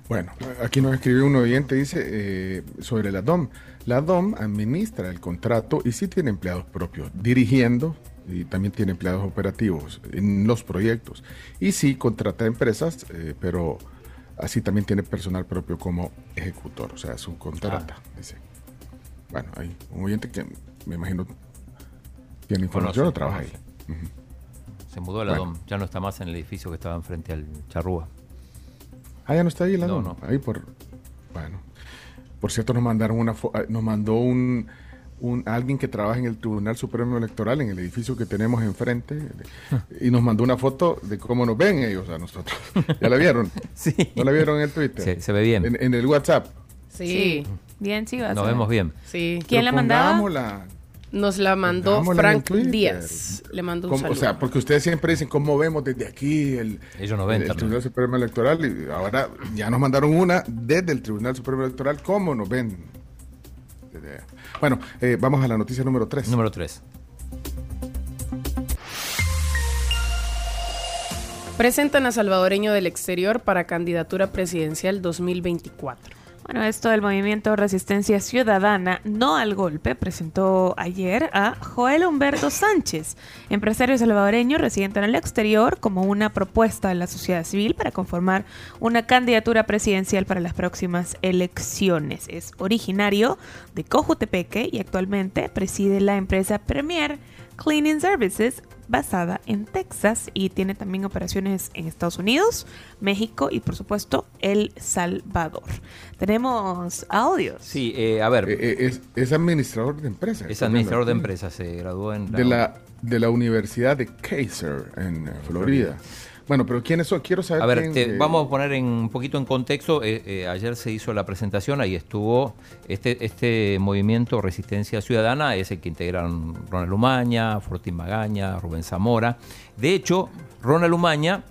Bueno, aquí nos escribió un oyente, dice, eh, sobre la DOM. La DOM administra el contrato y sí tiene empleados propios, dirigiendo y también tiene empleados operativos en los proyectos. Y sí contrata empresas, eh, pero así también tiene personal propio como ejecutor, o sea, subcontrata, dice. Bueno, hay un oyente que me imagino tiene información o trabaja ahí. Se mudó a la Bueno. DOM, ya no está más en el edificio que estaba enfrente al Charrúa. Ah, ya no está ahí la No, DOM. no. Ahí por. Bueno. Por cierto, nos mandaron una ah, nos mandó un, un alguien que trabaja en el Tribunal Supremo Electoral, en el edificio que tenemos enfrente, y nos mandó una foto de cómo nos ven ellos a nosotros. ¿Ya la vieron? Sí. ¿No la vieron en el Twitter? Se- se ve bien. En, en el WhatsApp. Sí. Bien, chivas. Nos vemos bien. Sí. ¿Quién la mandaba? Nos la mandó Frank. Díaz. Le mandó un ¿Cómo- saludo. o sea, porque ustedes siempre dicen cómo vemos desde aquí el, Ellos no ven el. Tribunal Supremo Electoral y ahora ya nos mandaron una desde el Tribunal Supremo Electoral, ¿cómo nos ven? Bueno, eh, vamos a la noticia número 3. Número 3. Presentan a salvadoreño del exterior para candidatura presidencial 2024. Bueno, esto del movimiento Resistencia Ciudadana, no al golpe, presentó ayer a Joel Humberto Sánchez, empresario salvadoreño residente en el exterior, como una propuesta de la sociedad civil para conformar una candidatura presidencial para las próximas elecciones. Es originario de Cojutepeque y actualmente preside la empresa Premier Cleaning Services basada en Texas y tiene también operaciones en Estados Unidos, México y por supuesto El Salvador. Tenemos audios. Sí, eh, a ver. es, es administrador de empresas. Es administrador de empresas, se graduó en De la, de la Universidad de Kaiser en eh, Florida. Bueno, pero ¿quiénes son? Quiero saber A ver, quién, te- eh, vamos a poner en, un poquito en contexto. eh, eh, ayer se hizo la presentación, ahí estuvo este, este movimiento Resistencia Ciudadana, es el que integran Ronald Umaña, Fortín Magaña, Rubén Zamora. De hecho, Ronald Umaña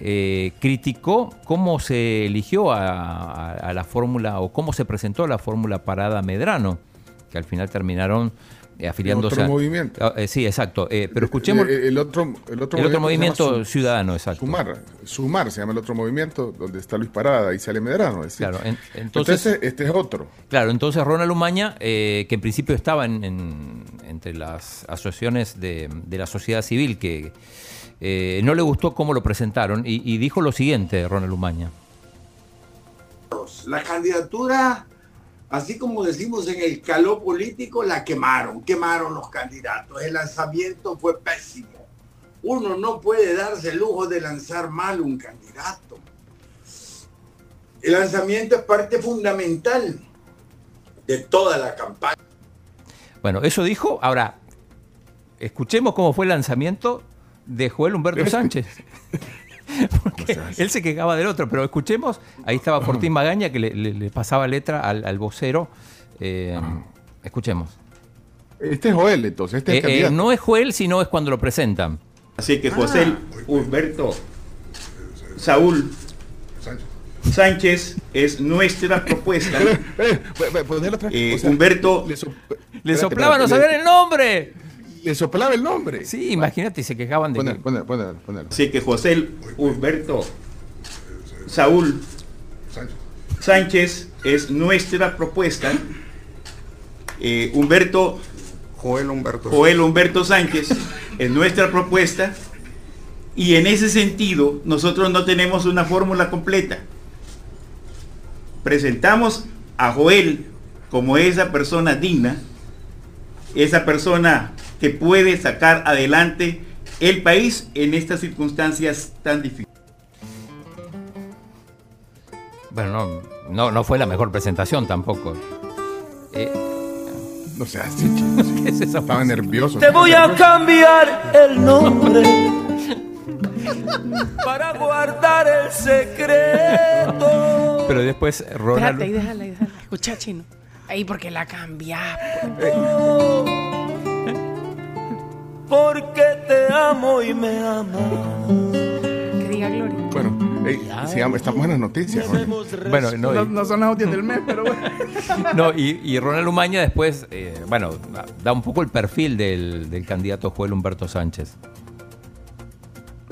eh, criticó cómo se eligió a, a- a la fórmula o cómo se presentó la fórmula Parada Medrano, que al final terminaron afiliándose Otro a- movimiento. Ah, eh, sí, exacto. eh, pero escuchemos El, el otro, el otro el otro movimiento, movimiento Su- ciudadano, exacto. Sumar, Sumar se llama el otro movimiento, donde está Luis Parada y sale Medrano. es decir. Claro, en- entonces- este, este es otro. Claro, entonces Ronald Umaña, eh, que en principio estaba en, en- entre las asociaciones de, de la sociedad civil, que eh, no le gustó cómo lo presentaron, y, y dijo lo siguiente, Ronald Umaña. La candidatura, así como decimos en el calor político, la quemaron, quemaron los candidatos. El lanzamiento fue pésimo. Uno no puede darse el lujo de lanzar mal un candidato. El lanzamiento es parte fundamental de toda la campaña. Bueno, eso dijo. Ahora, escuchemos cómo fue el lanzamiento de Joel Humberto Sánchez. Porque él se quejaba del otro, pero escuchemos. Ahí estaba Fortín Magaña que le, le- le pasaba letra al, al vocero. Eh, escuchemos. Este es Joel, entonces. Este es Eh, eh, no es Joel, sino es cuando lo presentan. Así que José Humberto Saúl Sánchez es nuestra propuesta. Eh, Humberto Le soplaba, no sabían el nombre. Le soplaba el nombre. Sí, imagínate, se quejaban de que- Así que José Humberto Saúl Sánchez es nuestra propuesta. Eh, Humberto Joel Humberto. Joel Humberto Sánchez es nuestra propuesta. Y en ese sentido, nosotros no tenemos una fórmula completa. Presentamos a Joel como esa persona digna, esa persona que puede sacar adelante el país en estas circunstancias tan difíciles. Bueno, no, no, no fue la mejor presentación tampoco. Eh, No sé, así, chino. ¿Qué es Estaba nervioso. Te voy a cambiar el nombre para guardar el secreto. pero después Ronald... Espérate, ahí déjala, ahí déjala. Escucha, chino. Ahí porque la cambia. Porque te amo y me amas. Que diga Gloria. Bueno, ey, sigamos, estamos en las noticias. Jorge. Bueno, no, No, y- no son las noticias del mes, pero bueno. No, y, y Ronald Umaña después, eh, bueno, da un poco el perfil del, del candidato Joel Humberto Sánchez.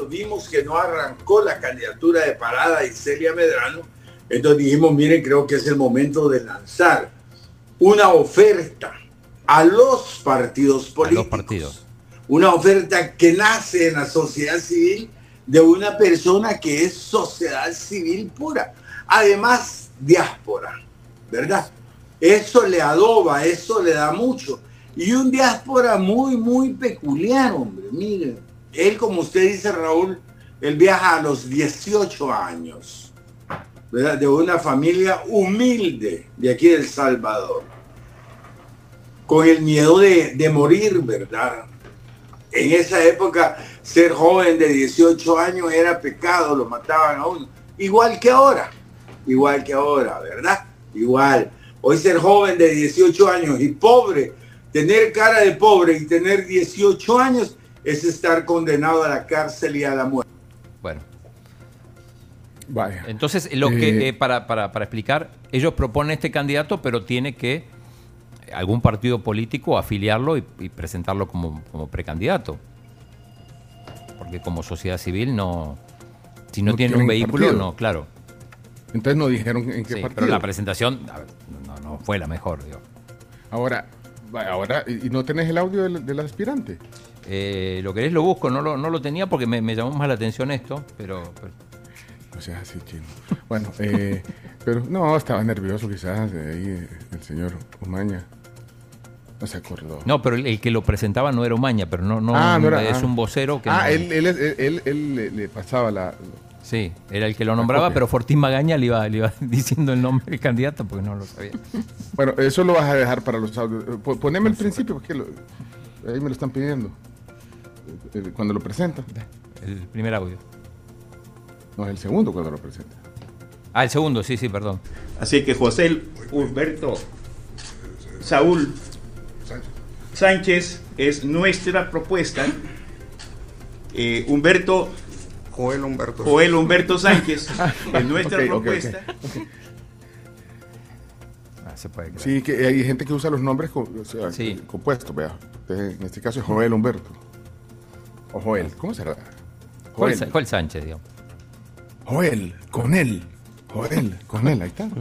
vimos que no arrancó la candidatura de Parada y Celia Medrano, entonces dijimos, miren, creo que es el momento de lanzar una oferta a los partidos A políticos. los partidos. Una oferta que nace en la sociedad civil de una persona que es sociedad civil pura. Además, diáspora, ¿verdad? Eso le adoba, eso le da mucho. Y un diáspora muy, muy peculiar, hombre. Miren, él, como usted dice, Raúl, él viaja a los 18 años, ¿verdad? De una familia humilde de aquí de El Salvador. Con el miedo de, de morir, ¿verdad? En esa época, ser joven de 18 años era pecado, lo mataban a uno. Igual que ahora, igual que ahora, ¿verdad? Igual. Hoy ser joven de 18 años y pobre, tener cara de pobre y tener 18 años es estar condenado a la cárcel y a la muerte. Bueno, Vaya. entonces lo que, Eh, eh, para, para, para explicar, ellos proponen este candidato, pero tiene que algún partido político afiliarlo y, y presentarlo como, como precandidato. Porque como sociedad civil no... Si no, No tienen un vehículo, partido. no, claro. Entonces no dijeron en qué Sí, partido. pero la presentación ver, no, no fue la mejor, digo. Ahora, ahora, ¿y no tenés el audio del, del aspirante? Eh, lo querés lo busco, no lo, no lo tenía porque me, me llamó más la atención esto, pero, pero- O sea, así chino. Bueno, eh, pero no, estaba nervioso quizás de ahí eh, el señor Umaña. No se acordó. No, pero el, el que lo presentaba no era Umaña, pero no, no, Ah, no era- es ah. un vocero que... Ah, no- él, él, él, él- él le, le pasaba la... Sí, era el que lo nombraba, pero Fortín Magaña le iba, le iba diciendo el nombre del candidato porque no lo sabía. Bueno, eso lo vas a dejar para los audios. Eh, po- Poneme el principio, porque lo- ahí me lo están pidiendo. Eh, eh, Cuando lo presenta. El primer audio. No, es el segundo cuando lo presenta. Ah, el segundo, sí, sí, perdón. Así que José Humberto Saúl Sánchez es nuestra propuesta. Eh, Humberto Joel Humberto. Joel Humberto Sánchez es nuestra ok, ok. propuesta. Ah, se puede creer. Sí, que hay gente que usa los nombres co- o sea, Sí. compuestos, vea. En este caso es Joel Humberto. O Joel, ¿cómo será? Joel, Joel Sánchez, digamos. Joel, con él. Joel, con él, ahí está.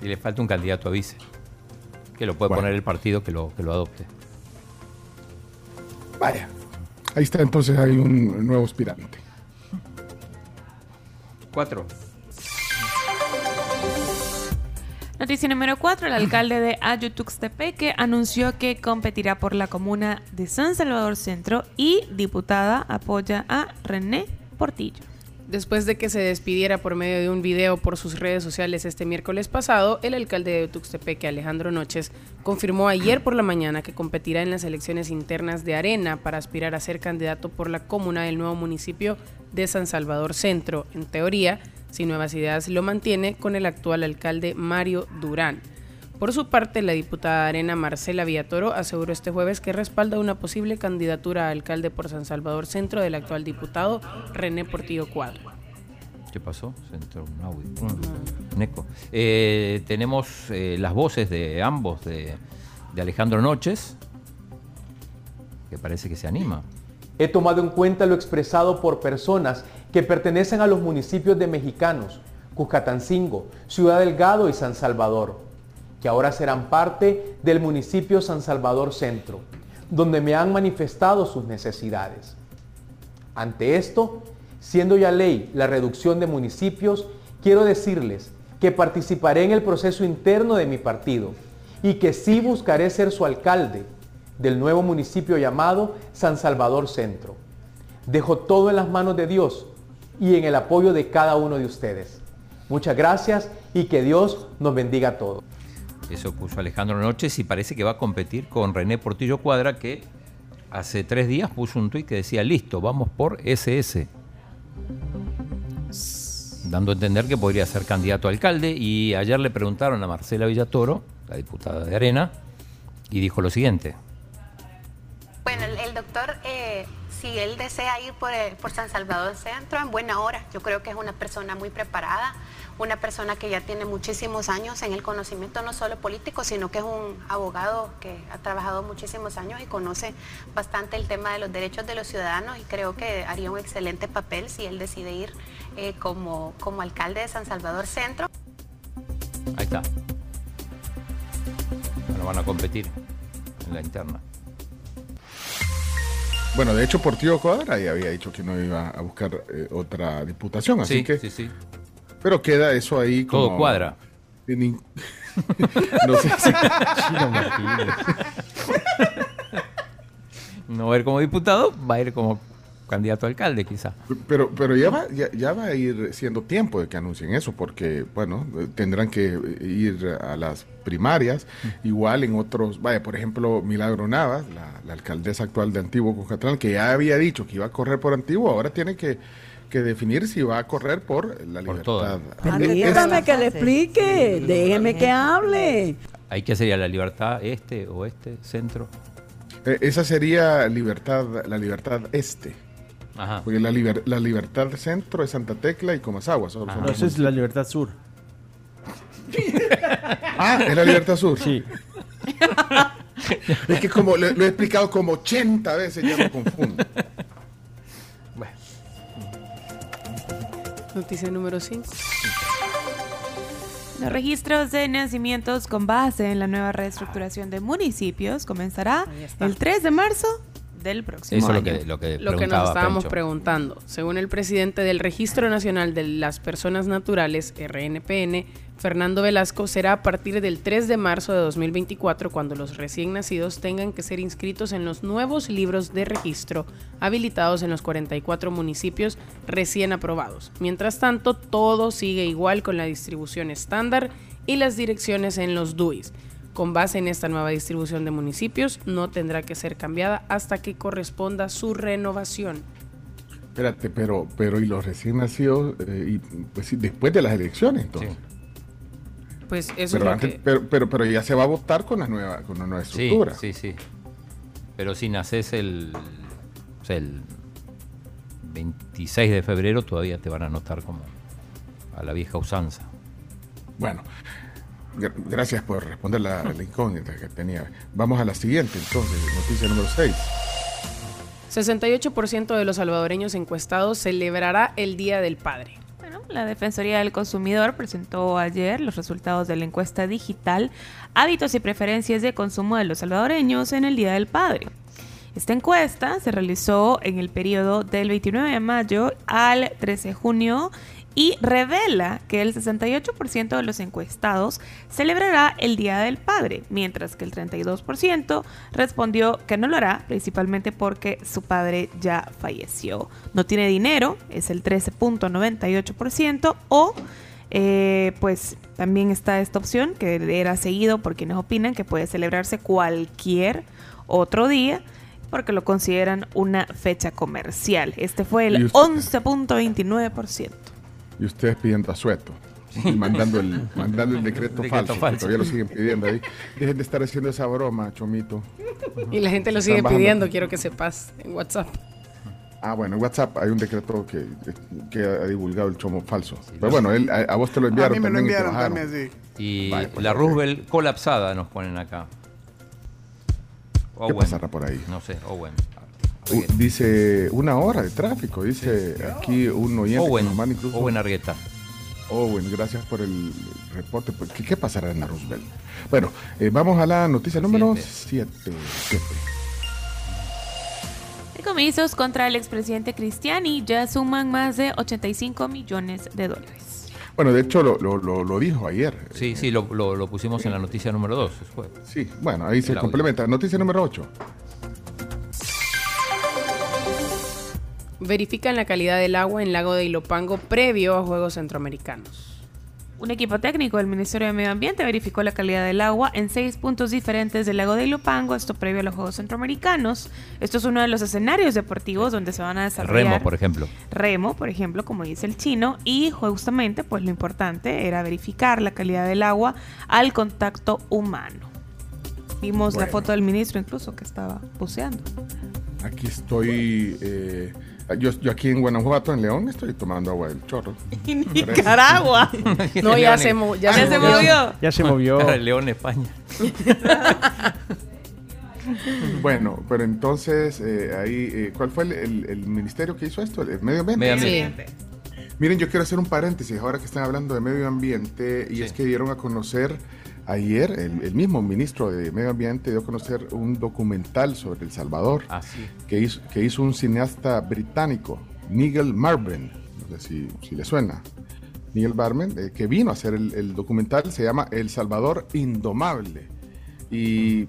Y le falta un candidato a vice. Que lo puede Bueno. poner el partido que lo, que lo adopte. Vaya. Ahí está, entonces hay un nuevo aspirante. Cuatro. Noticia número 4. El alcalde de Ayutuxtepeque anunció que competirá por la comuna de San Salvador Centro y diputada apoya a René Portillo. Después de que se despidiera por medio de un video por sus redes sociales este miércoles pasado, el alcalde de Tuxtepeque, Alejandro Noches, confirmó ayer por la mañana que competirá en las elecciones internas de Arena para aspirar a ser candidato por la comuna del nuevo municipio de San Salvador Centro. En teoría, si Nuevas Ideas lo mantiene con el actual alcalde Mario Durán. Por su parte, la diputada de Arena Marcela Villatoro aseguró este jueves que respalda una posible candidatura a alcalde por San Salvador Centro del actual diputado René Portillo Cuadro. ¿Qué pasó? Se entró un audio. Un eco. Eh, tenemos eh, las voces de ambos, de, de Alejandro Noches, que parece que se anima. He tomado en cuenta lo expresado por personas que pertenecen a los municipios de mexicanos, Cuscatancingo, Ciudad Delgado y San Salvador, que ahora serán parte del municipio San Salvador Centro, donde me han manifestado sus necesidades. Ante esto, siendo ya ley la reducción de municipios, quiero decirles que participaré en el proceso interno de mi partido y que sí buscaré ser su alcalde del nuevo municipio llamado San Salvador Centro. Dejo todo en las manos de Dios y en el apoyo de cada uno de ustedes. Muchas gracias y que Dios nos bendiga a todos. Eso puso Alejandro Noches y parece que va a competir con René Portillo Cuadra que hace tres días puso un tuit que decía, listo, vamos por SS. Dando a entender que podría ser candidato a alcalde y ayer le preguntaron a Marcela Villatoro, la diputada de Arena, y dijo lo siguiente. Bueno, el, doctor, eh, si él desea ir por, por San Salvador Centro, en buena hora. Yo creo que es una persona muy preparada, una persona que ya tiene muchísimos años en el conocimiento no solo político, sino que es un abogado que ha trabajado muchísimos años y conoce bastante el tema de los derechos de los ciudadanos y creo que haría un excelente papel si él decide ir eh, como, como alcalde de San Salvador Centro. Ahí está. Bueno, van a competir en la interna. Bueno, de hecho, Portillo Cuadra ya había dicho que no iba a buscar eh, otra diputación, así Sí, que. sí, sí. Pero queda eso ahí como. Todo cuadra. in- no sé si. Chino Martínez. No va a ir como diputado, va a ir como candidato a alcalde quizá. Pero, pero ya, va, ya, ya va a ir siendo tiempo de que anuncien eso, porque, bueno, tendrán que ir a las primarias, igual en otros, vaya, por ejemplo, Milagro Navas, la, la alcaldesa actual de Antiguo Cucatlán, que ya había dicho que iba a correr por Antiguo, ahora tiene que, que definir si va a correr por la libertad. Permítame que le explique, déjeme que hable. Ahí que sería la libertad este, oeste, centro. Eh, esa sería libertad, la libertad este. Ajá. Porque la, liber- la libertad centro es Santa Tecla y Comasagua. solo son No, esa es la Libertad Sur. Ah, es la Libertad Sur. Sí. es que como lo, lo he explicado como 80 veces, ya me confundo. Noticia número 5. Los registros de nacimientos con base en la nueva reestructuración de municipios comenzará el 3 de marzo del próximo Eso es lo año. que, lo que, Lo que nos estábamos Pencho. preguntando. Según el presidente del Registro Nacional de las Personas Naturales, RNPN, Fernando Velasco, será a partir del 3 de marzo de 2024 cuando los recién nacidos tengan que ser inscritos en los nuevos libros de registro habilitados en los 44 municipios recién aprobados. Mientras tanto, todo sigue igual con la distribución estándar y las direcciones en los DUIs. Con base en esta nueva distribución de municipios, no tendrá que ser cambiada hasta que corresponda su renovación. Espérate, pero, pero y los recién nacidos, eh, y, pues, después de las elecciones, entonces. Pues eso Pero, es lo antes- que... pero, pero, pero ya se va a votar con la nueva, con la nueva Sí, estructura. sí, sí. Pero si naces el, o sea, el 26 de febrero, todavía te van a anotar como a la vieja usanza. Bueno, gra- gracias por responder la, la incógnita que tenía. Vamos a la siguiente, entonces, noticia número 6. 68% de los salvadoreños encuestados celebrará el Día del Padre. La Defensoría del Consumidor presentó ayer los resultados de la encuesta digital Hábitos y preferencias de consumo de los salvadoreños en el Día del Padre. Esta encuesta se realizó en el periodo del 29 de mayo al 13 de junio y revela que el 68% de los encuestados celebrará el Día del Padre, mientras que el 32% respondió que no lo hará, principalmente porque su padre ya falleció. No tiene dinero, es el 13.98%, o eh, pues también está esta opción que era seguido por quienes opinan que puede celebrarse cualquier otro día porque lo consideran una fecha comercial. Este fue el usted- 11.29%. Y ustedes pidiendo asueto. Y mandando el, mandando el decreto, Decreto falso, que. Todavía lo siguen pidiendo ahí. Dejen de estar haciendo esa broma, Chomito. Y la gente lo sigue bajando. pidiendo, quiero que sepas, en WhatsApp. Ah, bueno, en WhatsApp hay un decreto que, que ha divulgado el chomo falso. Pero bueno, él, a, a vos te lo enviaron A mí me lo y enviaron bajaron. también, sí. Y Vale, pues, la. Roosevelt colapsada nos ponen acá. ¿Qué pasará por ahí? No sé, Owen. Dice una hora de tráfico, dice aquí un oyente que Owen, nos manda incluso- Owen Argueta. Owen, gracias por el reporte. Pues, ¿Qué, qué pasará en la Roosevelt? Bueno, eh, vamos a la noticia número 7. Decomisos contra el expresidente Cristiani ya suman más de 85 millones de dólares. Bueno, de hecho lo, lo- lo- lo dijo ayer. Sí, sí, lo, lo- lo pusimos en la noticia número 2. Sí, bueno, ahí se complementa. Noticia número 8. Verifican la calidad del agua en Lago de Ilopango previo a Juegos Centroamericanos. Un equipo técnico del Ministerio de Medio Ambiente verificó la calidad del agua en seis puntos diferentes del lago de Ilopango, esto previo a los Juegos Centroamericanos. Esto es uno de los escenarios deportivos donde se van a desarrollar Remo, por ejemplo. remo, por ejemplo, como dice el chino, y justamente pues lo importante era verificar la calidad del agua al contacto humano. Vimos la foto del ministro incluso que estaba buceando. Aquí estoy. eh, yo, yo aquí en Guanajuato, en León, estoy tomando agua del chorro. En Nicaragua. No, ya se, mo- ya Ya se se movió. Ya se movió. León, España. Bueno, pero entonces, eh, ahí, eh, ¿cuál fue el, el- el ministerio que hizo esto? ¿El medio ambiente? Medio ambiente. Miren, yo quiero hacer un paréntesis ahora que están hablando de medio ambiente y es que dieron a conocer ayer, el, el mismo ministro de Medio Ambiente dio a conocer un documental sobre El Salvador Ah, sí. que, hizo, que hizo un cineasta británico, Nigel Marven, no sé si, si le suena. Nigel Marven, eh, que vino a hacer el, el documental, se llama El Salvador Indomable y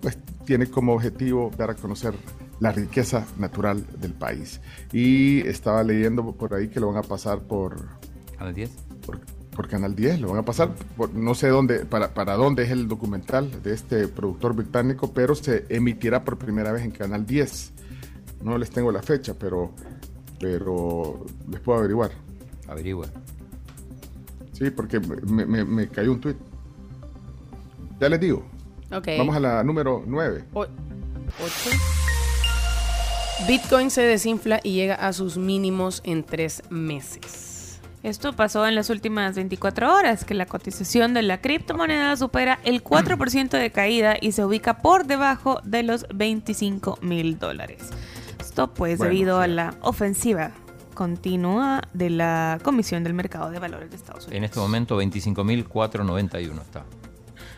pues tiene como objetivo dar a conocer la riqueza natural del país. Y estaba leyendo por ahí que lo van a pasar por, Canal 10. por, por Canal 10, lo van a pasar, por- no sé dónde, para, para dónde es el documental de este productor británico, pero se emitirá por primera vez en Canal 10. No les tengo la fecha, pero, pero les puedo averiguar. Averigua. Sí, porque me, me- me cayó un tweet. Ya les digo. Ok. Vamos a la número 9. O- ocho. Bitcoin se desinfla y llega a sus mínimos en tres meses. Esto pasó en las últimas 24 horas, que la cotización de la criptomoneda supera el 4% de caída y se ubica por debajo de los 25 mil dólares. Esto pues Bueno, debido a sí. la ofensiva continua de la Comisión del Mercado de Valores de Estados Unidos. En este momento 25.491 está.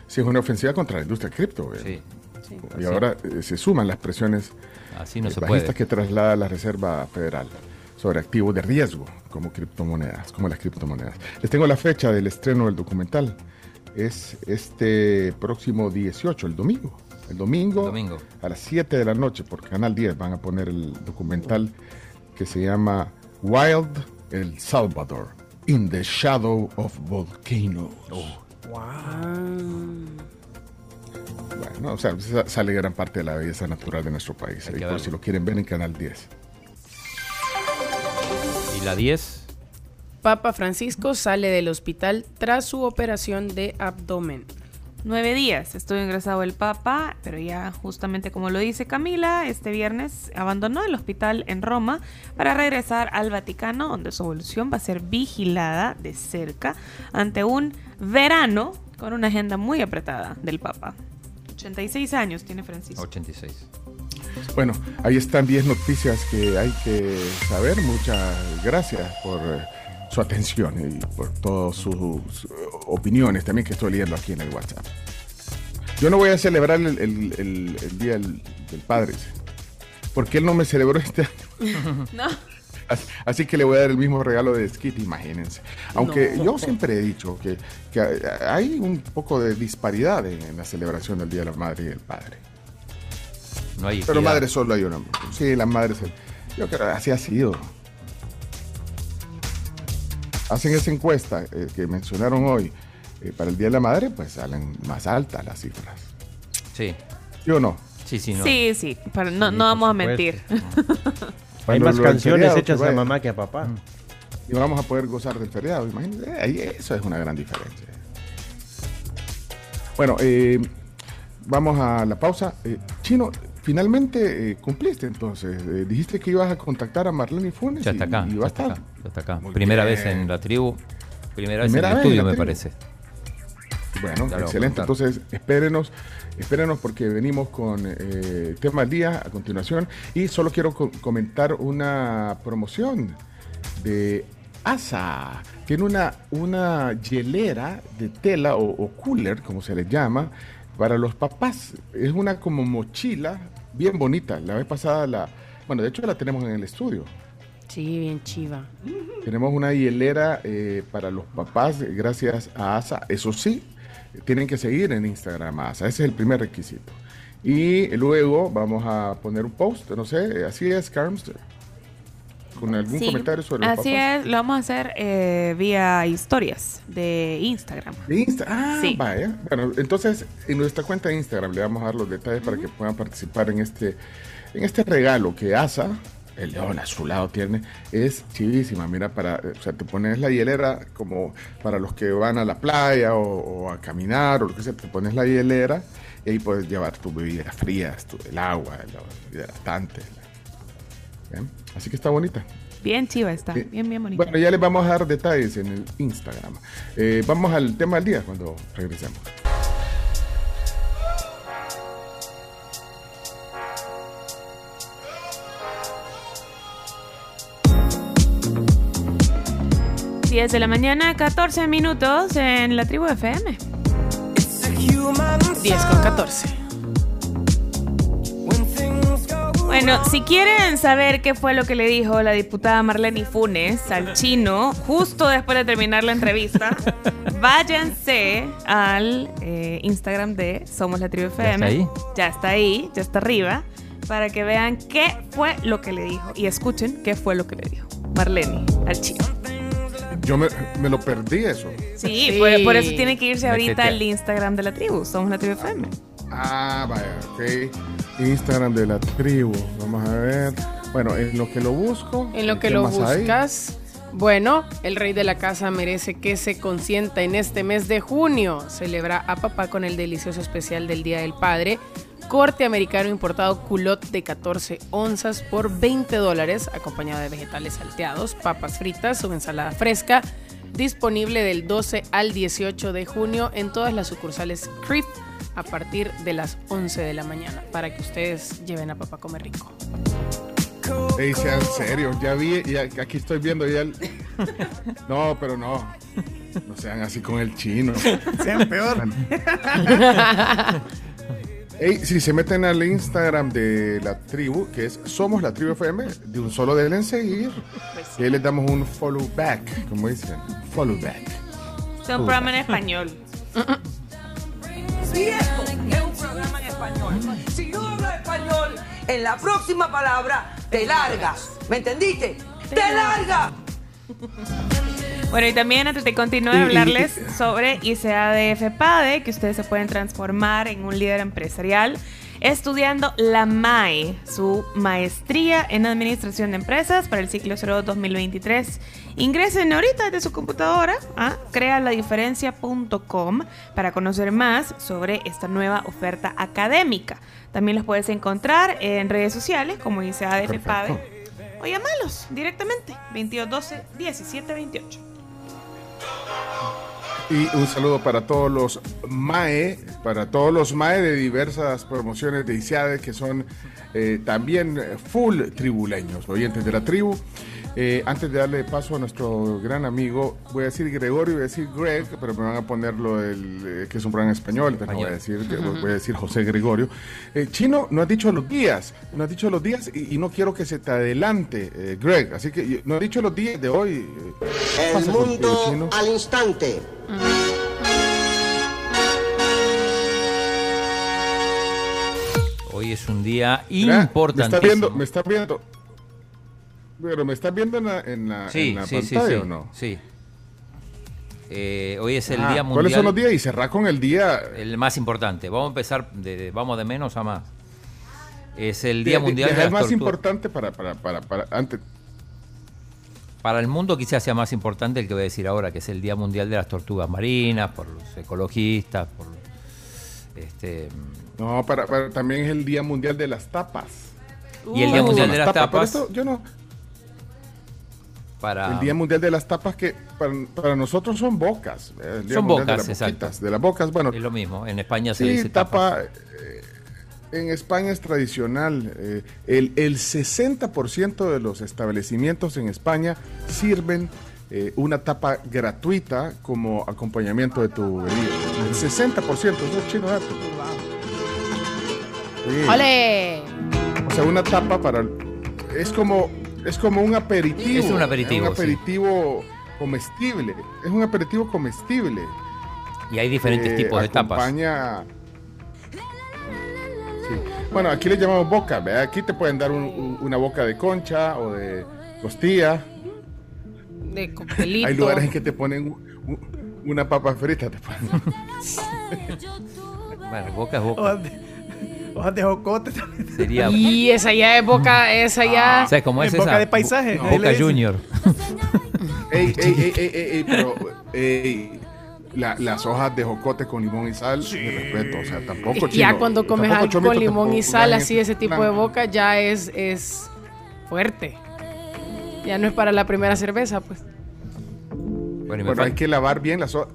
Sí, es una ofensiva contra la industria cripto. eh. Sí. Y ahora eh, se suman las presiones Así no eh, se bajistas puede. que traslada la Reserva Federal sobre activos de riesgo como criptomonedas, como las criptomonedas. Les tengo la fecha del estreno del documental. Es este próximo 18, el domingo. El domingo, Domingo. a las 7 de la noche por Canal 10 van a poner el documental que se llama Wild El Salvador, In the Shadow of Volcanoes. Bueno, o sea, sa- sale gran parte de la belleza natural de nuestro país. Ahí que por si lo quieren ver en Canal 10. Y la 10, Papa Francisco sale del hospital tras su operación de abdomen. Nueve días estuvo ingresado el Papa, pero ya justamente como lo dice Camila, este viernes abandonó el hospital en Roma para regresar al Vaticano, donde su evolución va a ser vigilada de cerca ante un verano con una agenda muy apretada del Papa. 86 años tiene Francisco. 86. Bueno, ahí están 10 noticias que hay que saber. Muchas gracias por eh, su atención y por todas sus, sus opiniones también que estoy leyendo aquí en el WhatsApp. Yo no voy a celebrar el, el- el- el Día del, del Padre, porque él no me celebró este año. No. Así- Así que le voy a dar el mismo regalo de Skit, imagínense. Aunque No. yo siempre he dicho que, que hay un poco de disparidad en, en la celebración del Día de la Madre y del Padre. No hay Pero equidad. madre solo hay una. Sí, las madres. Yo creo que así ha sido. Hacen esa encuesta eh, que mencionaron hoy eh, para el Día de la Madre, pues salen más altas las cifras. Sí. ¿Sí o no? Sí, sí, no. Sí, sí, pero no, no vamos a mentir. Hay más canciones hechas a mamá que a papá. Y vamos a poder gozar del feriado, imagínense. Eh, ahí eso es una gran diferencia. Bueno, eh, vamos a la pausa. Eh, Chino, finalmente eh, cumpliste entonces. Eh, dijiste que ibas a contactar a Marlene Funes. Ya está y- acá. Y, ya va a está acá, ya está acá. Muy Primera bien. vez en la tribu. Primera vez en el en estudio, me tribu. parece. Bueno, Ya excelente. Entonces, espérenos, espérenos porque venimos con eh, tema del día a continuación. Y solo quiero co- comentar una promoción de ASA. Tiene una, una hielera de tela o, o cooler, como se le llama, para los papás. Es una como mochila bien bonita. La vez pasada la... Bueno, de hecho la tenemos en el estudio. Sí, bien chiva. Tenemos una hielera eh, para los papás eh, gracias a ASA. Eso sí, tienen que seguir en Instagram a ASA. Ese es el primer requisito. Y luego vamos a poner un post, no sé, así es, Carms, con algún Sí, comentario sobre los Así es, lo vamos a hacer eh, vía historias de Instagram. De Insta- Ah, Sí. vaya. Bueno, entonces en nuestra cuenta de Instagram le vamos a dar los detalles para que puedan participar en este, en este regalo que ASA, el león a su lado tiene, es chivísima. Mira, para, o sea, te pones la hielera como para los que van a la playa o, o a caminar o lo que sea, te pones la hielera y ahí puedes llevar tus bebidas frías, tu, el agua, el hidratante. ¿Bien? Así que está bonita. Bien chiva está, bien, bien bonita. Bueno, ya les vamos a dar detalles en el Instagram. Eh, vamos al tema del día cuando regresemos. Diez de la mañana, 14 minutos en la tribu FM. 10 con 14. Bueno, si quieren saber qué fue lo que le dijo la diputada Marlene Funes al chino justo después de terminar la entrevista, váyanse al eh, Instagram de Somos la Tribu FM. está ahí? Ya está ahí, ya está arriba, para que vean qué fue lo que le dijo y escuchen qué fue lo que le dijo Marlene al chino. Yo me, me lo perdí eso. Sí, Sí. Por, por eso tiene que irse ahorita al Instagram de la tribu, Somos la Tribu FM. Ah, vaya, ok. Instagram de la tribu. Vamos a ver. Bueno, en lo que lo busco. En lo que ¿qué lo hay? buscas. Bueno, el rey de la casa merece que se consienta en este mes de junio. Celebra a papá con el delicioso especial del Día del Padre. Corte americano importado culot de 14 onzas por 20 dólares, acompañado de vegetales salteados, papas fritas, su ensalada fresca. Disponible del 12 al 18 de junio en todas las sucursales CRIP a partir de las 11 de la mañana para que ustedes lleven a papá a comer rico. Ey, sean serios. Ya vi, ya, aquí estoy viendo ya el. No, pero no. No sean así con el chino. Sean peor. Ey, si se meten al Instagram de la tribu, que es Somos la Tribu FM, de un solo denle en seguir. Y ahí les damos un follow back, como dicen. Follow back. Es un programa en español. Esto es un programa en español. Si yo hablo español, en la próxima palabra te largas. ¿Me entendiste? ¡Te largas! Bueno, y también antes de continuar a hablarles sobre ICADF PADE, que ustedes se pueden transformar en un líder empresarial estudiando la MAE, su maestría en administración de empresas para el ciclo 02 2023. Ingresen ahorita desde su computadora a crealadiferencia.com para conocer más sobre esta nueva oferta académica. También los puedes encontrar en redes sociales como ICADF PADE o llamalos directamente 2212 1728. Y un saludo para todos los MAE, para todos los MAE de diversas promociones de ICIADE que son eh, también full tribuleños, oyentes de la tribu. Eh, antes de darle paso a nuestro gran amigo, voy a decir Gregorio voy a decir Greg, pero me van a poner lo del, eh, que es un programa español, entonces no voy a decir, voy a decir José Gregorio. Eh, Chino, no has dicho los días, no has dicho los días y, y no quiero que se te adelante, eh, Greg, así que no has dicho los días de hoy. eh, ¿qué El mundo al instante. Hoy es un día Mira, Me está viendo, me está viendo. Pero me estás viendo en la, en la, Sí, en la sí, sí, pantalla sí, o no? sí. Eh, hoy es el Ah, día mundial. ¿Cuáles son los días? Y cerrar con el día. El más importante. Vamos a empezar de, de- vamos de menos a más. Es el Día de- Mundial de, las el más importante para, para, para, para antes. Para el mundo quizás sea más importante el que voy a decir ahora, que es el Día Mundial de las Tortugas Marinas, por los ecologistas, por este No, para, para- también es el Día Mundial de las Tapas. Y el Día. Mundial de las Pero Tapas esto yo no. para El Día Mundial de las Tapas que para, para nosotros son bocas. eh, el Día Son Mundial bocas, de las exacto. boquitas, De las bocas, bueno. es lo mismo. En España se Sí, dice tapa. eh, en España es tradicional. eh, el, el 60% de los establecimientos en España sirven eh, una tapa gratuita como acompañamiento de tu bebida. El 60%, eso es chino dato. Sí. ¡Ole! O sea, una tapa para... Es como, es como un aperitivo. Es un aperitivo, un aperitivo comestible. Es un aperitivo comestible. Y hay diferentes Eh, tipos de tapas. acompaña-. Bueno, aquí le llamamos boca, ¿verdad? Aquí te pueden dar un- un- una boca de concha o de costilla. De coctelito. Hay lugares en que te ponen una papa frita. Te ponen. Bueno, boca es boca. Hojas de, hojas de jocote también. Sería. Y esa ya es boca, esa ya. ¿Sabes cómo es En boca esa? de paisaje, le Boca. Junior. ey, ey, ey, ey, ey, ey, pero ey, la- las hojas de jocote con limón y sal, de respeto, o sea, tampoco que ya chino, cuando comes algo chomito, con limón y sal, así ese tipo de boca, ya es, es fuerte. Ya no es para la primera cerveza, pues. Bueno, y hay que lavar bien las hojas.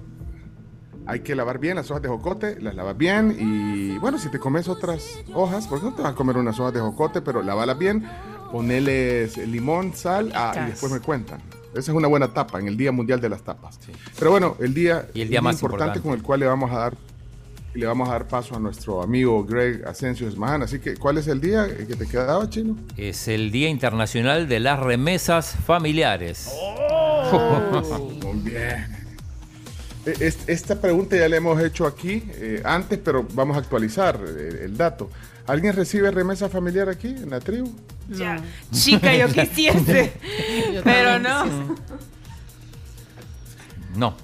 Hay que lavar bien las hojas de jocote, las lavas bien y bueno, si te comes otras hojas, porque no te vas a comer unas hojas de jocote, pero lavalas bien, poneles limón, sal ah, y después me cuentan. Esa es una buena tapa en el Día Mundial de las Tapas. Pero bueno, el día, Y el día más importante, importante. con el cual le vamos a dar le vamos a dar paso a nuestro amigo Greg Asensio Esmahan. Así que, ¿cuál es el día que te quedaba, chino? Es el Día Internacional de las Remesas Familiares. Muy bien. E- es- Esta pregunta ya la hemos hecho aquí eh, antes, pero vamos a actualizar eh, el dato. ¿Alguien recibe remesa familiar aquí en la tribu? Ya. Chica, yo quisiese. Yo pero no. No.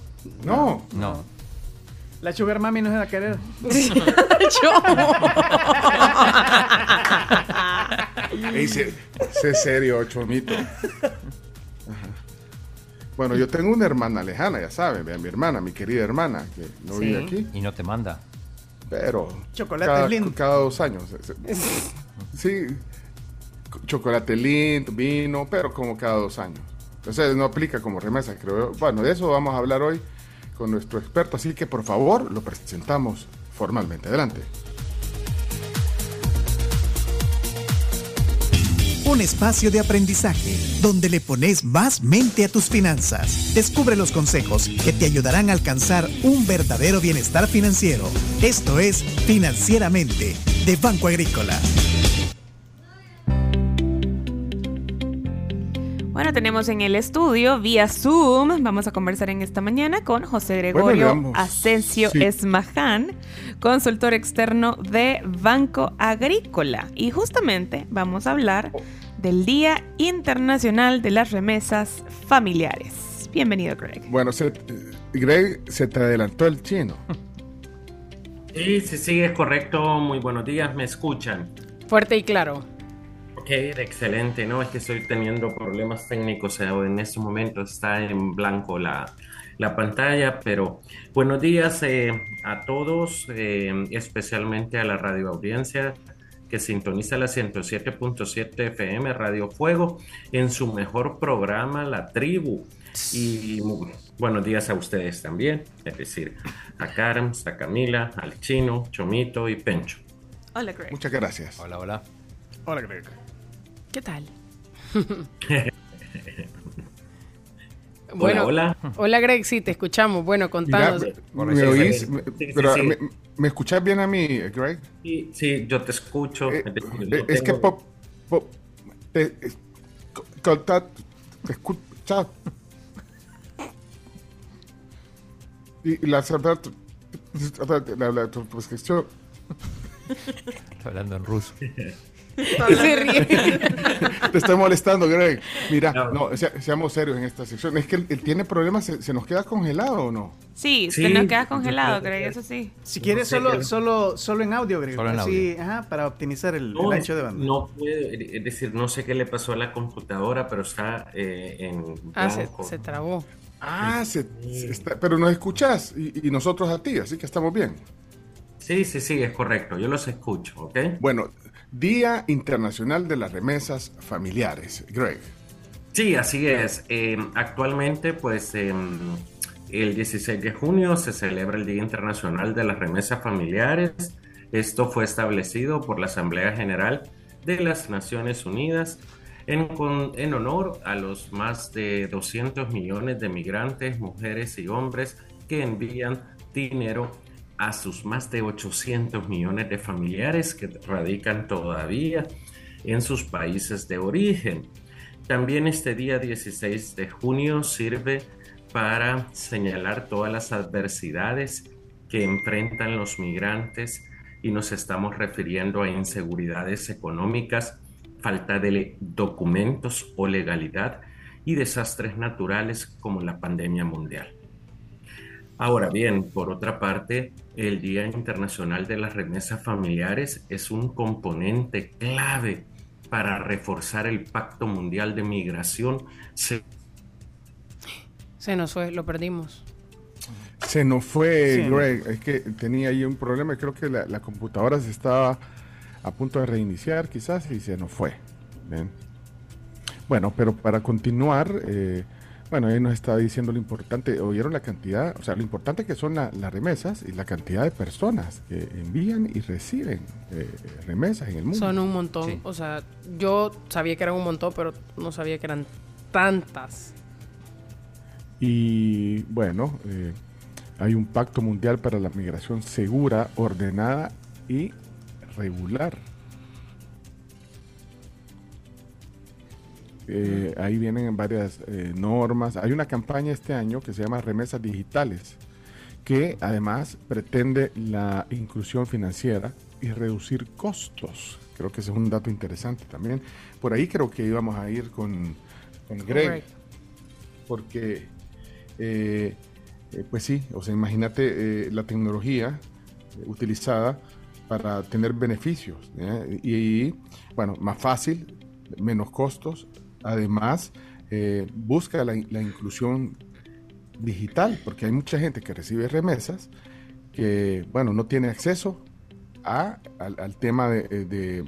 No. No. La Sugar Mami no se va a querer. Ey, sé, sé serio, chomito. Bueno, yo tengo una hermana lejana, ya saben, vean, mi hermana, mi querida hermana, que no Sí. vive aquí, Y no te manda. Pero Chocolate cada, lindo. cada dos años. Sí, chocolate lindo, vino, pero como cada dos años. Entonces no aplica como remesa, creo. Bueno, de eso vamos a hablar hoy con nuestro experto, así que por favor lo presentamos formalmente. Adelante. Un espacio de aprendizaje donde le pones más mente a tus finanzas. Descubre los consejos que te ayudarán a alcanzar un verdadero bienestar financiero. Esto es Financieramente de Banco Agrícola. Bueno, tenemos en el estudio vía Zoom. Vamos a conversar en esta mañana con José Gregorio damos- Asensio sí. Esmaján, consultor externo de Banco Agrícola. Y justamente vamos a hablar del Día Internacional de las Remesas Familiares. Bienvenido, Greg. Bueno, se- Greg se te adelantó el chino. Sí, sí, sí, es correcto. Muy buenos días, ¿me escuchan? Fuerte y claro. Ok, excelente, ¿no? Es que estoy teniendo problemas técnicos, eh, en este momento está en blanco la, la pantalla, pero buenos días eh, a todos, eh, especialmente a la radio audiencia que sintoniza la 107.7 FM Radio Fuego en su mejor programa, La Tribu. Y buenos días a ustedes también, es decir, a Carms, a Camila, al Chino, Chomito y Pencho. Hola, Greg. Muchas gracias. Hola, hola. Hola, Greg. ¿Qué tal? Hola, Bueno, hola. Hola, Greg, sí, te escuchamos. Bueno, Mira, contanos. ¿me, oís? sí, Me- sí, sí, pero, sí. ¿me, me escuchás bien a mí, Greg? Sí, sí, yo te escucho. yo Eh, es que pop, pop, te, conta- te escucha. Y la la, la, la transcripción. Está hablando en Se ríe. Te estoy molestando, Greg. Mira, no, sea- seamos serios en esta sección. Es que él, él tiene problemas, se, se nos queda congelado o no? Sí, Sí, te nos quedas yo congelado, Greg, eso sí. Si quieres, solo, solo, solo en audio, Greg. Solo en Así, ajá, para optimizar el, No, el ancho de banda. no puede, es decir, no sé qué le pasó a la computadora, pero está eh, en Ah, se, blanco. se trabó. Ah, se- se está- pero nos escuchás y, y nosotros a ti, así que estamos bien. Sí, sí, sí, es correcto. Yo los escucho, ¿ok? Bueno, Día Internacional de las Remesas Familiares. Greg. Sí, así es. Eh, actualmente, pues, eh, el 16 de junio se celebra el Día Internacional de las Remesas Familiares. Esto fue establecido por la Asamblea General de las Naciones Unidas en, con- en honor a los más de 200 millones de migrantes, mujeres y hombres que envían dinero a sus más de 800 millones de familiares que radican todavía en sus países de origen. También este día 16 de junio sirve para señalar todas las adversidades que enfrentan los migrantes y nos estamos refiriendo a inseguridades económicas, falta de documentos o legalidad y desastres naturales como la pandemia mundial. Ahora bien, por otra parte, el Día Internacional de las Remesas Familiares es un componente clave para reforzar el Pacto Mundial de Migración. Se- Se nos fue, lo perdimos. Se nos fue, Sí. Greg. Es que tenía ahí un problema. Creo que la, la computadora se estaba a punto de reiniciar, quizás, y se nos fue. Ven. Bueno, pero para continuar, eh, bueno, él nos está diciendo lo importante. ¿Oyeron la cantidad? O sea, lo importante que son la- las remesas y la cantidad de personas que envían y reciben eh, remesas en el mundo. Son un montón. O sea, yo sabía que eran un montón, pero no sabía que eran tantas. Y bueno, eh, hay un pacto mundial para la migración segura, ordenada y regular. Eh, ahí vienen varias eh, normas. Hay una campaña este año que se llama Remesas Digitales, que además pretende la inclusión financiera y reducir costos. Creo que ese es un dato interesante también. Por ahí creo que íbamos a ir con, con Greg, porque eh, pues sí, o sea, imagínate la tecnología utilizada para tener beneficios. Y, y, bueno, más fácil, menos costos. Además, eh, busca la, inclusión digital, porque hay mucha gente que recibe remesas que, bueno, no tiene acceso a, al, tema de, eh,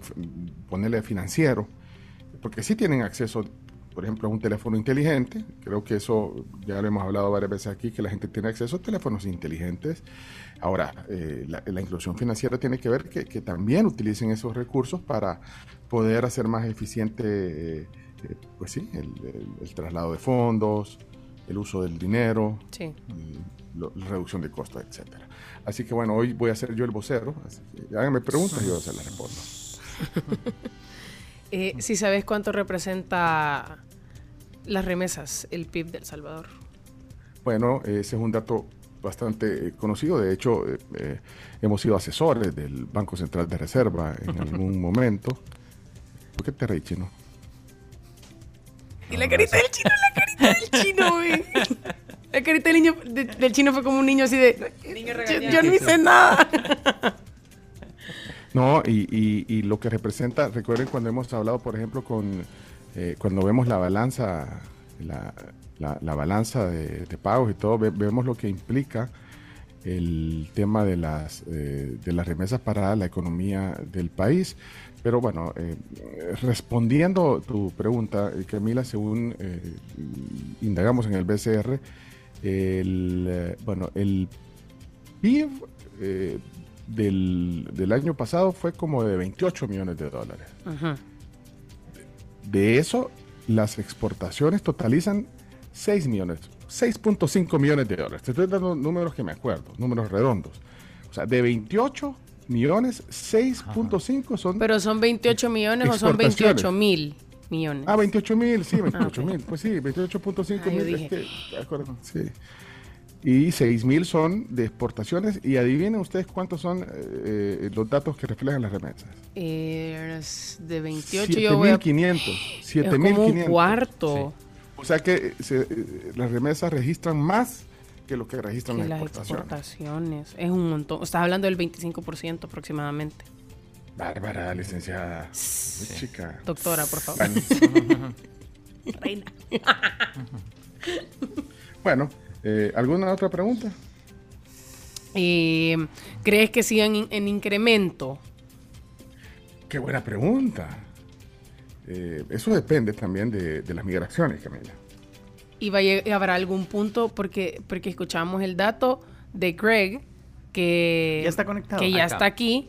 ponerle financiero, porque sí tienen acceso, por ejemplo, a un teléfono inteligente. Creo que eso ya lo hemos hablado varias veces aquí, que la gente tiene acceso a teléfonos inteligentes. Ahora, eh, la, inclusión financiera tiene que ver que, que también utilicen esos recursos para poder hacer más eficiente, eh, pues sí, el, el- el traslado de fondos, el uso del dinero, Sí. lo- la reducción de costos, etcétera. Así que bueno, hoy voy a ser yo el vocero, así que háganme preguntas y yo se las respondo. Eh, si sabes cuánto representa las remesas, el PIB del Salvador. Bueno, ese es un dato bastante eh, conocido. De hecho, eh, eh, hemos sido asesores del Banco Central de Reserva en algún momento. ¿Por qué te reí, chino? Y la carita del chino, la carita del chino, güey. La carita del, niño, de- del chino fue como un niño así de... Yo, yo no hice nada. No, y, y- y lo que representa, recuerden cuando hemos hablado, por ejemplo, con eh, cuando vemos la balanza, la, la- la balanza de, de pagos y todo, ve- vemos lo que implica el tema de las eh, de las remesas para la economía del país. Pero bueno, eh, respondiendo tu pregunta, eh, Camila, según eh, indagamos en el BCR, el, eh, bueno, el PIB eh, del, del año pasado fue como de 28 millones de dólares. Ajá. De eso, las exportaciones totalizan 6 millones, 6.5 millones de dólares. Te estoy dando números que me acuerdo, números redondos. O sea, de 28 millones, 6.5 son... Pero son 28 millones o son Exportaciones. 28 mil millones. Ah, 28 mil, sí, 28 Ah, mil. Pues sí, 28.5 Ah, mil. dije. es que, de acuerdo, sí. Y 6 mil son de exportaciones. Y adivinen ustedes cuántos son eh, los datos que reflejan las remesas. Eh, de 28 yo voy a... 7.500. Es como un 7.500. cuarto O sea que se- eh, las remesas registran más que lo que registran que las las exportaciones. exportaciones. Es un montón. Estás hablando del 25% aproximadamente. Bárbara, licenciada. Muy chica. Doctora, por favor. Bueno. Reina. Bueno, eh, ¿alguna otra pregunta? Eh, ¿Crees que sigan in- en incremento? Qué buena pregunta. Eh, eso depende también de, de las migraciones, Camila. ¿Y va a habrá algún punto? Porque, porque escuchamos el dato de Greg que Ya está conectado. Que ya Acá. está aquí.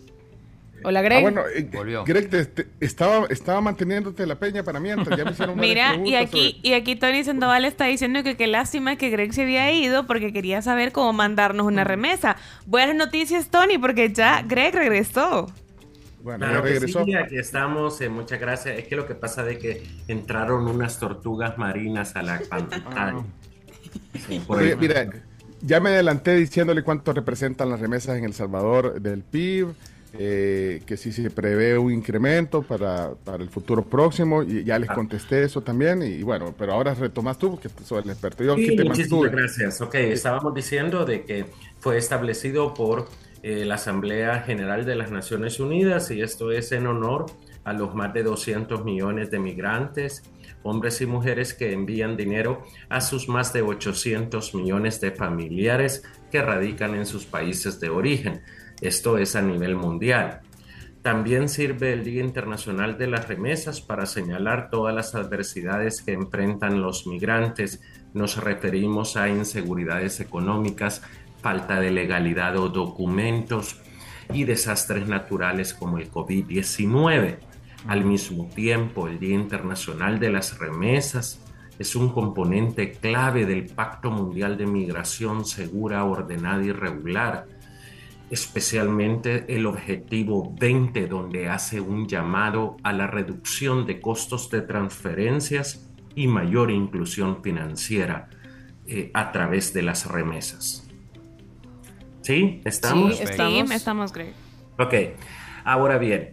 Hola, Greg. Ah, bueno, eh, Volvió. Greg, te- te- estaba, estaba manteniéndote la peña para mientras. Ya me hicieron Mira, y aquí, y aquí Tony Sandoval está diciendo que qué lástima que Greg se había ido porque quería saber cómo mandarnos una remesa. Buenas noticias, Tony, porque ya Greg regresó. Bueno, Claro que regresó. sí, aquí estamos, eh, muchas gracias. Es que lo que pasa de que entraron unas tortugas marinas a la pantalla. Sí, Oye, el- mira, ya me adelanté diciéndole cuánto representan las remesas en El Salvador del PIB, eh, que si se prevé un incremento para, para el futuro próximo, y ya les Ah. contesté eso también, y bueno, pero ahora retomas tú, porque sos el experto. Yo Sí, aquí te muchísimas mantuve. gracias. Ok, estábamos diciendo de que fue establecido por eh, la Asamblea General de las Naciones Unidas y esto es en honor a los más de 200 millones de migrantes, hombres y mujeres que envían dinero a sus más de 800 millones de familiares que radican en sus países de origen. Esto es a nivel mundial. También sirve el Día Internacional de las Remesas para señalar todas las adversidades que enfrentan los migrantes. Nos referimos a inseguridades económicas, falta de legalidad o documentos y desastres naturales como el COVID-19. Al mismo tiempo, el Día Internacional de las Remesas es un componente clave del Pacto Mundial de Migración Segura, Ordenada y Regular especialmente el objetivo 20, donde hace un llamado a la reducción de costos de transferencias y mayor inclusión financiera eh, a través de las remesas. ¿Sí? ¿Estamos? Sí, estamos, estamos Greg. Ok, ahora bien,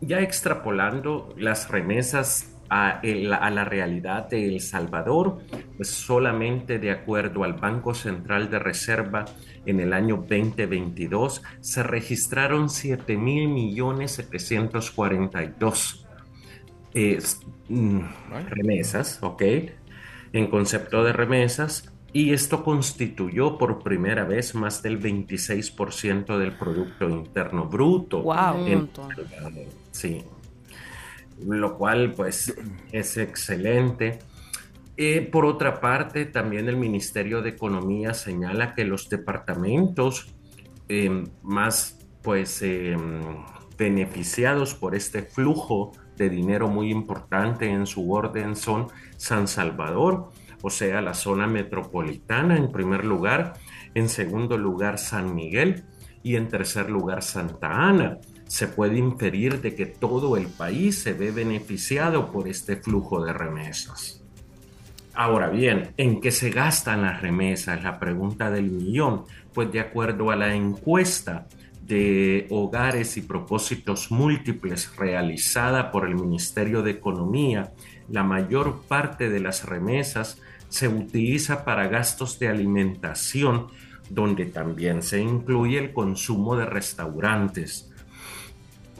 ya extrapolando las remesas a, el- a la realidad de El Salvador, pues solamente de acuerdo al Banco Central de Reserva en el año 2022 se registraron 7 mil millones 742 eh, mm, remesas, ¿ok? En concepto de remesas, y esto constituyó por primera vez más del 26% del Producto Interno Bruto. Wow. En-. Sí. Lo cual, pues, es excelente. Eh, por otra parte, también el Ministerio de Economía señala que los departamentos eh, más, pues, eh, beneficiados por este flujo de dinero muy importante en su orden son San Salvador, o sea, la zona metropolitana en primer lugar, en segundo lugar San Miguel y en tercer lugar Santa Ana. Se puede inferir de que todo el país se ve beneficiado por este flujo de remesas. Ahora bien, ¿en qué se gastan las remesas? La pregunta del millón. Pues de acuerdo a la encuesta de hogares y propósitos múltiples realizada por el Ministerio de Economía, la mayor parte de las remesas se utiliza para gastos de alimentación, donde también se incluye el consumo de restaurantes,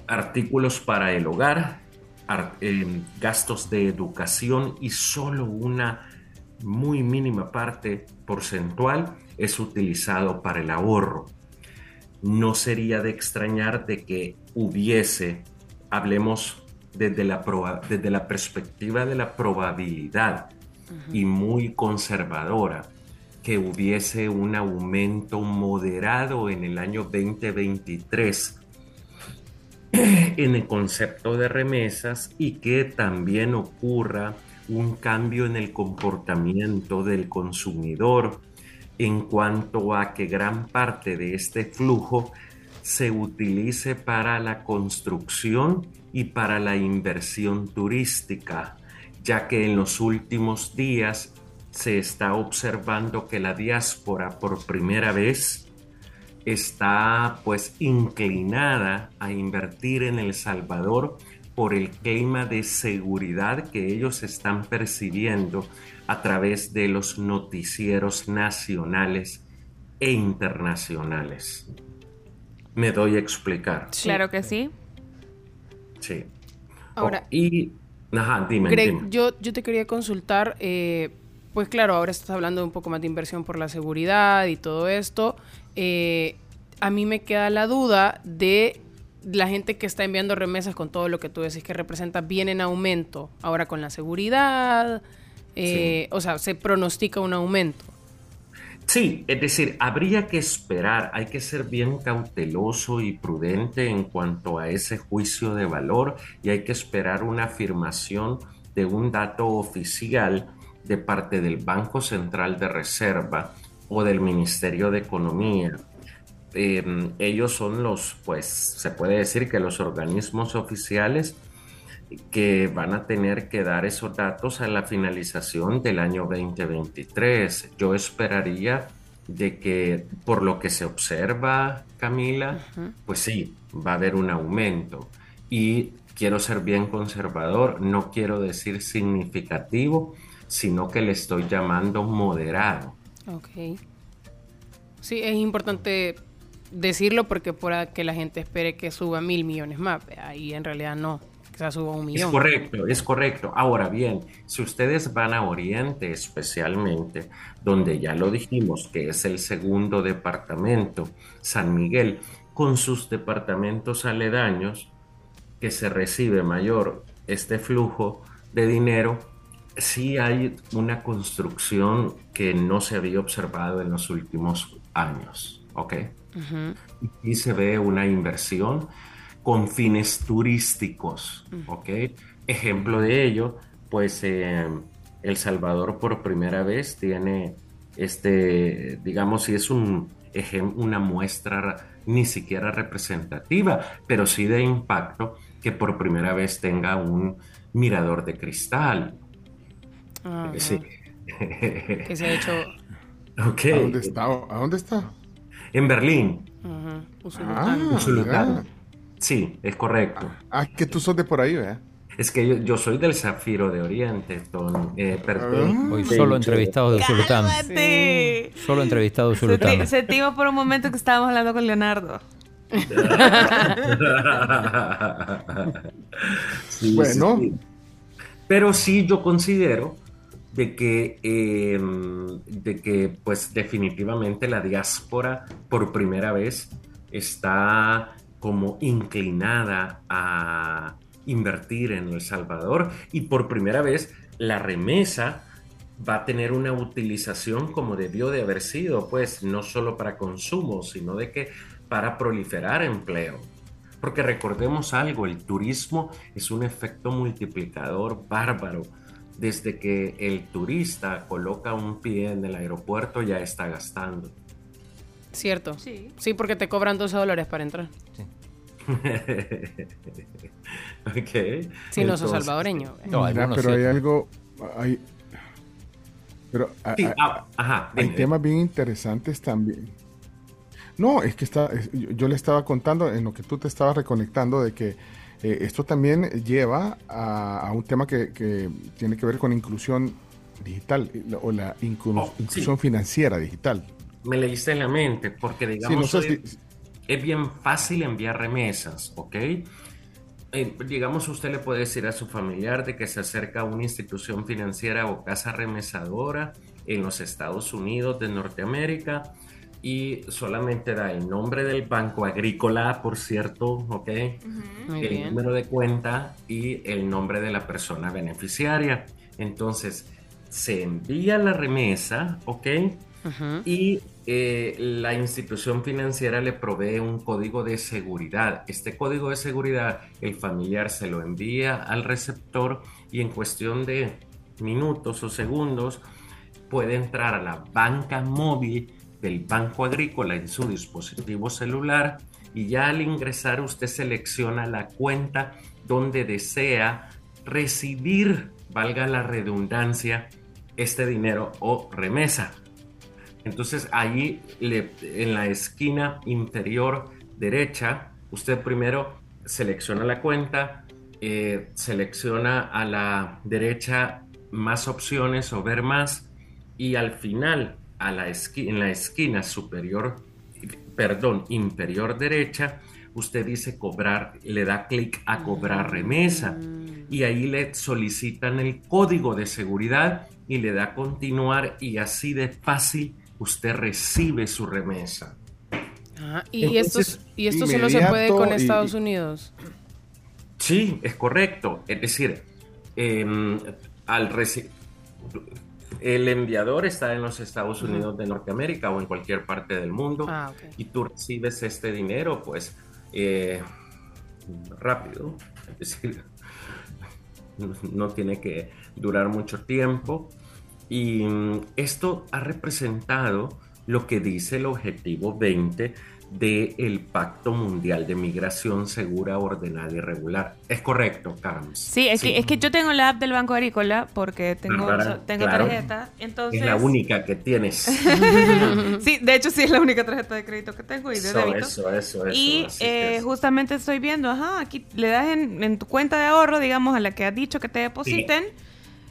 artículos para el hogar, ar- eh, gastos de educación y solo una muy mínima parte porcentual es utilizado para el ahorro. No sería de extrañar de que hubiese, hablemos desde la, desde la perspectiva de la probabilidad y muy conservadora, que hubiese un aumento moderado en el año 2023 en el concepto de remesas y que también ocurra un cambio en el comportamiento del consumidor en cuanto a que gran parte de este flujo se utilice para la construcción y para la inversión turística, ya que en los últimos días se está observando que la diáspora por primera vez está pues inclinada a invertir en El Salvador por el clima de seguridad que ellos están percibiendo a través de los noticieros nacionales e internacionales. Me doy a explicar. Claro que sí. Sí. Ahora- Oh, y ajá, dime, Greg, dime. yo, yo te quería consultar, eh, pues claro, ahora estás hablando de un poco más de inversión por la seguridad y todo esto. Eh, a mí me queda la duda de la gente que está enviando remesas con todo lo que tú decís que representa bien en aumento, ahora con la seguridad, eh, o sea, se pronostica un aumento. Sí, es decir, habría que esperar, hay que ser bien cauteloso y prudente en cuanto a ese juicio de valor y hay que esperar una afirmación de un dato oficial de parte del Banco Central de Reserva o del Ministerio de Economía. Eh, ellos son los, pues, se puede decir que los organismos oficiales que van a tener que dar esos datos a la finalización del año 2023. Yo esperaría de que por lo que se observa, Camila, pues sí, va a haber un aumento. Y quiero ser bien conservador, no quiero decir significativo, sino que le estoy llamando moderado. Ok. Sí, es importante decirlo porque para que la gente espere que suba mil millones más, ahí en realidad no. Quizás suba un millón. Es correcto, es correcto. Ahora bien, si ustedes van a Oriente especialmente, donde ya lo dijimos que es el segundo departamento, San Miguel, con sus departamentos aledaños, que se recibe mayor este flujo de dinero, sí hay una construcción que no se había observado en los últimos años, ¿ok? Y se ve una inversión con fines turísticos, ¿ok? Ejemplo de ello, pues eh, El Salvador por primera vez tiene este, digamos, si es un una muestra ni siquiera representativa, pero sí de impacto que por primera vez tenga un mirador de cristal. Sí. Que se ha hecho. Okay. ¿A dónde está? ¿A dónde está? En Berlín. Ah, Usulután. Sí, es correcto. Ah, que tú sos de por ahí, ¿verdad? Es que yo, yo soy del Zafiro de Oriente, Ton- eh, perdón. Hoy solo entrevistados de. ¡Cálmate! Solo entrevistados de Usulután. Sentimos por un momento que estábamos hablando con Leonardo. Sí, Bueno. sí, sí. Pero sí yo considero de que, eh, de que pues definitivamente la diáspora por primera vez está como inclinada a invertir en El Salvador y por primera vez la remesa va a tener una utilización como debió de haber sido, pues no solo para consumo, sino de que para proliferar empleo. Porque recordemos algo, el turismo es un efecto multiplicador bárbaro. Desde que el turista coloca un pie en el aeropuerto ya está gastando. Cierto. Sí. Sí, porque te cobran 12 dólares para entrar. ok. Si no sos salvadoreño. Mira, pero hay algo. Hay, pero Sí, ah, ajá, hay temas bien interesantes también. No, es que está, es- yo, yo le estaba contando en lo que tú te estabas reconectando de que eh, esto también lleva a, a un tema que, que tiene que ver con inclusión digital o la inclu- Oh, sí. inclusión financiera digital. Me leíste en la mente, porque digamos, no sé hoy es bien fácil enviar remesas, ¿ok? Eh, digamos, usted le puede decir a su familiar de que se acerca a una institución financiera o casa remesadora en los Estados Unidos de Norteamérica y solamente da el nombre del banco agrícola, por cierto, ¿ok? El bien. número de cuenta y el nombre de la persona beneficiaria. Entonces, se envía la remesa, ¿ok? Y eh, la institución financiera le provee un código de seguridad. Este código de seguridad, el familiar se lo envía al receptor y en cuestión de minutos o segundos puede entrar a la banca móvil del Banco Agrícola en su dispositivo celular y ya al ingresar usted selecciona la cuenta donde desea recibir, valga la redundancia, este dinero o remesa. Entonces ahí en la esquina inferior derecha, usted primero selecciona la cuenta, eh, selecciona a la derecha más opciones o ver más y al final a la en la esquina superior, perdón, inferior derecha, usted dice cobrar, le da clic a cobrar remesa. Y ahí le solicitan el código de seguridad y le da continuar y así de fácil usted recibe su remesa. Ajá, Y, esto, y esto solo se puede con y- Estados Unidos. Sí, es correcto. Es decir, em, al el enviador está en los Estados Unidos de Norteamérica o en cualquier parte del mundo Ah, ok. y tú recibes este dinero, pues eh, rápido. Es decir, no tiene que durar mucho tiempo. Y mm, esto ha representado lo que dice el objetivo 20 del Pacto Mundial de Migración Segura, Ordenada y Regular. Es correcto, Carms. Sí, es, Que, es que yo tengo la app del Banco Agrícola porque tengo, Bárbara, tengo claro. tarjeta. Entonces, Es la única que tienes. sí, de hecho sí es la única tarjeta de crédito que tengo y de Eso, débito. eso, eso, eso, y eh, es. justamente estoy viendo, ajá, aquí le das en, en tu cuenta de ahorro, digamos, a la que has dicho que te depositen.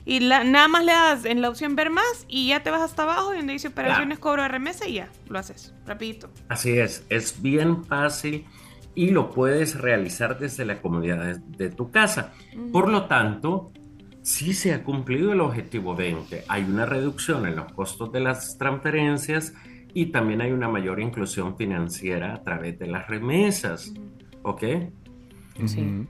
Y la- nada más le das en la opción ver más y ya te vas hasta abajo y donde dice operaciones, cobro de remesa y ya, lo haces, rapidito. Así es, es bien fácil y lo puedes realizar desde la comodidad de, de tu casa. Por lo tanto, sí se ha cumplido el objetivo 20. Hay una reducción en los costos de las transferencias y también hay una mayor inclusión financiera a través de las remesas. ¿Ok?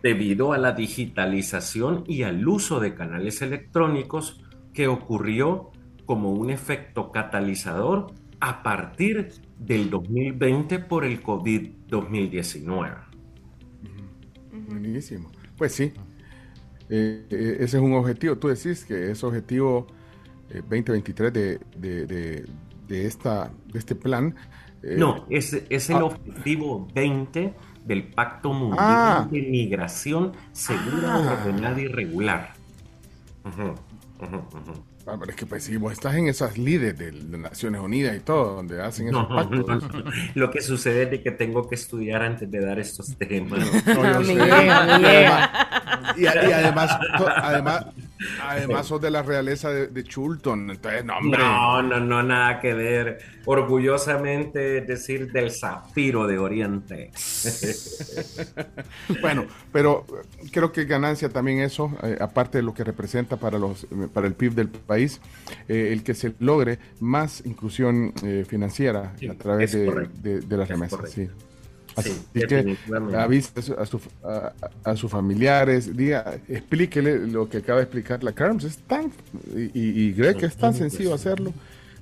Debido a la digitalización y al uso de canales electrónicos que ocurrió como un efecto catalizador a partir del 2020 por el COVID-2019. Buenísimo. Pues sí, Eh, eh, ese es un objetivo. Tú decís que es objetivo eh, 2023 de, de, de, de esta, de este plan. eh, No, es, es el ah. objetivo 20 del Pacto Mundial Ah. de Migración Segura, Ah. Ordenada y Regular. Ujú, ujú, ujú. Ah, pero es que pues si vos estás en esas líderes de, de Naciones Unidas y todo, donde hacen esos No, pactos. no, no. Lo que sucede es de que tengo que estudiar antes de dar estos temas. Sé. Y, además, to- además, además sos de la realeza de, de Chulton. Entonces, no, hombre. No, no, no, nada que ver. Orgullosamente decir del zafiro de Oriente. Bueno, pero creo que ganancia también eso, eh, aparte de lo que representa para los eh, para el PIB del país, eh, el que se logre más inclusión eh, financiera Sí, a través de, correcto. de- de las Es remesas. Sí. Así Sí, que avise a, su- a su- a- a sus familiares, diga, explíquele lo que acaba de explicar la Carms. Es tan, y, y, y Greg, es tan sencillo hacerlo,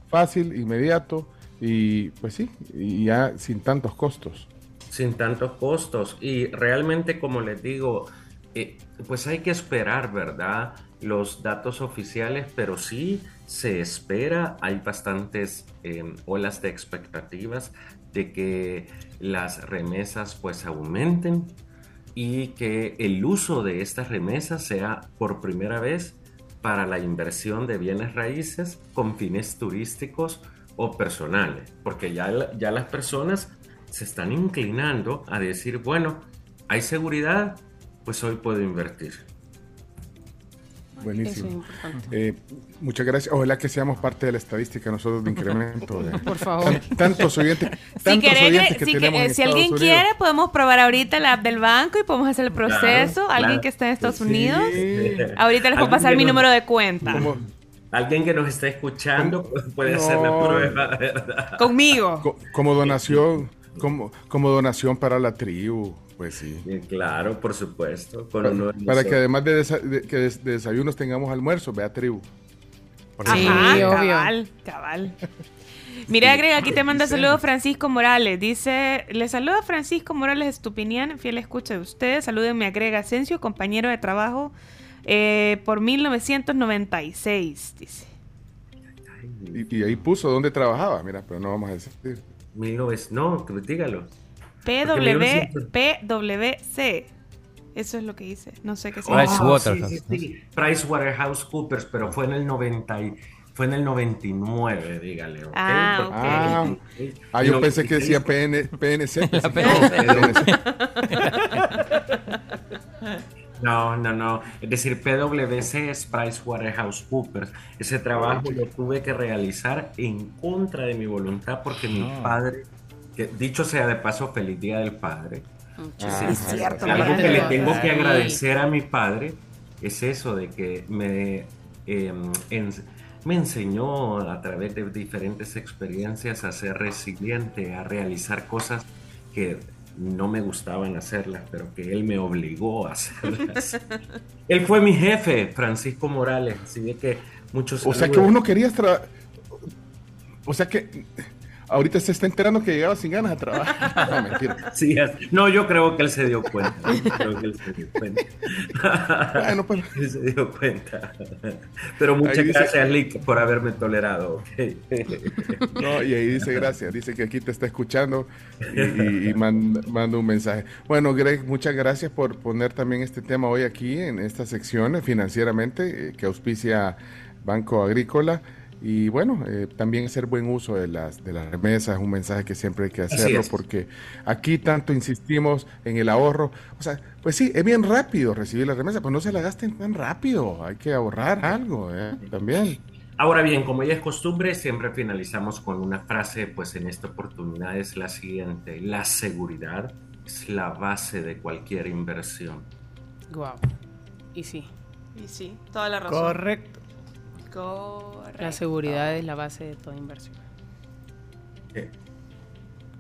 fácil, inmediato, y pues sí, y ya sin tantos costos. sin tantos costos. Y realmente, como les digo, eh, pues hay que esperar, ¿verdad? Los datos oficiales, pero sí se espera, hay bastantes eh, olas de expectativas de que las remesas pues aumenten y que el uso de estas remesas sea por primera vez para la inversión de bienes raíces con fines turísticos o personales, porque ya, ya las personas se están inclinando a decir, bueno, hay seguridad, pues hoy puedo invertir. Buenísimo. Eso es importante. Eh, muchas gracias. Ojalá que seamos parte de la estadística nosotros de incremento. de- Por favor. Tan- tantos oyentes, Si, tantos querés, oyentes que si, que- tenemos en si alguien Unidos. quiere, podemos probar ahorita la app del banco y podemos hacer el proceso. claro. Alguien que esté en Estados Sí. Unidos. Ahorita les Alguien pasar mi no- número de cuenta. Alguien que nos esté escuchando puede No. hacer la prueba, ¿verdad? Conmigo. Co- como donación, como, como donación para la tribu, pues sí. Sí, Claro, por supuesto. Con Para, uno de para que además de, desa- de- que des- de desayunos tengamos almuerzo, vea tribu. Por Ajá, cabal, cabal. Mira, agrega, aquí te manda saludos Francisco Morales. Dice, le saluda Francisco Morales Estupinian, fiel escucha de ustedes. Salúdenme, agrega Asensio, compañero de trabajo eh, por 1996, dice. Y, y ahí puso dónde trabajaba, mira, pero no vamos a decir. 19 no, dígalo. PW, PWC. Eso es lo que dice. No sé qué Oh, significa. sí, sí, sí. PricewaterhouseCoopers, pero fue en el 90 y- fue en el 99, dígale. ¿ok? Ah, Ah, ah, yo pensé que decía PN, PNC. que No, no, no. Es decir, PwC es PricewaterhouseCoopers. Ese trabajo lo tuve que realizar en contra de mi voluntad porque mi Ah. padre, que dicho sea de paso, feliz día del padre. Ah, Sí, es cierto, Algo padre. que le tengo que agradecer a mi padre es eso de que me, eh, ens- me enseñó a través de diferentes experiencias a ser resiliente, a realizar cosas que no me gustaban hacerlas, pero que él me obligó a hacerlas. él fue mi jefe, Francisco Morales, así de que Muchos O sea que uno querías tra- O sea que ahorita se está enterando que llegaba sin ganas a trabajar. No, mentira. Sí, es- no, yo creo que él se dio cuenta. Yo creo que él se dio cuenta. Bueno, pues. Él se dio cuenta. Pero muchas dice- gracias, Lick, por haberme tolerado. No, y ahí dice gracias, dice que aquí te está escuchando y, y- y man- manda un mensaje. Bueno, Greg, muchas gracias por poner también este tema hoy aquí en esta sección eh, financieramente eh, que auspicia Banco Agrícola. Y bueno, eh, también hacer buen uso de las, de las remesas, un mensaje que siempre hay que hacerlo porque aquí tanto insistimos en el ahorro. O sea, pues sí, es bien rápido recibir la remesa, pues no se la gasten tan rápido, hay que ahorrar algo ¿eh? también. Ahora bien, como ya es costumbre, siempre finalizamos con una frase, pues en esta oportunidad es la siguiente. La seguridad es la base de cualquier inversión. Guau. Y sí. Y sí, toda la razón. Correcto. Correcto. La seguridad es la base de toda inversión.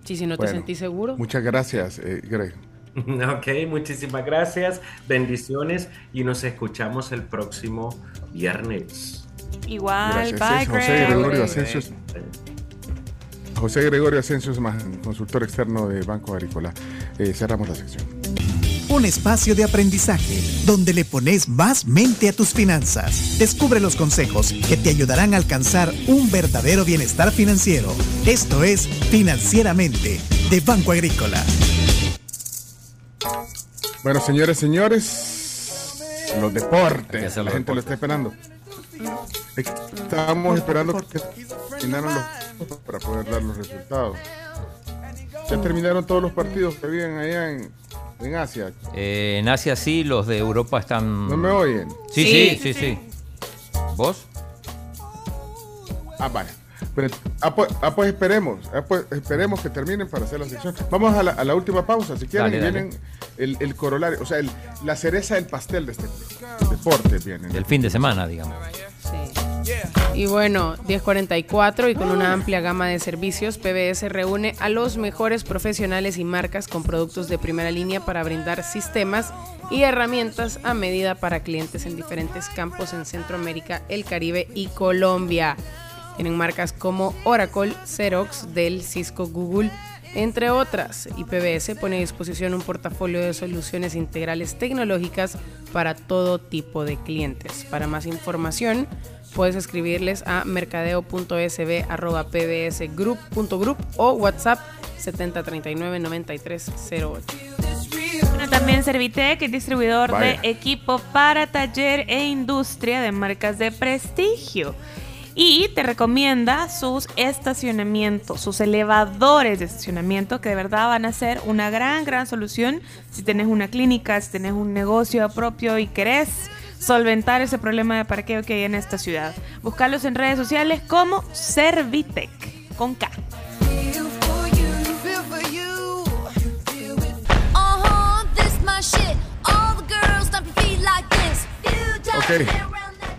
Sí, si no te sentís seguro. Muchas gracias, eh, Greg. Ok, muchísimas gracias, bendiciones y nos escuchamos el próximo viernes. Igual, Gracias, bye, José Greg. Gregorio Asensio. José Gregorio Asensio consultor externo de Banco Agrícola. Eh, cerramos la sección. Un espacio de aprendizaje donde le pones más mente a tus finanzas. Descubre los consejos que te ayudarán a alcanzar un verdadero bienestar financiero. Esto es Financieramente de Banco Agrícola. Bueno, señores, señores, los deportes. La gente lo está esperando. Estábamos esperando que terminaran los para poder dar los resultados. Ya terminaron todos los partidos que habían allá en, en Asia. Eh, en Asia sí, los de Europa están. ¿No me oyen? Sí, sí, sí, sí. ¿Vos? Ah, vale. Pero, ah, pues, ah, pues esperemos, ah, pues esperemos que terminen para hacer la sección. Vamos a la, a la última pausa, si quieren, Dale, y dale. vienen el, el corolario, o sea, el- la cereza del pastel de este deporte vienen. Del fin de semana, digamos. Y bueno, 1044 y con una amplia gama de servicios, PBS reúne a los mejores profesionales y marcas con productos de primera línea para brindar sistemas y herramientas a medida para clientes en diferentes campos en Centroamérica, el Caribe y Colombia. Tienen marcas como Oracle, Xerox, Dell, Cisco, Google, entre otras. Y PBS pone a disposición un portafolio de soluciones integrales tecnológicas para todo tipo de clientes. Para más información, puedes escribirles a mercadeo.sb.pbsgroup.group o WhatsApp 7039-9308. Bueno, también Servitec es distribuidor Vaya. de equipo para taller e industria de marcas de prestigio. Y te recomienda sus estacionamientos, sus elevadores de estacionamiento, que de verdad van a ser una gran, gran solución si tenés una clínica, si tenés un negocio propio y querés solventar ese problema de parqueo que hay en esta ciudad. Buscarlos en redes sociales como Servitec, con K. Uh-huh.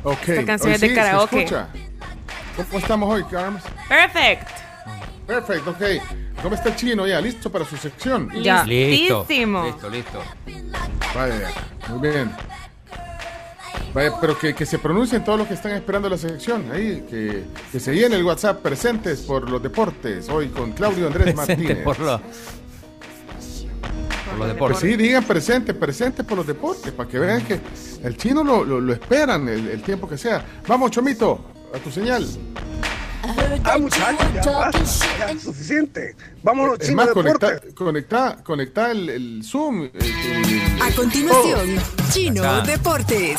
Ok, ok. Esta canción Hoy es de sí, se karaoke. escucha. ¿Cómo estamos hoy, Carms? Perfect. Perfecto, ok. ¿Cómo está el chino ya? ¿Listo para su sección? Ya. Listo. Listísimo. Listo, listo. Vaya, muy bien. Vaya, pero que, que se pronuncien todos los que están esperando la sección. Ahí, que, que se llene el WhatsApp presentes por los deportes. Hoy con Claudio Andrés Presente Martínez. por, lo- por los deportes. Pues sí, digan presente, presente por los deportes, para que vean que el chino lo, lo- lo esperan el, el tiempo que sea. Vamos, Chomito, a tu señal. Ah, muchachos, ya basta, ya, suficiente. Vámonos, Es chino más, deporte. conecta, conecta, conecta el, el Zoom. el- el- A continuación, todo. Chino Acá. Deportes.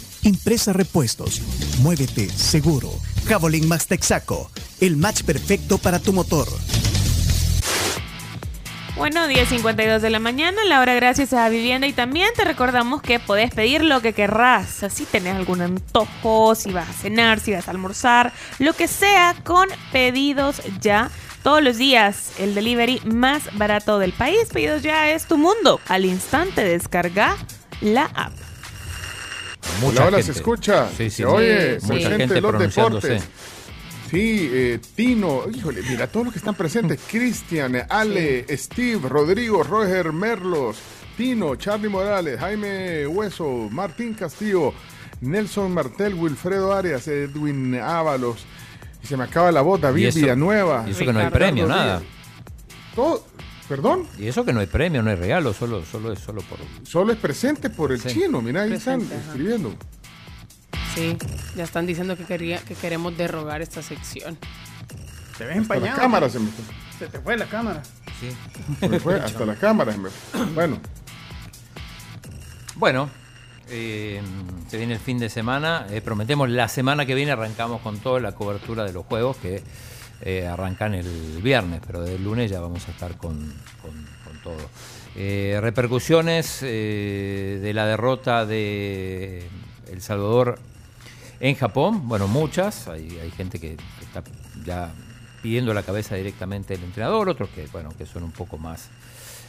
Impresa Repuestos. Muévete seguro. Javelin Max Texaco. El match perfecto para tu motor. Bueno, 10.52 de la mañana, la hora gracias a Vivienda y también te recordamos que podés pedir lo que querrás, así tenés algún antojo, si vas a cenar, si vas a almorzar, lo que sea con pedidos ya Todos los días, el delivery más barato del país. Pedidos ya es tu mundo. Al instante descarga la app. Hola, hola, se escucha. Sí, sí, se oye, sí. Mucha presente gente los pronunciándose. deportes. Sí, eh, Tino, híjole, mira todos los que están presentes. Cristian, Ale, Steve, Rodrigo, Roger Merlos, Tino, Charlie Morales, Jaime Hueso, Martín Castillo, Nelson Martel, Wilfredo Arias, Edwin Ábalos. Y se me acaba la voz, Y David eso- Villanueva. y eso que no hay premio, nada. Todo, ¿Perdón? Y eso que no hay premio, no hay regalo, solo, solo es solo por. Solo es presente por el Sí. chino, mira, ahí Presente, están ajá. escribiendo. Sí, ya están diciendo que, quería, que queremos derrogar esta sección. Te ves Hasta empañado. la cámara se me Se te fue la cámara. Sí. se me fue, hasta la cámara. se me fue. Bueno, Bueno, eh, se viene el fin de semana. eh, prometemos la semana que viene arrancamos con toda la cobertura de los juegos que eh, arrancan el viernes, pero del lunes ya vamos a estar con, todo. Eh, repercusiones eh, de la derrota de El Salvador en Japón, bueno, muchas. Hay, gente que, que está ya pidiendo la cabeza directamente del entrenador, otros que, bueno, que son un poco más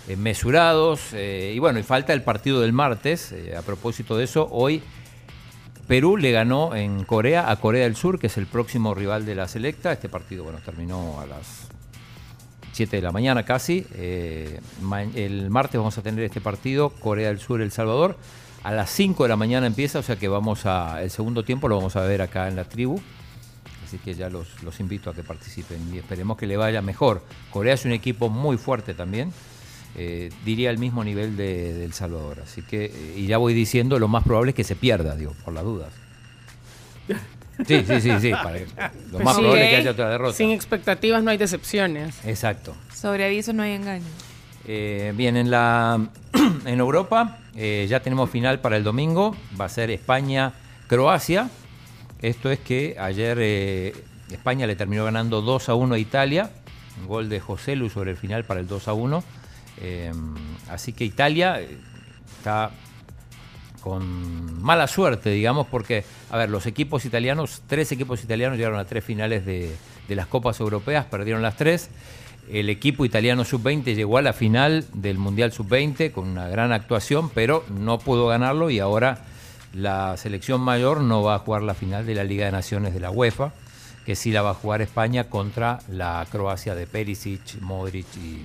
eh, mesurados. y bueno, y falta el partido del martes. a propósito de eso, hoy Perú le ganó en Corea a Corea del Sur, que es el próximo rival de la selecta. Este partido, bueno, terminó a las 7 de la mañana casi. Eh, el martes vamos a tener este partido, Corea del Sur, El Salvador. A las 5 de la mañana empieza, o sea que vamos a. El segundo tiempo lo vamos a ver acá en la tribu. Así que ya los, los invito a que participen y esperemos que le vaya mejor. Corea es un equipo muy fuerte también. Eh, diría al mismo nivel de, de El Salvador. Así que, eh, y ya voy diciendo, lo más probable es que se pierda, digo, por las dudas. Sí, sí, sí, sí. para- lo más sí, probable es que ¿eh? haya otra derrota. Sin expectativas no hay decepciones. Exacto. Sobre aviso no hay engaño. Eh, bien, en, la, en Europa eh, ya tenemos final para el domingo. Va a ser España-Croacia. Esto es que ayer eh, España le terminó ganando 2 a 1 a Italia. Un gol de José Lu sobre el final para el 2 a 1. Eh, así que Italia eh, está con mala suerte, digamos, porque, a ver, los equipos italianos, tres equipos italianos llegaron a tres finales de, de las Copas Europeas, perdieron las tres. El equipo italiano sub-20 llegó a la final del Mundial sub-20 con una gran actuación, pero no pudo ganarlo y ahora la selección mayor no va a jugar la final de la Liga de Naciones de la UEFA, que sí la va a jugar España contra la Croacia de Perisic, Modric y,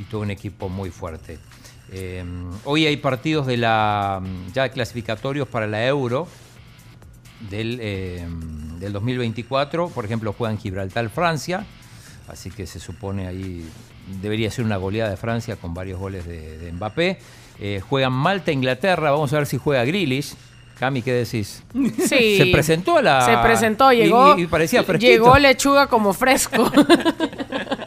y todo un equipo muy fuerte. Eh, hoy hay partidos de la ya clasificatorios para la Euro del, eh, del 2024. Por ejemplo, juegan Gibraltar-Francia, así que se supone ahí debería ser una goleada de Francia con varios goles de, de Mbappé. Eh, juegan Malta-Inglaterra, vamos a ver si juega Grealish. Cami, ¿qué decís? Sí. Se presentó a la... Se presentó, llegó. Y, y parecía fresquito. Llegó lechuga como fresco.